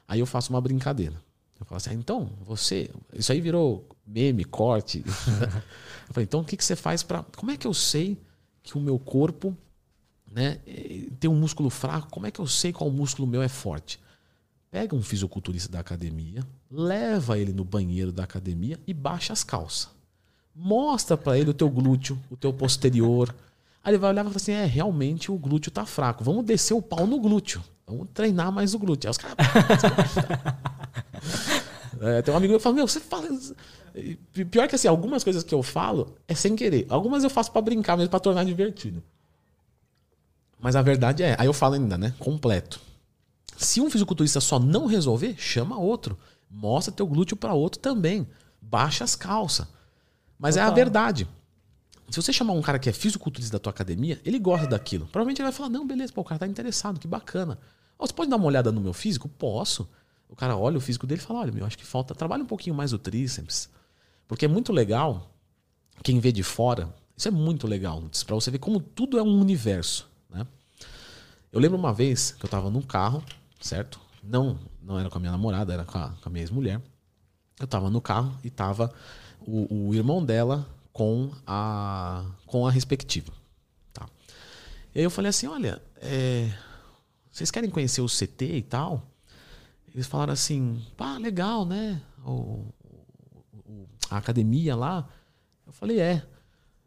Aí eu faço uma brincadeira. Eu falo assim, ah, então, você. Isso aí virou meme, corte. eu falei, então o que, que você faz para. Como é que eu sei que o meu corpo né, tem um músculo fraco? Como é que eu sei qual músculo meu é forte? Pega um fisiculturista da academia, leva ele no banheiro da academia e baixa as calças. Mostra para ele o teu glúteo, o teu posterior. Aí ele vai olhar e falar assim: é, realmente o glúteo tá fraco. Vamos descer o pau no glúteo. Vamos treinar mais o glúteo. Aí os caras. é, tem um amigo que fala: Meu, você fala. Pior que assim, algumas coisas que eu falo é sem querer. Algumas eu faço para brincar mesmo, pra tornar divertido. Mas a verdade é, aí eu falo ainda, né? Completo. Se um fisiculturista só não resolver, chama outro. Mostra teu glúteo para outro também. Baixa as calças. Mas Total. é a verdade. Se você chamar um cara que é fisiculturista da tua academia, ele gosta daquilo. Provavelmente ele vai falar: não, beleza, pô, o cara tá interessado, que bacana. Oh, você pode dar uma olhada no meu físico? Posso. O cara olha o físico dele e fala: olha, meu, acho que falta. Trabalha um pouquinho mais o tríceps. Porque é muito legal, quem vê de fora, isso é muito legal, para você ver como tudo é um universo. Né? Eu lembro uma vez que eu tava num carro, certo? Não, não era com a minha namorada, era com a, com a minha ex-mulher. Eu tava no carro e tava o, o irmão dela com a, com a respectiva. Tá? E aí eu falei assim: olha, é, vocês querem conhecer o CT e tal? Eles falaram assim: pá, legal, né? O, o, a academia lá. Eu falei: é.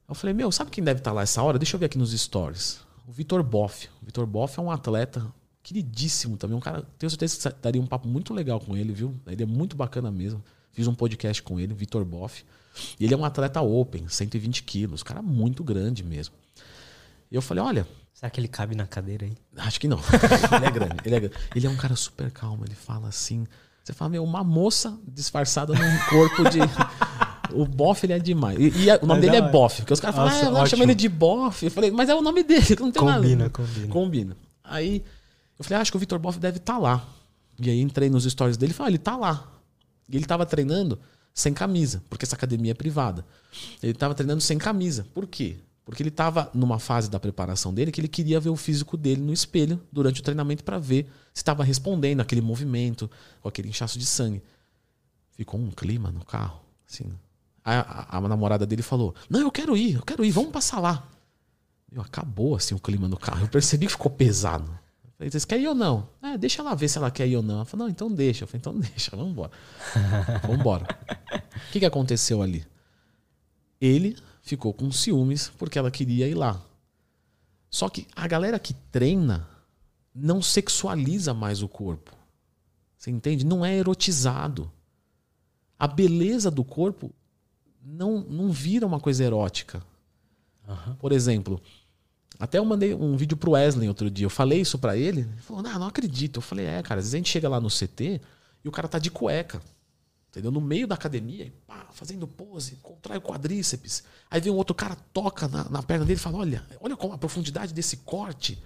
Eu falei: meu, sabe quem deve estar lá essa hora? Deixa eu ver aqui nos stories. O Vitor Boff. O Vitor Boff é um atleta queridíssimo também. Um cara, tenho certeza que daria um papo muito legal com ele, viu? Ele é muito bacana mesmo. Fiz um podcast com ele, Vitor Boff. E ele é um atleta open, 120 quilos. Cara muito grande mesmo. E eu falei, olha. Será que ele cabe na cadeira aí? Acho que não. ele é grande. Ele é grande. Ele é um cara super calmo. Ele fala assim. Você fala, meu, uma moça disfarçada num corpo de. O Boff, ele é demais. E, e o nome mas dele é, é Boff. Porque os caras falam, ah, chama ele de Boff. Eu falei, mas é o nome dele, não tem combina, nada. Combina, combina. Combina. Aí eu falei, ah, acho que o Vitor Boff deve estar tá lá. E aí entrei nos stories dele e falei, ah, ele tá lá. E ele tava treinando sem camisa, porque essa academia é privada. Ele tava treinando sem camisa. Por quê? Porque ele tava numa fase da preparação dele que ele queria ver o físico dele no espelho durante o treinamento para ver se estava respondendo aquele movimento, com aquele inchaço de sangue. Ficou um clima no carro, assim. A, a, a namorada dele falou: Não, eu quero ir, eu quero ir, vamos passar lá. Meu, acabou assim o clima no carro. Eu percebi que ficou pesado. Falei, vocês querem ir ou não? É, deixa ela ver se ela quer ir ou não. Ela falou, não, então deixa. Eu falei, então deixa, vamos embora. vamos embora. O que, que aconteceu ali? Ele ficou com ciúmes porque ela queria ir lá. Só que a galera que treina não sexualiza mais o corpo. Você entende? Não é erotizado. A beleza do corpo não, não vira uma coisa erótica. Uhum. Por exemplo, até eu mandei um vídeo pro Wesley outro dia. Eu falei isso para ele. Ele falou: Não, não acredito. Eu falei: É, cara, às vezes a gente chega lá no CT e o cara tá de cueca. Entendeu? No meio da academia, e pá, fazendo pose, contrai o quadríceps. Aí vem um outro cara, toca na, na perna dele e fala: Olha, olha como a profundidade desse corte.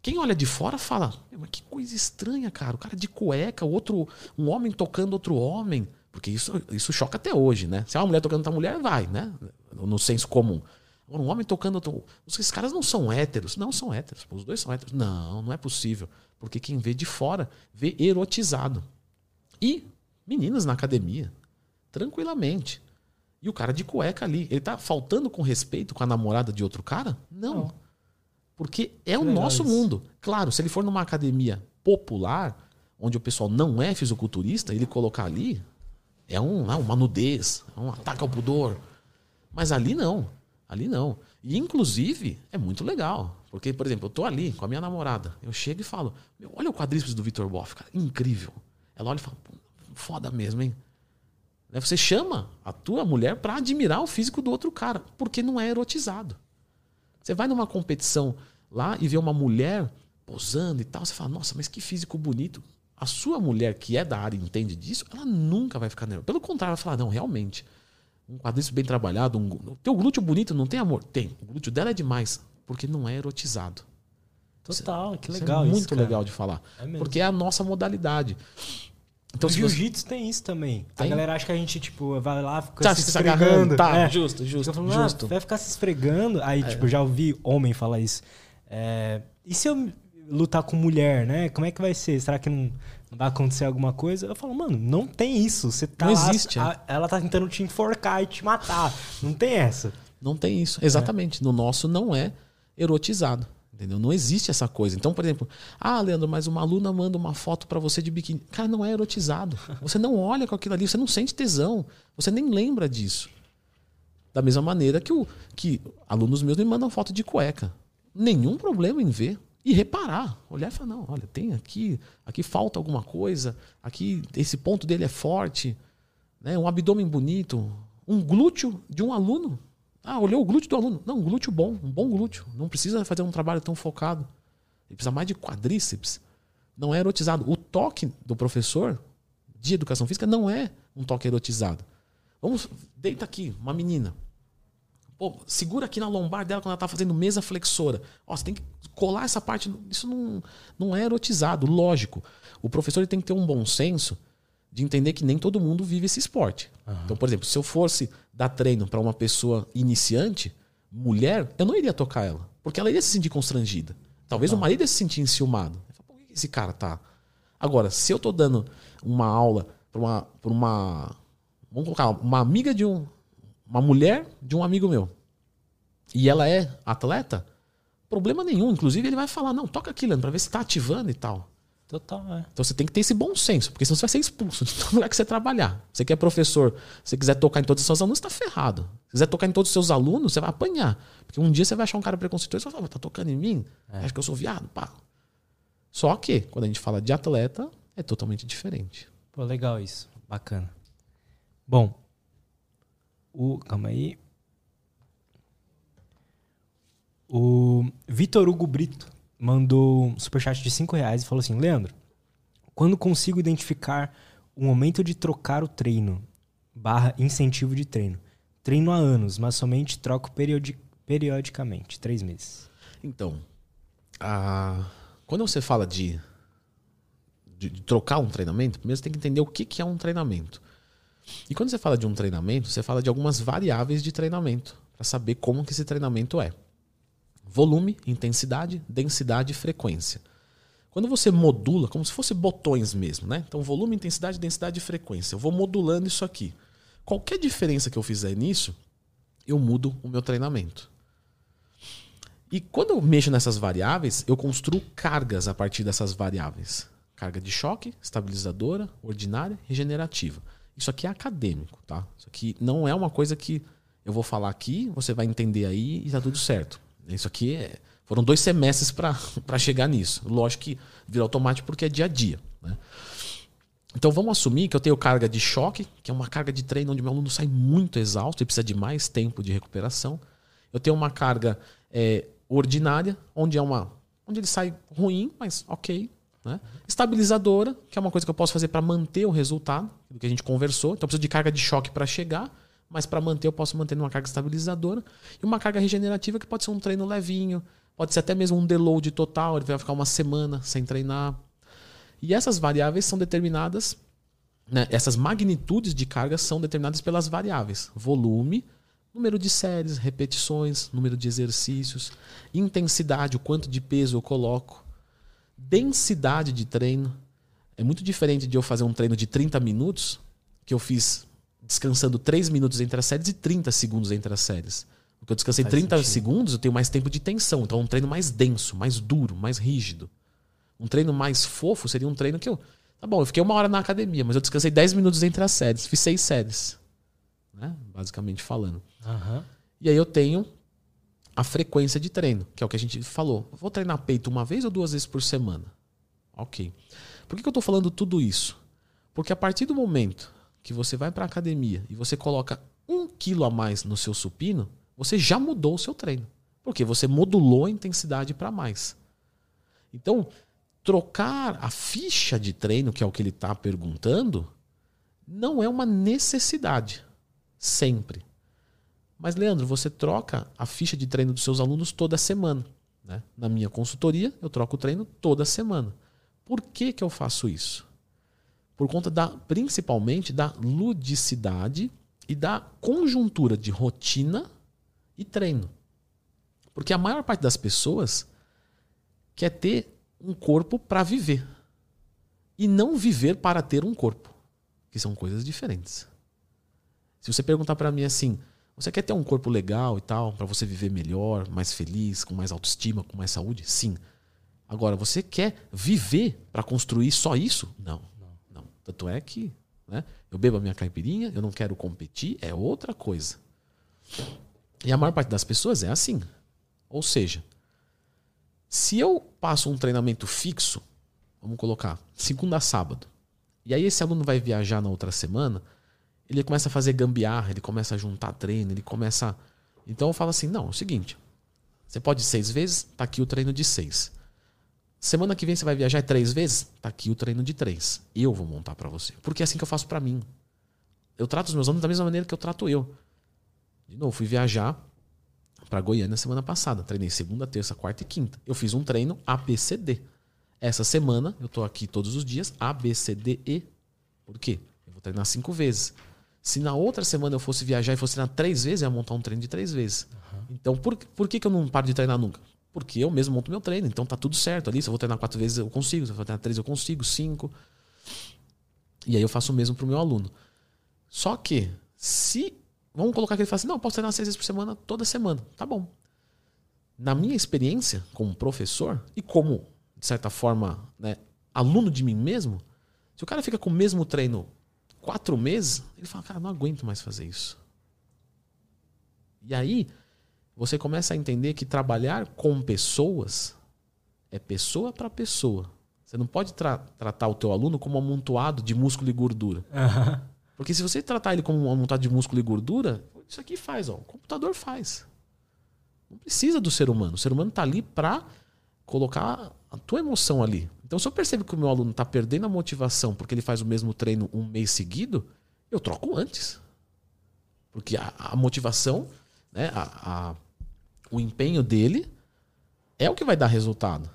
Quem olha de fora fala: Mas que coisa estranha, cara. O cara de cueca, outro, um homem tocando outro homem. Porque isso, isso choca até hoje, né? Se é uma mulher tocando outra mulher, vai, né? No senso comum. Um homem tocando outro. Esses caras não são héteros. Não são héteros. Os dois são héteros. Não, não é possível. Porque quem vê de fora vê erotizado. E meninas na academia, tranquilamente. E o cara de cueca ali. Ele tá faltando com respeito com a namorada de outro cara? Não. não. Porque é o nosso isso. mundo. Claro, se ele for numa academia popular, onde o pessoal não é fisiculturista, ele colocar ali é um, é uma nudez, é um ataque ao pudor. Mas ali não. Ali não. E, inclusive, é muito legal. Porque, por exemplo, eu tô ali com a minha namorada. Eu chego e falo: olha o quadríceps do Vitor Boff, cara. Incrível. Ela olha e fala: foda mesmo, hein? Você chama a tua mulher para admirar o físico do outro cara, porque não é erotizado. Você vai numa competição lá e vê uma mulher posando e tal, você fala: nossa, mas que físico bonito. A sua mulher, que é da área e entende disso, ela nunca vai ficar nervosa. Pelo contrário, vai falar: não, realmente um quadríceps bem trabalhado, um, teu glúteo bonito não tem amor? Tem. O glúteo dela é demais, porque não é erotizado. Total, que legal isso. É muito isso, legal de falar. É porque é a nossa modalidade. Então, o jiu-jitsu você... tem isso também. Tem? A galera acha que a gente, tipo, vai lá, fica tá, se esfregando. Tá, é. justo, justo. Falando, justo. Ah, vai ficar se esfregando. Aí, é. tipo, já ouvi homem falar isso. É... E se eu lutar com mulher, né? Como é que vai ser? Será que não vai acontecer alguma coisa. Eu falo, mano, não tem isso. Você tá não existe. A, é. ela tá tentando te enforcar e te matar. Não tem essa. Não tem isso. Exatamente. É. No nosso não é erotizado. Entendeu? Não existe essa coisa. Então, por exemplo, ah, Leandro, mas uma aluna manda uma foto para você de biquíni. Cara, não é erotizado. Você não olha com aquilo ali, você não sente tesão. Você nem lembra disso. Da mesma maneira que, o, que alunos meus me mandam foto de cueca. Nenhum problema em ver e reparar. Olhar e falar, não, olha, tem aqui, aqui falta alguma coisa, aqui esse ponto dele é forte, né? um abdômen bonito, um glúteo de um aluno ah, olhou o glúteo do aluno. Não, um glúteo bom, um bom glúteo. Não precisa fazer um trabalho tão focado. Ele precisa mais de quadríceps. Não é erotizado. O toque do professor de educação física não é um toque erotizado. Vamos, deita aqui, uma menina. Pô, segura aqui na lombar dela quando ela está fazendo mesa flexora. Ó, você tem que colar essa parte. Isso não, não é erotizado, lógico. O professor ele tem que ter um bom senso de entender que nem todo mundo vive esse esporte. Uhum. Então, por exemplo, se eu fosse dar treino para uma pessoa iniciante, mulher, eu não iria tocar ela. Porque ela iria se sentir constrangida. Talvez uhum. o marido ia se sentir enciumado. Por que esse cara tá? Agora, se eu tô dando uma aula para uma, pra uma. Vamos colocar uma amiga de um. Uma mulher de um amigo meu. E ela é atleta, problema nenhum. Inclusive, ele vai falar: não, toca aqui, Leandro, pra ver se tá ativando e tal. Total, é. Então você tem que ter esse bom senso, porque senão você vai ser expulso de todo lugar que você trabalhar. Você que é professor, se você quiser tocar em todos os seus alunos, você tá ferrado. Se quiser tocar em todos os seus alunos, você vai apanhar. Porque um dia você vai achar um cara preconceituoso e vai falar, tá tocando em mim? É. Acho que eu sou viado, pá. Só que, quando a gente fala de atleta, é totalmente diferente. Pô, legal isso. Bacana. Bom, o. Calma aí. O Vitor Hugo Brito mandou um superchat de 5 reais e falou assim: Leandro, quando consigo identificar o momento de trocar o treino, barra incentivo de treino? Treino há anos, mas somente troco periodi periodicamente, três meses. Então, a... quando você fala de, de, de, trocar um treinamento, primeiro você tem que entender o que, que é um treinamento. E quando você fala de um treinamento, você fala de algumas variáveis de treinamento, para saber como que esse treinamento é. Volume, intensidade, densidade e frequência. Quando você modula, como se fosse botões mesmo, né? Então, volume, intensidade, densidade e frequência. Eu vou modulando isso aqui. Qualquer diferença que eu fizer nisso, eu mudo o meu treinamento. E quando eu mexo nessas variáveis, eu construo cargas a partir dessas variáveis. Carga de choque, estabilizadora, ordinária, regenerativa. Isso aqui é acadêmico, tá? Isso aqui não é uma coisa que eu vou falar aqui, você vai entender aí e tá tudo certo. Isso aqui é, foram dois semestres para chegar nisso. Lógico que vira automático porque é dia a dia. Né? Então vamos assumir que eu tenho carga de choque, que é uma carga de treino onde meu aluno sai muito exausto e precisa de mais tempo de recuperação. Eu tenho uma carga é, ordinária, onde é uma. onde ele sai ruim, mas ok. Né? Estabilizadora, que é uma coisa que eu posso fazer para manter o resultado do que a gente conversou. Então eu preciso de carga de choque para chegar mas para manter eu posso manter numa carga estabilizadora e uma carga regenerativa que pode ser um treino levinho, pode ser até mesmo um deload total, ele vai ficar uma semana sem treinar. E essas variáveis são determinadas, né, essas magnitudes de carga são determinadas pelas variáveis: volume, número de séries, repetições, número de exercícios, intensidade, o quanto de peso eu coloco, densidade de treino. É muito diferente de eu fazer um treino de 30 minutos, que eu fiz descansando 3 minutos entre as séries e 30 segundos entre as séries. Porque eu descansei Faz 30 sentido. segundos, eu tenho mais tempo de tensão. Então é um treino mais denso, mais duro, mais rígido. Um treino mais fofo seria um treino que eu. Tá bom, eu fiquei uma hora na academia, mas eu descansei 10 minutos entre as séries. Fiz seis séries. Né? Basicamente falando. Uhum. E aí eu tenho a frequência de treino, que é o que a gente falou. Vou treinar peito uma vez ou duas vezes por semana? Ok. Por que, que eu estou falando tudo isso? Porque a partir do momento que você vai para a academia e você coloca um quilo a mais no seu supino, você já mudou o seu treino. Porque você modulou a intensidade para mais. Então, trocar a ficha de treino, que é o que ele está perguntando, não é uma necessidade. Sempre. Mas, Leandro, você troca a ficha de treino dos seus alunos toda semana. Né? Na minha consultoria, eu troco o treino toda semana. Por que, que eu faço isso? por conta da principalmente da ludicidade e da conjuntura de rotina e treino. Porque a maior parte das pessoas quer ter um corpo para viver e não viver para ter um corpo, que são coisas diferentes. Se você perguntar para mim assim, Você quer ter um corpo legal e tal, para você viver melhor, mais feliz, com mais autoestima, com mais saúde? Sim. Agora, você quer viver para construir só isso? Não. não. Tanto é que né, eu bebo a minha caipirinha, eu não quero competir, é outra coisa. E a maior parte das pessoas é assim. Ou seja, se eu passo um treinamento fixo, vamos colocar, segunda a sábado, e aí esse aluno vai viajar na outra semana, ele começa a fazer gambiarra, ele começa a juntar treino, ele começa. Então eu falo assim: não, é o seguinte. Você pode seis vezes, tá aqui o treino de seis. Semana que vem você vai viajar três vezes, tá aqui o treino de três. Eu vou montar para você. Porque é assim que eu faço para mim. Eu trato os meus alunos da mesma maneira que eu trato eu. De novo, fui viajar para Goiânia semana passada. Treinei segunda, terça, quarta e quinta. Eu fiz um treino ABCD. Essa semana eu tô aqui todos os dias ABCDE. Por quê? Eu vou treinar cinco vezes. Se na outra semana eu fosse viajar e fosse treinar três vezes, eu ia montar um treino de três vezes. Uhum. Então, por, por que, que eu não paro de treinar nunca? Porque eu mesmo monto meu treino. Então tá tudo certo ali. Se eu vou treinar quatro vezes, eu consigo. Se eu vou treinar três, eu consigo. Cinco. E aí eu faço o mesmo pro meu aluno. Só que, se. Vamos colocar que ele fala assim: não, eu posso treinar seis vezes por semana, toda semana. Tá bom. Na minha experiência como professor e como, de certa forma, né, aluno de mim mesmo, se o cara fica com o mesmo treino quatro meses, ele fala, cara, não aguento mais fazer isso. E aí, você começa a entender que trabalhar com pessoas é pessoa para pessoa. Você não pode tra tratar o teu aluno como um amontoado de músculo e gordura. Uhum. Porque se você tratar ele como um amontoado de músculo e gordura, isso aqui faz, ó, o computador faz. Não precisa do ser humano. O ser humano está ali para colocar a tua emoção ali. Então, se eu percebo que o meu aluno está perdendo a motivação porque ele faz o mesmo treino um mês seguido, eu troco antes. Porque a, a motivação, né, a, a, o empenho dele é o que vai dar resultado.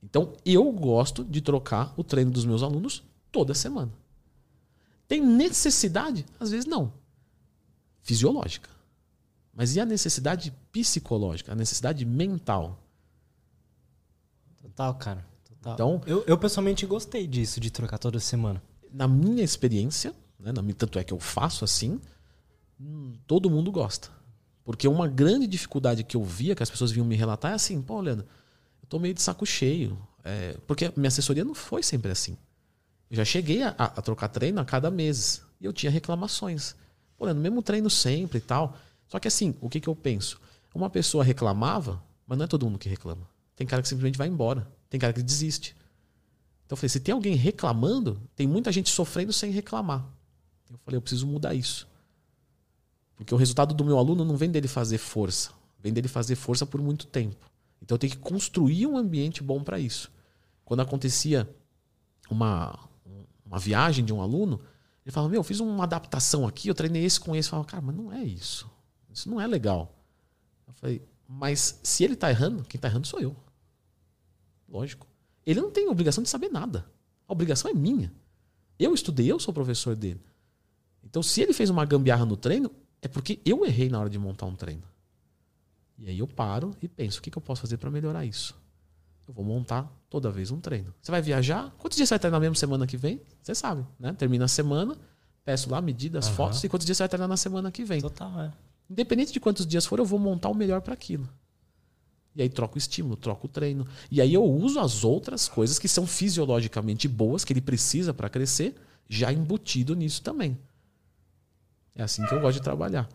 Então, eu gosto de trocar o treino dos meus alunos toda semana. Tem necessidade? Às vezes não. Fisiológica. Mas e a necessidade psicológica, a necessidade mental? Total, cara. Total. Então, eu, eu pessoalmente gostei disso, de trocar toda semana. Na minha experiência, né, na, tanto é que eu faço assim, hum, todo mundo gosta. Porque uma grande dificuldade que eu via, que as pessoas vinham me relatar, é assim, pô, Leandro, eu tô meio de saco cheio. É, porque minha assessoria não foi sempre assim. Eu já cheguei a, a, trocar treino a cada mês. E eu tinha reclamações. Pô, Leandro, mesmo treino sempre e tal. Só que assim, o que, que eu penso? Uma pessoa reclamava, mas não é todo mundo que reclama. Tem cara que simplesmente vai embora. Tem cara que desiste. Então eu falei, se tem alguém reclamando, tem muita gente sofrendo sem reclamar. Eu falei, eu preciso mudar isso. Porque o resultado do meu aluno não vem dele fazer força, vem dele fazer força por muito tempo. Então eu tenho que construir um ambiente bom para isso. Quando acontecia uma, uma viagem de um aluno, ele falava: Meu, eu fiz uma adaptação aqui, eu treinei esse com esse. Eu falava: Cara, mas não é isso. Isso não é legal. Eu falei: Mas se ele está errando, quem está errando sou eu. Lógico. Ele não tem obrigação de saber nada. A obrigação é minha. Eu estudei, eu sou professor dele. Então, se ele fez uma gambiarra no treino, é porque eu errei na hora de montar um treino. E aí eu paro e penso: o que, que eu posso fazer para melhorar isso? Eu vou montar toda vez um treino. Você vai viajar? Quantos dias você vai treinar na mesma semana que vem? Você sabe, né? Termina a semana, peço lá medidas, uhum. fotos e quantos dias você vai treinar na semana que vem. Total, é. Independente de quantos dias for, eu vou montar o melhor para aquilo. E aí troco o estímulo, troco o treino. E aí eu uso as outras coisas que são fisiologicamente boas, que ele precisa para crescer, já embutido nisso também. É assim que eu gosto de trabalhar.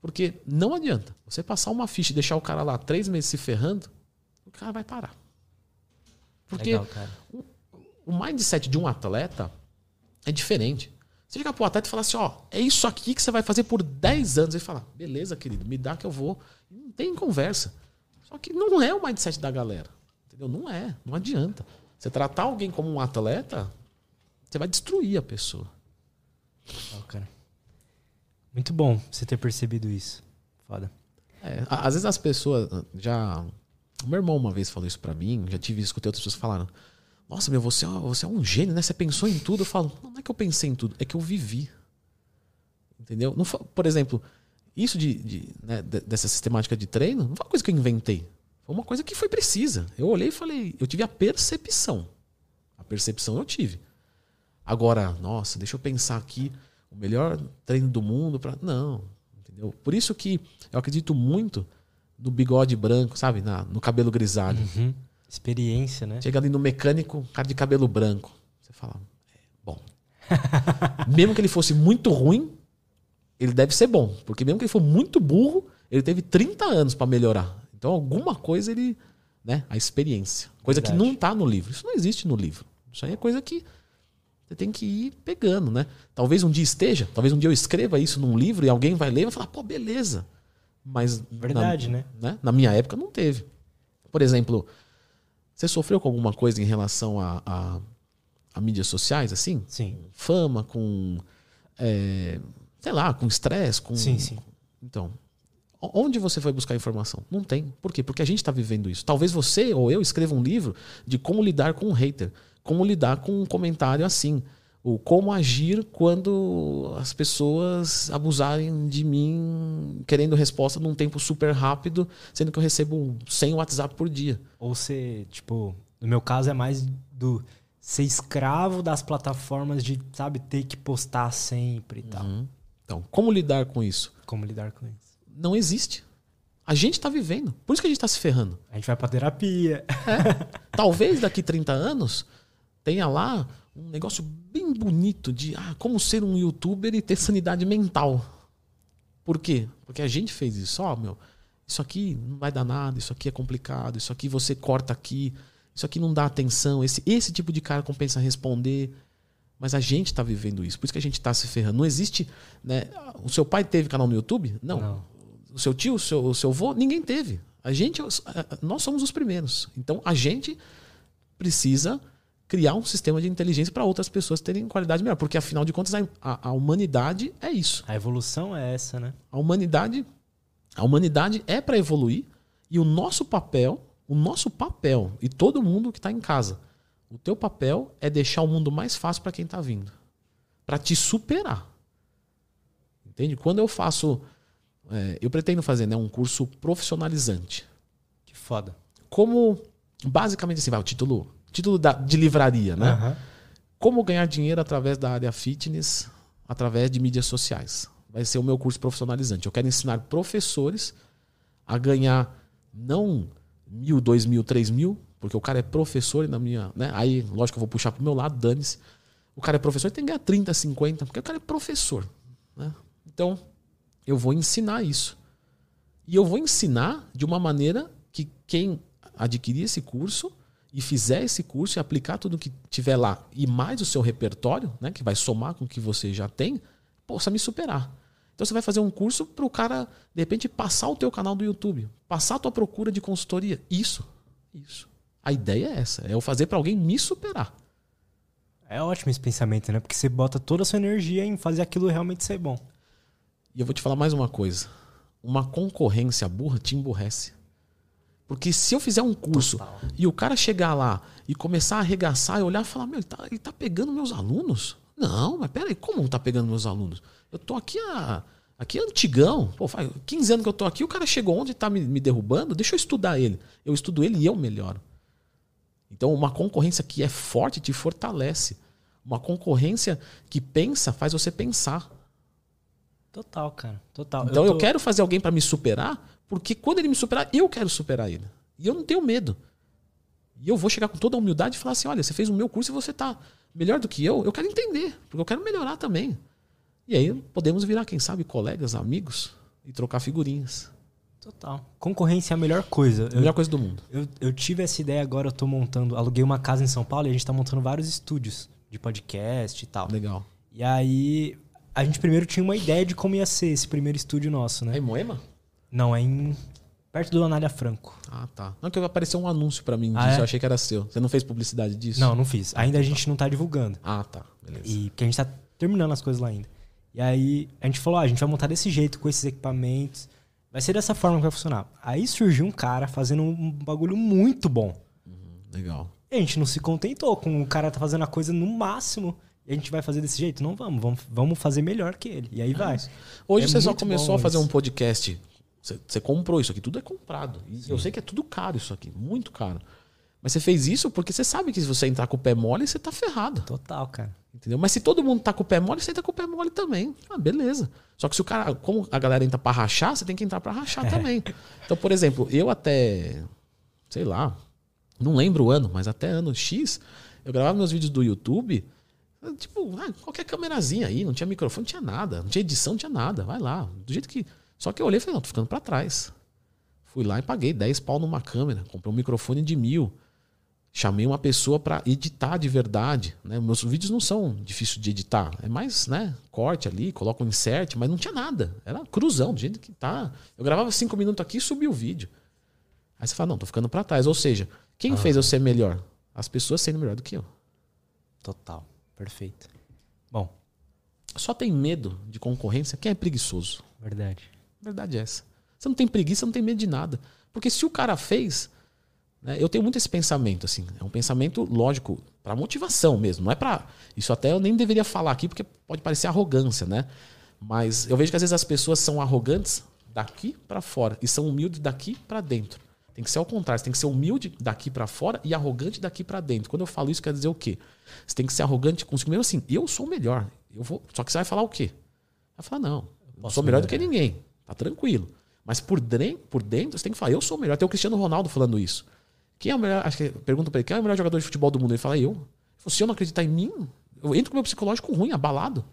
Porque não adianta. Você passar uma ficha e deixar o cara lá três meses se ferrando, o cara vai parar. Porque Legal, o, o mindset de um atleta é diferente. Você chegar pro atleta e falar assim, ó, é isso aqui que você vai fazer por 10 anos. Ele fala, beleza, querido, me dá que eu vou. Não tem conversa. Só que não é o mindset da galera. Entendeu? Não é. Não adianta. Você tratar alguém como um atleta, você vai destruir a pessoa. Oh, cara. Muito bom você ter percebido isso. Foda. É, às vezes as pessoas já. O meu irmão uma vez falou isso para mim, já tive escutei outras pessoas falando. Nossa, meu, você, é, você é um gênio, né? Você pensou em tudo. Eu falo, não é que eu pensei em tudo, é que eu vivi. Entendeu? Não, por exemplo, isso de, de né, dessa sistemática de treino não foi uma coisa que eu inventei. Foi uma coisa que foi precisa. Eu olhei e falei, eu tive a percepção. A percepção eu tive. Agora, nossa, deixa eu pensar aqui o melhor treino do mundo para não, Entendeu? Por isso que eu acredito muito no bigode branco, sabe? Na, no cabelo grisalho. Uhum. Experiência, né? Chega ali no mecânico, cara de cabelo branco. Você fala, é, bom. mesmo que ele fosse muito ruim, ele deve ser bom. Porque mesmo que ele for muito burro, ele teve 30 anos para melhorar. Então alguma coisa ele. Né? A experiência. Coisa Verdade. que não tá no livro. Isso não existe no livro. Isso aí é coisa que você tem que ir pegando, né? Talvez um dia esteja, talvez um dia eu escreva isso num livro e alguém vai ler e vai falar, pô, beleza. Mas. Verdade, na, né? né? Na minha época não teve. Por exemplo, você sofreu com alguma coisa em relação a, a, a mídias sociais, assim? Sim. Fama, com. É, sei lá, com estresse, com. Sim, sim. Então, Onde você foi buscar informação? Não tem. Por quê? Porque a gente está vivendo isso. Talvez você ou eu escreva um livro de como lidar com um hater, como lidar com um comentário assim, ou como agir quando as pessoas abusarem de mim querendo resposta num tempo super rápido, sendo que eu recebo 100 WhatsApp por dia. Ou ser, tipo, no meu caso é mais do ser escravo das plataformas de, sabe, ter que postar sempre e tal. Então, como lidar com isso? Como lidar com isso? não existe. A gente está vivendo. Por isso que a gente está se ferrando. A gente vai para terapia. É. Talvez daqui 30 anos tenha lá um negócio bem bonito de ah, como ser um youtuber e ter sanidade mental. Por quê? Porque a gente fez isso. Ó, oh, meu, isso aqui não vai dar nada, isso aqui é complicado, isso aqui você corta aqui, isso aqui não dá atenção, esse, esse tipo de cara compensa responder. Mas a gente está vivendo isso, por isso que a gente está se ferrando. Não existe. Né? O seu pai teve canal no YouTube? Não. não o seu tio, o seu, o seu avô, ninguém teve. A gente, nós somos os primeiros. Então a gente precisa criar um sistema de inteligência para outras pessoas terem qualidade melhor, porque afinal de contas a, a, a, humanidade é isso. A evolução é essa, né? A humanidade, a humanidade é para evoluir e o nosso papel, o nosso papel e todo mundo que está em casa, o teu papel é deixar o mundo mais fácil para quem está vindo, para te superar. Entende? Quando eu faço é, eu pretendo fazer né, um curso profissionalizante. Que foda. Como, basicamente assim, vai, o título, título da, de livraria, né? Uhum. Como ganhar dinheiro através da área fitness, através de mídias sociais. Vai ser o meu curso profissionalizante. Eu quero ensinar professores a ganhar não mil, dois mil, três mil, porque o cara é professor e na minha. Né? Aí, lógico eu vou puxar pro meu lado, dane-se. O cara é professor e tem que ganhar 30, 50, porque o cara é professor. Né? Então, eu vou ensinar isso. E eu vou ensinar de uma maneira que quem adquirir esse curso e fizer esse curso e aplicar tudo que tiver lá e mais o seu repertório, né, que vai somar com o que você já tem, possa me superar. Então você vai fazer um curso para o cara, de repente, passar o teu canal do YouTube, passar a tua procura de consultoria. Isso, isso. A ideia é essa, é eu fazer para alguém me superar. É ótimo esse pensamento, né? Porque você bota toda a sua energia em fazer aquilo realmente ser bom. E eu vou te falar mais uma coisa. Uma concorrência burra te emburrece. Porque se eu fizer um curso Total. e o cara chegar lá e começar a arregaçar e olhar e falar, meu, ele tá, ele tá pegando meus alunos? Não, mas peraí, como não tá pegando meus alunos? Eu tô aqui a. Aqui é antigão. Pô, faz 15 anos que eu tô aqui, o cara chegou onde tá me, me derrubando, deixa eu estudar ele. Eu estudo ele e eu melhoro. Então, uma concorrência que é forte te fortalece. Uma concorrência que pensa faz você pensar. Total, cara. Total. Então eu, tô... eu quero fazer alguém para me superar, porque quando ele me superar, eu quero superar ele. E eu não tenho medo. E eu vou chegar com toda a humildade e falar assim: olha, você fez o meu curso e você tá melhor do que eu. Eu quero entender, porque eu quero melhorar também. E aí podemos virar, quem sabe, colegas, amigos e trocar figurinhas. Total. Concorrência é a melhor coisa. A melhor coisa do mundo. Eu, eu tive essa ideia agora, eu tô montando. Aluguei uma casa em São Paulo e a gente tá montando vários estúdios de podcast e tal. Legal. E aí a gente primeiro tinha uma ideia de como ia ser esse primeiro estúdio nosso, né? É em Moema? Não, é em. Perto do Anália Franco. Ah, tá. Não, que apareceu um anúncio para mim ah, disso. É? Eu achei que era seu. Você não fez publicidade disso? Não, não fiz. Ainda a gente não tá divulgando. Ah, tá. Beleza. E porque a gente tá terminando as coisas lá ainda. E aí a gente falou: ah, a gente vai montar desse jeito, com esses equipamentos. Vai ser dessa forma que vai funcionar. Aí surgiu um cara fazendo um bagulho muito bom. Uhum, legal. E a gente não se contentou com o cara tá fazendo a coisa no máximo. E a gente vai fazer desse jeito? Não vamos, vamos, vamos fazer melhor que ele. E aí é vai. Hoje é você só começou a fazer isso. um podcast. Você, você, comprou isso aqui, tudo é comprado. Eu sei que é tudo caro isso aqui, muito caro. Mas você fez isso porque você sabe que se você entrar com o pé mole, você tá ferrado. Total, cara. Entendeu? Mas se todo mundo tá com o pé mole, você tá com o pé mole também. Ah, beleza. Só que se o cara, como a galera entra pra rachar, você tem que entrar pra rachar é. também. Então, por exemplo, eu até, sei lá, não lembro o ano, mas até ano X, eu gravava meus vídeos do YouTube, tipo, ah, qualquer câmerazinha aí, não tinha microfone, não tinha nada, não tinha edição, não tinha nada, vai lá. Do jeito que. Só que eu olhei e falei, não, tô ficando pra trás. Fui lá e paguei 10 pau numa câmera, comprei um microfone de mil. Chamei uma pessoa para editar de verdade. Né? Meus vídeos não são difíceis de editar. É mais, né? Corte ali, coloca um insert, mas não tinha nada. Era cruzão, do jeito que tá. Eu gravava cinco minutos aqui e subia o vídeo. Aí você fala, não, tô ficando para trás. Ou seja, quem ah. fez eu ser melhor? As pessoas sendo melhor do que eu. Total. Perfeito. Bom. Só tem medo de concorrência quem é preguiçoso. Verdade. Verdade é essa. Você não tem preguiça, não tem medo de nada. Porque se o cara fez, né? Eu tenho muito esse pensamento, assim. É um pensamento lógico, para motivação mesmo. Não é para. Isso até eu nem deveria falar aqui, porque pode parecer arrogância, né? Mas eu vejo que às vezes as pessoas são arrogantes daqui para fora e são humildes daqui para dentro. Tem que ser ao contrário, você tem que ser humilde daqui para fora e arrogante daqui para dentro. Quando eu falo isso, quer dizer o quê? Você tem que ser arrogante consigo mesmo assim. Eu sou o melhor. Eu vou. Só que você vai falar o quê? Vai falar, não, eu sou melhor do que ninguém. Tá tranquilo. Mas por dentro, por dentro, você tem que falar, eu sou o melhor. Tem o Cristiano Ronaldo falando isso. Quem é o melhor? Acho que pergunta pra ele, quem é o melhor jogador de futebol do mundo? Ele fala, eu. Ele falou, se eu não acreditar em mim, eu entro com o meu psicológico ruim, abalado.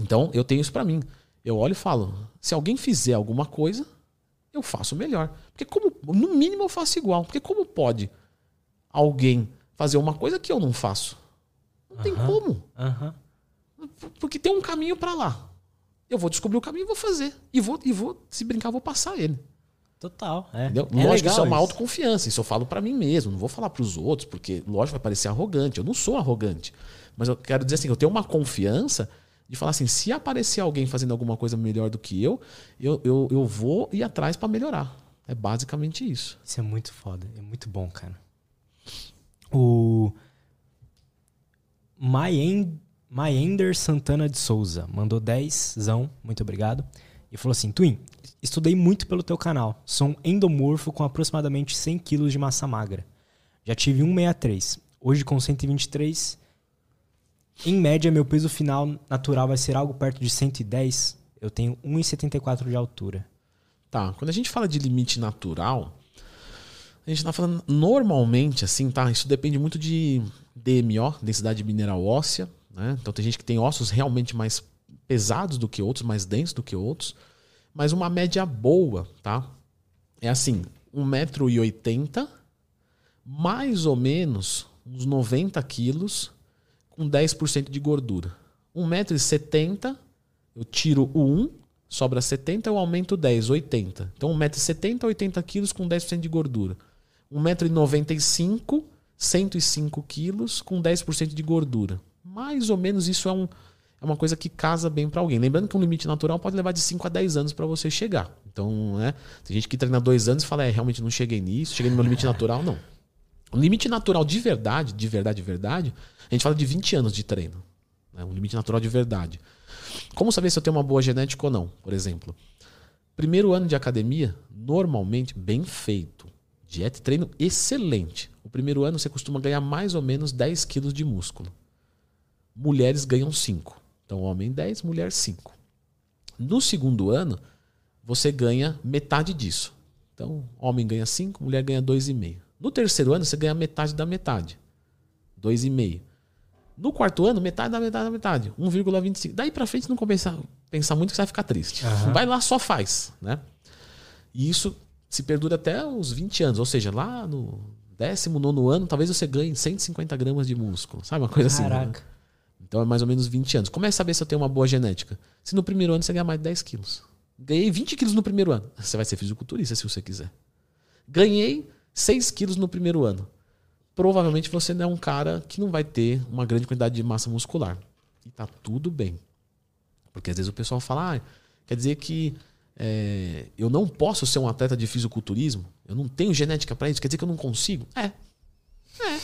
Então, eu tenho isso para mim. Eu olho e falo, se alguém fizer alguma coisa, eu faço melhor. Porque como, no mínimo eu faço igual. Porque como pode alguém fazer uma coisa que eu não faço? Não tem como. Porque tem um caminho para lá. Eu vou descobrir o caminho e vou fazer. E vou, e vou, se brincar, vou passar ele. Total. É. Entendeu? É lógico que isso é uma autoconfiança. Isso eu falo para mim mesmo. Não vou falar para os outros, porque, lógico, vai parecer arrogante. Eu não sou arrogante. Mas eu quero dizer assim, eu tenho uma confiança de falar assim: se aparecer alguém fazendo alguma coisa melhor do que eu, eu, eu, eu vou ir atrás para melhorar. É basicamente isso. Isso é muito foda. É muito bom, cara. O. Maender Santana de Souza mandou 10, muito obrigado. E falou assim: Twin, estudei muito pelo teu canal. Sou um endomorfo com aproximadamente 100 kg de massa magra. Já tive 163. Hoje, com 123, em média, meu peso final natural vai ser algo perto de 110. Eu tenho 1,74 de altura. Tá, quando a gente fala de limite natural, a gente tá falando normalmente, assim, tá? Isso depende muito de DMO, densidade mineral óssea, né? Então tem gente que tem ossos realmente mais pesados do que outros, mais densos do que outros. Mas uma média boa, tá? É assim, 1,80m, mais ou menos uns 90 quilos, com 10% de gordura. 1,70m, eu tiro o 1, sobra 70, eu aumento 10, 80. Então 1,70m, 80 quilos com 10% de gordura. 1,95m, 105 quilos com 10% de gordura. Mais ou menos isso é um, é uma coisa que casa bem para alguém. Lembrando que um limite natural pode levar de 5 a 10 anos para você chegar. Então, né, tem gente que treina dois anos e fala, é, realmente não cheguei nisso, cheguei no meu limite natural. Não. O limite natural de verdade, de verdade, de verdade, a gente fala de 20 anos de treino. Né? Um limite natural de verdade. Como saber se eu tenho uma boa genética ou não, por exemplo? Primeiro ano de academia, normalmente, bem feito. Dieta e treino excelente. O primeiro ano você costuma ganhar mais ou menos 10 quilos de músculo. Mulheres ganham 5. Então, homem 10, mulher 5. No segundo ano, você ganha metade disso. Então, homem ganha 5, mulher ganha 2,5. No terceiro ano, você ganha metade da metade. 2,5. No quarto ano, metade da metade da metade. 1,25. Daí para frente, não compensa pensar muito que você vai ficar triste. Uhum. Vai lá, só faz. Né? E isso se perdura até os 20 anos. Ou seja, lá no 19 ano, talvez você ganhe 150 gramas de músculo. Sabe? Uma coisa Caraca. assim. Né? Então é mais ou menos 20 anos. Como é saber se eu tenho uma boa genética? Se no primeiro ano você ganhar mais de 10 quilos. Ganhei 20 quilos no primeiro ano. Você vai ser fisiculturista se você quiser. Ganhei 6 quilos no primeiro ano. Provavelmente você não é um cara que não vai ter uma grande quantidade de massa muscular. E tá tudo bem. Porque às vezes o pessoal fala, ah, quer dizer que é, eu não posso ser um atleta de fisiculturismo? Eu não tenho genética para isso? Quer dizer que eu não consigo? É. É.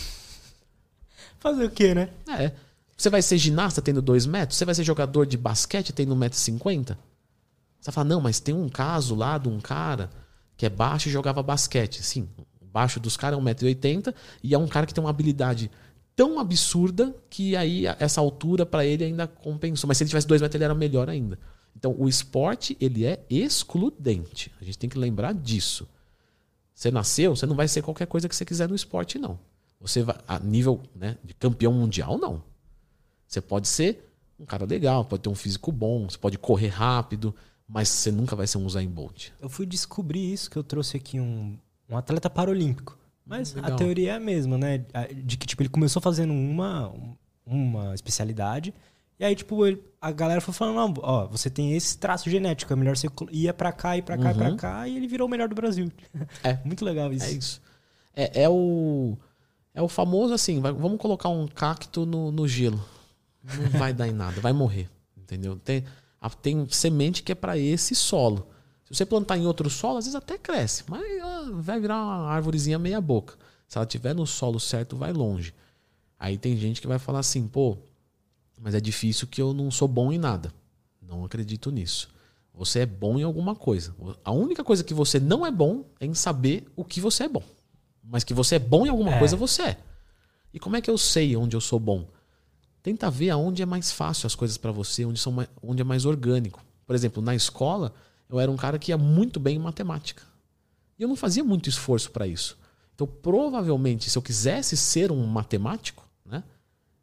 Fazer o quê, né? É. Você vai ser ginasta tendo 2 metros? Você vai ser jogador de basquete tendo 1,50m? Você vai falar, não, mas tem um caso lá de um cara que é baixo e jogava basquete. Sim, baixo dos caras é 1,80m e é um cara que tem uma habilidade tão absurda que aí essa altura para ele ainda compensou. Mas se ele tivesse dois metros, ele era melhor ainda. Então, o esporte, ele é excludente. A gente tem que lembrar disso. Você nasceu, você não vai ser qualquer coisa que você quiser no esporte, não. Você vai, a nível né, de campeão mundial, não. Você pode ser um cara legal, pode ter um físico bom, você pode correr rápido, mas você nunca vai ser um Usain Bolt. Eu fui descobrir isso que eu trouxe aqui um, um atleta paralímpico. Mas legal. a teoria é a mesma, né? De que tipo ele começou fazendo uma uma especialidade e aí tipo ele, a galera foi falando, não, ó, você tem esse traço genético, é melhor você ia para cá e para cá uhum. e para cá e ele virou o melhor do Brasil. É muito legal isso. É isso. É, é o é o famoso assim, vai, vamos colocar um cacto no, no gelo. Não vai dar em nada, vai morrer. Entendeu? Tem, tem semente que é para esse solo. Se você plantar em outro solo, às vezes até cresce, mas vai virar uma árvorezinha meia boca. Se ela tiver no solo certo, vai longe. Aí tem gente que vai falar assim, pô, mas é difícil que eu não sou bom em nada. Não acredito nisso. Você é bom em alguma coisa. A única coisa que você não é bom é em saber o que você é bom. Mas que você é bom em alguma é. coisa, você é. E como é que eu sei onde eu sou bom? Tenta ver aonde é mais fácil as coisas para você, onde, são mais, onde é mais orgânico. Por exemplo, na escola, eu era um cara que ia muito bem em matemática. E eu não fazia muito esforço para isso. Então, provavelmente, se eu quisesse ser um matemático, né,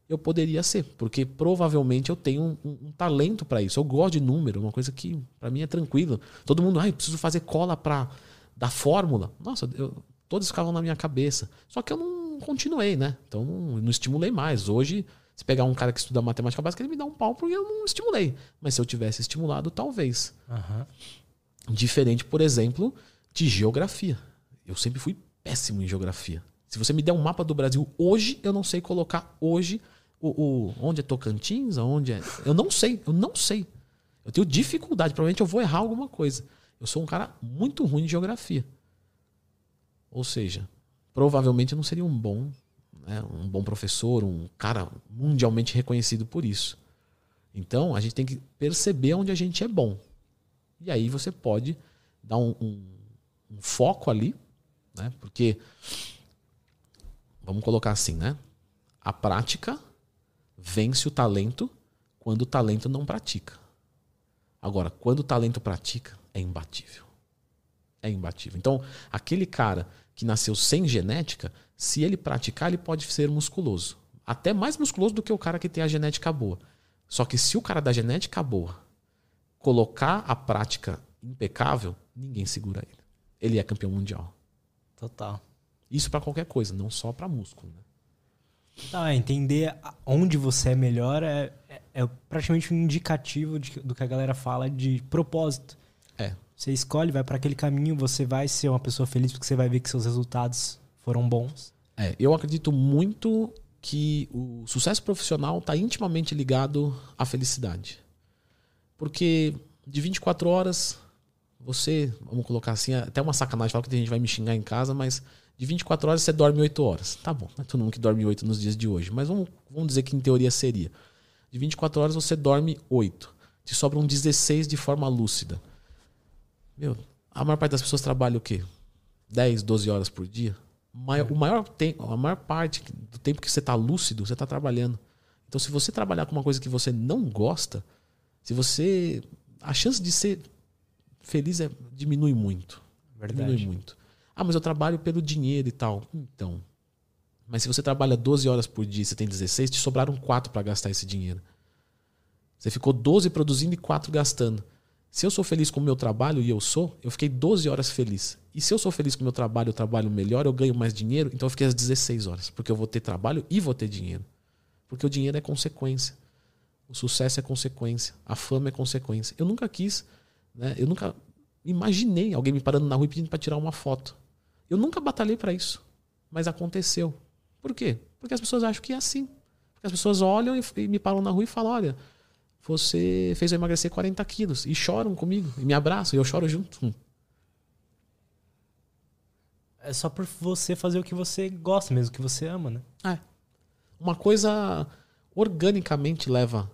eu poderia ser, porque provavelmente eu tenho um, um, um talento para isso. Eu gosto de número, uma coisa que para mim é tranquilo. Todo mundo, ai, preciso fazer cola para da fórmula. Nossa, eu, todos ficavam na minha cabeça. Só que eu não continuei, né? Então não, não estimulei mais. Hoje se pegar um cara que estuda matemática básica, ele me dá um pau porque eu não estimulei. Mas se eu tivesse estimulado, talvez. Uhum. Diferente, por exemplo, de geografia. Eu sempre fui péssimo em geografia. Se você me der um mapa do Brasil hoje, eu não sei colocar hoje o, o onde é Tocantins, onde é. Eu não sei, eu não sei. Eu tenho dificuldade, provavelmente eu vou errar alguma coisa. Eu sou um cara muito ruim de geografia. Ou seja, provavelmente eu não seria um bom né, um bom professor, um cara mundialmente reconhecido por isso. Então a gente tem que perceber onde a gente é bom. E aí você pode dar um, um, um foco ali, né? Porque vamos colocar assim, né? A prática vence o talento quando o talento não pratica. Agora, quando o talento pratica, é imbatível. É imbatível. Então, aquele cara que nasceu sem genética, se ele praticar, ele pode ser musculoso. Até mais musculoso do que o cara que tem a genética boa. Só que se o cara da genética boa colocar a prática impecável, ninguém segura ele. Ele é campeão mundial. Total. Isso para qualquer coisa, não só para músculo. Né? Tá, entender onde você é melhor é, é, é praticamente um indicativo de, do que a galera fala de propósito. É. Você escolhe, vai para aquele caminho, você vai ser uma pessoa feliz porque você vai ver que seus resultados foram bons. É, eu acredito muito que o sucesso profissional está intimamente ligado à felicidade. Porque de 24 horas, você, vamos colocar assim, até uma sacanagem, falar que a gente vai me xingar em casa, mas de 24 horas você dorme 8 horas. Tá bom, não é todo mundo que dorme 8 nos dias de hoje, mas vamos, vamos dizer que em teoria seria. De 24 horas você dorme 8. Te sobram 16 de forma lúcida. Meu, a maior parte das pessoas trabalha o quê? 10, 12 horas por dia? O maior tempo, a maior parte do tempo que você está lúcido, você está trabalhando. Então, se você trabalhar com uma coisa que você não gosta, se você. A chance de ser feliz é, diminui muito. Verdade. Diminui muito. Ah, mas eu trabalho pelo dinheiro e tal. Então. Mas se você trabalha 12 horas por dia e você tem 16, te sobraram 4 para gastar esse dinheiro. Você ficou 12 produzindo e 4 gastando. Se eu sou feliz com o meu trabalho, e eu sou, eu fiquei 12 horas feliz. E se eu sou feliz com o meu trabalho, eu trabalho melhor, eu ganho mais dinheiro, então eu fiquei às 16 horas. Porque eu vou ter trabalho e vou ter dinheiro. Porque o dinheiro é consequência. O sucesso é consequência. A fama é consequência. Eu nunca quis, né? eu nunca imaginei alguém me parando na rua e pedindo para tirar uma foto. Eu nunca batalhei para isso. Mas aconteceu. Por quê? Porque as pessoas acham que é assim. Porque as pessoas olham e me param na rua e falam: olha você fez eu emagrecer 40 quilos. E choram comigo, e me abraçam, e eu choro junto. É só por você fazer o que você gosta mesmo, o que você ama, né? É. Uma coisa organicamente leva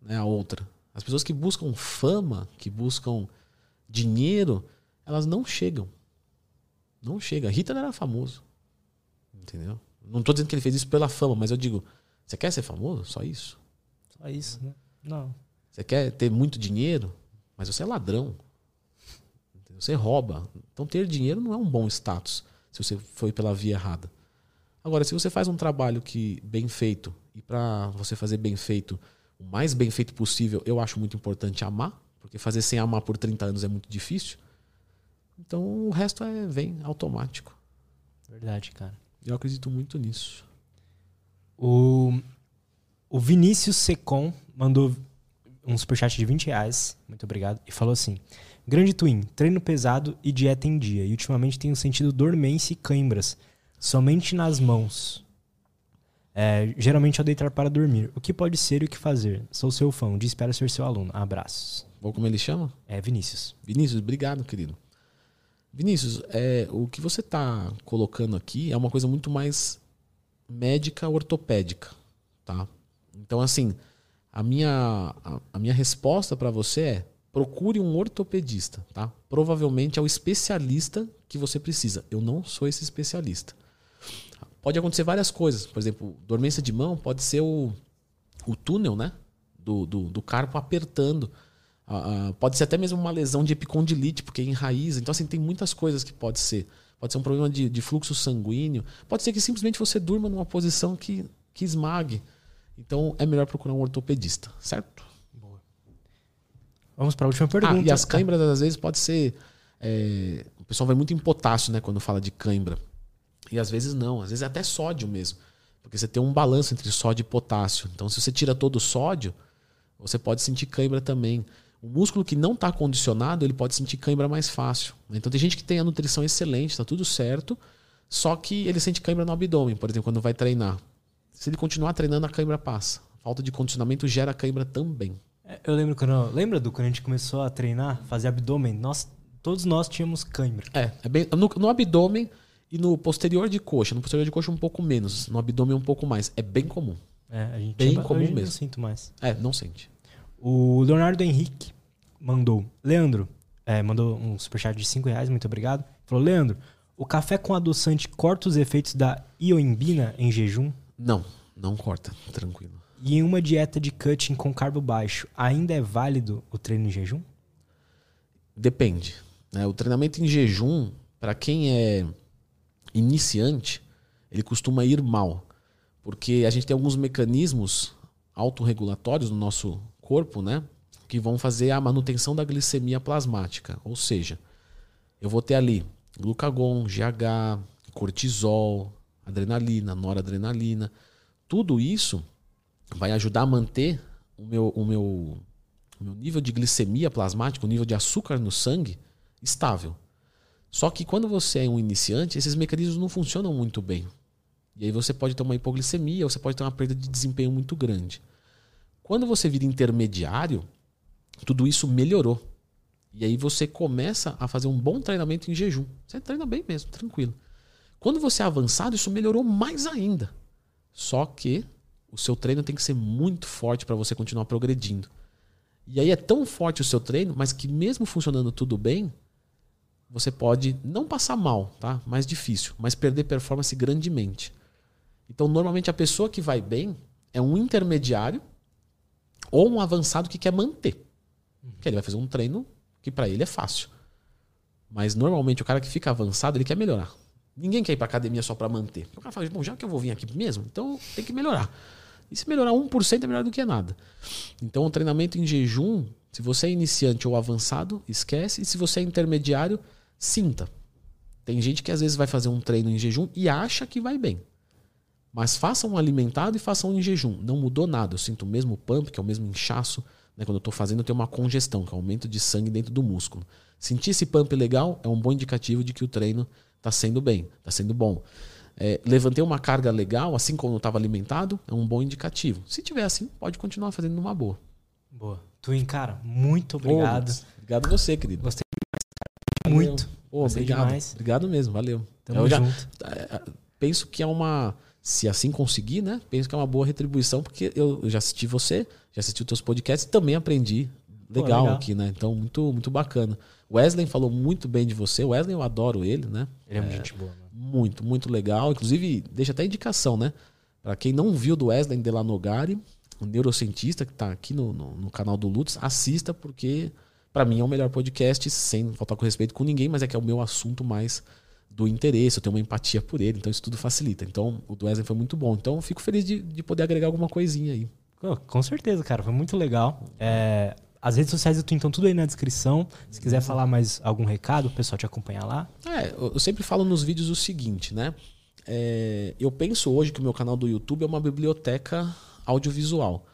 né, a outra. As pessoas que buscam fama, que buscam dinheiro, elas não chegam. Não chega. Hitler era famoso. Entendeu? Não tô dizendo que ele fez isso pela fama, mas eu digo, você quer ser famoso? Só isso. Só isso, né? Não. Você quer ter muito dinheiro, mas você é ladrão. Você rouba. Então ter dinheiro não é um bom status se você foi pela via errada. Agora, se você faz um trabalho que bem feito e para você fazer bem feito, o mais bem feito possível, eu acho muito importante amar, porque fazer sem amar por 30 anos é muito difícil. Então o resto é vem automático. Verdade, cara. Eu acredito muito nisso. O, o Vinícius Secom mandou um superchat de 20 reais. Muito obrigado. E falou assim: Grande Twin, treino pesado e dieta em dia. E ultimamente tenho sentido dormência e cãibras, somente nas mãos. É, geralmente ao deitar para dormir. O que pode ser e o que fazer? Sou seu fã, um dia espero ser seu aluno. Abraços. Ou como ele chama? É Vinícius. Vinícius, obrigado, querido. Vinícius, é, o que você está colocando aqui é uma coisa muito mais médica ortopédica, tá? Então, assim, a minha, a, a minha resposta para você é procure um ortopedista, tá? Provavelmente é o especialista que você precisa. Eu não sou esse especialista. Pode acontecer várias coisas. Por exemplo, dormência de mão pode ser o, o túnel, né? Do, do, do carpo apertando. Uh, pode ser até mesmo uma lesão de epicondilite, porque enraiza. Então, assim, tem muitas coisas que pode ser. Pode ser um problema de, de fluxo sanguíneo. Pode ser que simplesmente você durma numa posição que, que esmague. Então, é melhor procurar um ortopedista, certo? Vamos para a última pergunta. Ah, e as câimbras, às vezes, pode ser. É... O pessoal vai muito em potássio, né, quando fala de cãibra. E às vezes não, às vezes é até sódio mesmo. Porque você tem um balanço entre sódio e potássio. Então, se você tira todo o sódio, você pode sentir cãibra também. O músculo que não está condicionado, ele pode sentir cãibra mais fácil. Então, tem gente que tem a nutrição excelente, está tudo certo, só que ele sente cãibra no abdômen, por exemplo, quando vai treinar. Se ele continuar treinando, a cãibra passa. Falta de condicionamento gera cãibra também. É, eu lembro quando. Lembra do quando a gente começou a treinar, fazer abdômen? Nós, todos nós tínhamos cãibra. É, é bem, no, no, abdômen e no posterior de coxa. No posterior de coxa um pouco menos, no abdômen um pouco mais. É bem comum. É, a gente bem comum mesmo. Não sinto mais. É, não sente. O Leonardo Henrique mandou. Leandro, é, mandou um superchat de 5 reais, muito obrigado. Falou, Leandro, o café com adoçante corta os efeitos da ioimbina em jejum? Não, não corta, tranquilo. E em uma dieta de cutting com carbo baixo, ainda é válido o treino em jejum? Depende. Né? O treinamento em jejum, para quem é iniciante, ele costuma ir mal. Porque a gente tem alguns mecanismos autorregulatórios no nosso corpo, né? Que vão fazer a manutenção da glicemia plasmática. Ou seja, eu vou ter ali glucagon, GH, cortisol, adrenalina, noradrenalina. Tudo isso vai ajudar a manter o meu, o meu, o meu nível de glicemia plasmática, o nível de açúcar no sangue, estável. Só que quando você é um iniciante, esses mecanismos não funcionam muito bem. E aí você pode ter uma hipoglicemia, você pode ter uma perda de desempenho muito grande. Quando você vira intermediário, tudo isso melhorou. E aí você começa a fazer um bom treinamento em jejum. Você treina bem mesmo, tranquilo. Quando você é avançado, isso melhorou mais ainda. Só que o seu treino tem que ser muito forte para você continuar progredindo. E aí é tão forte o seu treino, mas que mesmo funcionando tudo bem, você pode não passar mal, tá? Mais difícil, mas perder performance grandemente. Então, normalmente a pessoa que vai bem é um intermediário ou um avançado que quer manter. Que ele vai fazer um treino que para ele é fácil. Mas normalmente o cara que fica avançado, ele quer melhorar. Ninguém quer ir para academia só para manter. O cara fala, bom, já que eu vou vir aqui mesmo, então tem que melhorar. E se melhorar 1% é melhor do que nada. Então, o treinamento em jejum, se você é iniciante ou avançado, esquece. E se você é intermediário, sinta. Tem gente que às vezes vai fazer um treino em jejum e acha que vai bem. Mas faça um alimentado e faça um em jejum. Não mudou nada. Eu sinto o mesmo pump, que é o mesmo inchaço. Né? Quando eu estou fazendo, eu tenho uma congestão, que é um aumento de sangue dentro do músculo. Sentir esse pump legal é um bom indicativo de que o treino está sendo bem, está sendo bom é, levantei uma carga legal, assim como eu estava alimentado, é um bom indicativo. Se tiver assim, pode continuar fazendo numa boa. Boa. Twin, cara, muito obrigado. Oh, obrigado você, querido. Gostei demais, Muito. Oh, obrigado. Demais. Obrigado mesmo, valeu. Tamo eu junto. É, é, penso que é uma. Se assim conseguir, né? Penso que é uma boa retribuição, porque eu, já assisti você, já assisti os teus podcasts e também aprendi legal, Pô, legal, aqui, né? Então, muito, muito bacana. Wesley falou muito bem de você. O Wesley, eu adoro ele, né? Ele é, muito gente boa. Mano. Muito, muito legal. Inclusive, deixa até indicação, né? Para quem não viu do Wesley Delanogari, o neurocientista que está aqui no, no, no, canal do Lutz, assista, porque para mim é o melhor podcast, sem faltar com respeito com ninguém, mas é que é o meu assunto mais do interesse, eu tenho uma empatia por ele, então isso tudo facilita. Então, o do Wesley foi muito bom. Então, fico feliz de, de poder agregar alguma coisinha aí. Oh, com certeza, cara, foi muito legal. É, as redes sociais eu tenho então tudo aí na descrição. Se quiser falar mais algum recado, o pessoal te acompanhar lá. É, eu sempre falo nos vídeos o seguinte, né? É, eu penso hoje que o meu canal do YouTube é uma biblioteca audiovisual.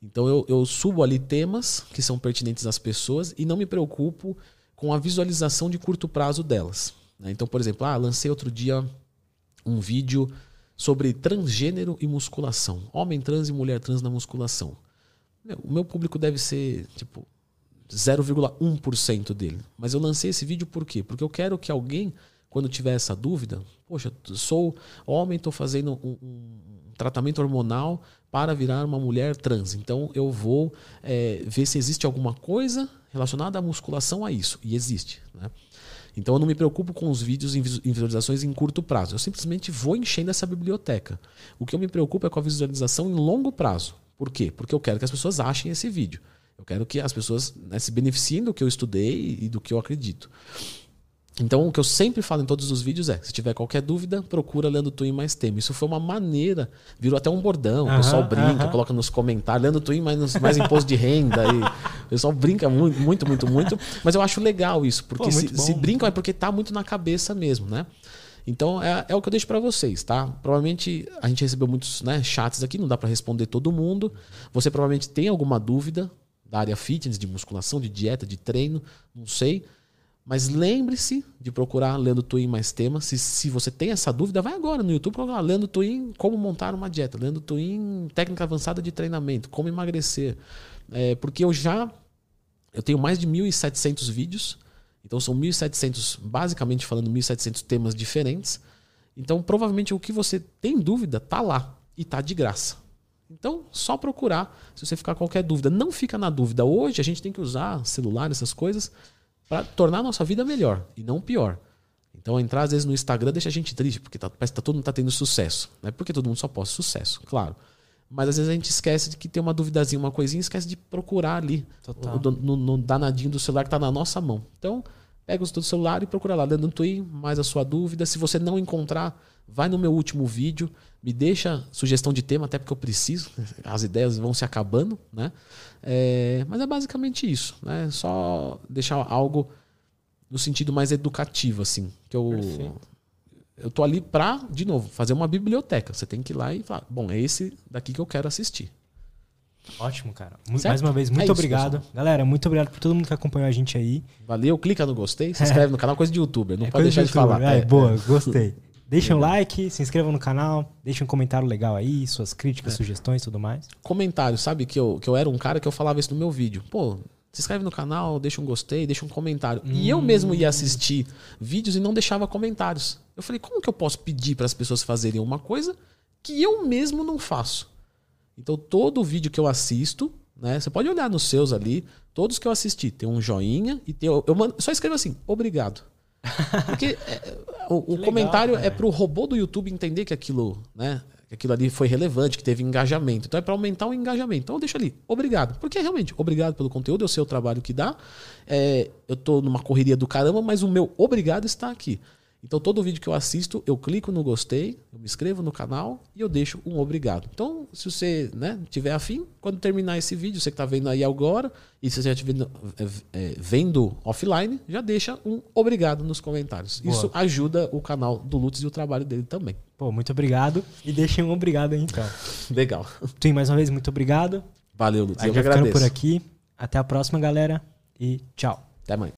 Então eu, eu subo ali temas que são pertinentes às pessoas e não me preocupo com a visualização de curto prazo delas. Né? Então, por exemplo, ah, lancei outro dia um vídeo sobre transgênero e musculação. Homem trans e mulher trans na musculação. O meu público deve ser, tipo, 0,1% dele. Mas eu lancei esse vídeo por quê? Porque eu quero que alguém, quando tiver essa dúvida, poxa, sou homem, estou fazendo um, um, tratamento hormonal para virar uma mulher trans. Então eu vou é, ver se existe alguma coisa relacionada à musculação a isso. E existe. Né? Então eu não me preocupo com os vídeos em visualizações em curto prazo. Eu simplesmente vou enchendo essa biblioteca. O que eu me preocupo é com a visualização em longo prazo. Por quê? Porque eu quero que as pessoas achem esse vídeo. Eu quero que as pessoas né, se beneficiem do que eu estudei e do que eu acredito. Então, o que eu sempre falo em todos os vídeos é: se tiver qualquer dúvida, procura Leandro Twin mais tema. Isso foi uma maneira, virou até um bordão. o pessoal brinca, coloca nos comentários, Leandro Twin mais, mais imposto de renda. e o pessoal brinca muito, muito, muito, muito. Mas eu acho legal isso, porque Pô, se, se, brincam é porque tá muito na cabeça mesmo, né? Então é, é o que eu deixo para vocês, tá? Provavelmente a gente recebeu muitos né, chats aqui, não dá para responder todo mundo. Você provavelmente tem alguma dúvida da área fitness, de musculação, de dieta, de treino, não sei. Mas lembre-se de procurar Leandro Twin mais temas. Se, se você tem essa dúvida, vai agora no YouTube procurar Leandro Twin como montar uma dieta, Leandro Twin técnica avançada de treinamento, como emagrecer. É, porque eu já eu tenho mais de 1.700 vídeos, então são 1.700, basicamente falando 1.700 temas diferentes. Então provavelmente o que você tem dúvida tá lá e tá de graça. Então, só procurar se você ficar qualquer dúvida. Não fica na dúvida. Hoje a gente tem que usar celular, essas coisas para tornar a nossa vida melhor e não pior. Então, entrar às vezes no Instagram deixa a gente triste, porque tá, parece que tá, todo mundo está tendo sucesso. Não é porque todo mundo só posta sucesso, claro. Mas às vezes a gente esquece de que tem uma duvidazinha, uma coisinha, esquece de procurar ali no, no, no, danadinho do celular que está na nossa mão. Então, pega o seu celular e procura lá, um tweet, mais a sua dúvida. Se você não encontrar, vai no meu último vídeo, me deixa sugestão de tema, até porque eu preciso. As ideias vão se acabando, né? É, mas é basicamente isso, né? Só deixar algo no sentido mais educativo, assim. Que eu, eu tô ali pra, de novo, fazer uma biblioteca. Você tem que ir lá e falar, bom, é esse daqui que eu quero assistir. Ótimo, cara. Mais uma vez, muito é isso, obrigado. Pessoal. Galera, muito obrigado por todo mundo que acompanhou a gente aí. Valeu, clica no gostei, se inscreve é. no canal, coisa de youtuber. Não é pode deixar de, de falar. É, é, boa, gostei. Deixa um like, se inscreva no canal, deixa um comentário legal aí, suas críticas, é. sugestões e tudo mais. Comentário, sabe que eu, que eu era um cara que eu falava isso no meu vídeo. Pô, se inscreve no canal, deixa um gostei, deixa um comentário. Hum. E eu mesmo ia assistir vídeos e não deixava comentários. Eu falei, como que eu posso pedir para as pessoas fazerem uma coisa que eu mesmo não faço? Então, todo vídeo que eu assisto, né? Você pode olhar nos seus ali, todos que eu assisti, tem um joinha e tem. Eu, eu mando, só escrevo assim, obrigado. Porque é, o, o legal, comentário cara. é pro robô do YouTube entender que aquilo, né? Que aquilo ali foi relevante, que teve engajamento. Então é para aumentar o engajamento. Então eu deixo ali, obrigado. Porque realmente, obrigado pelo conteúdo, eu sei o trabalho que dá. É, eu tô numa correria do caramba, mas o meu obrigado está aqui. Então, todo vídeo que eu assisto, eu clico no gostei, eu me inscrevo no canal e eu deixo um obrigado. Então, se você né, tiver afim, quando terminar esse vídeo, você que está vendo aí agora, e se você já estiver é, é, vendo offline, já deixa um obrigado nos comentários. Boa. Isso ajuda o canal do Lutz e o trabalho dele também. Pô, muito obrigado. E deixem um obrigado aí, então. Legal. Tim, mais uma vez, muito obrigado. Valeu, Lutz. A gente vai ficando por aqui. Até a próxima, galera. E tchau. Até amanhã.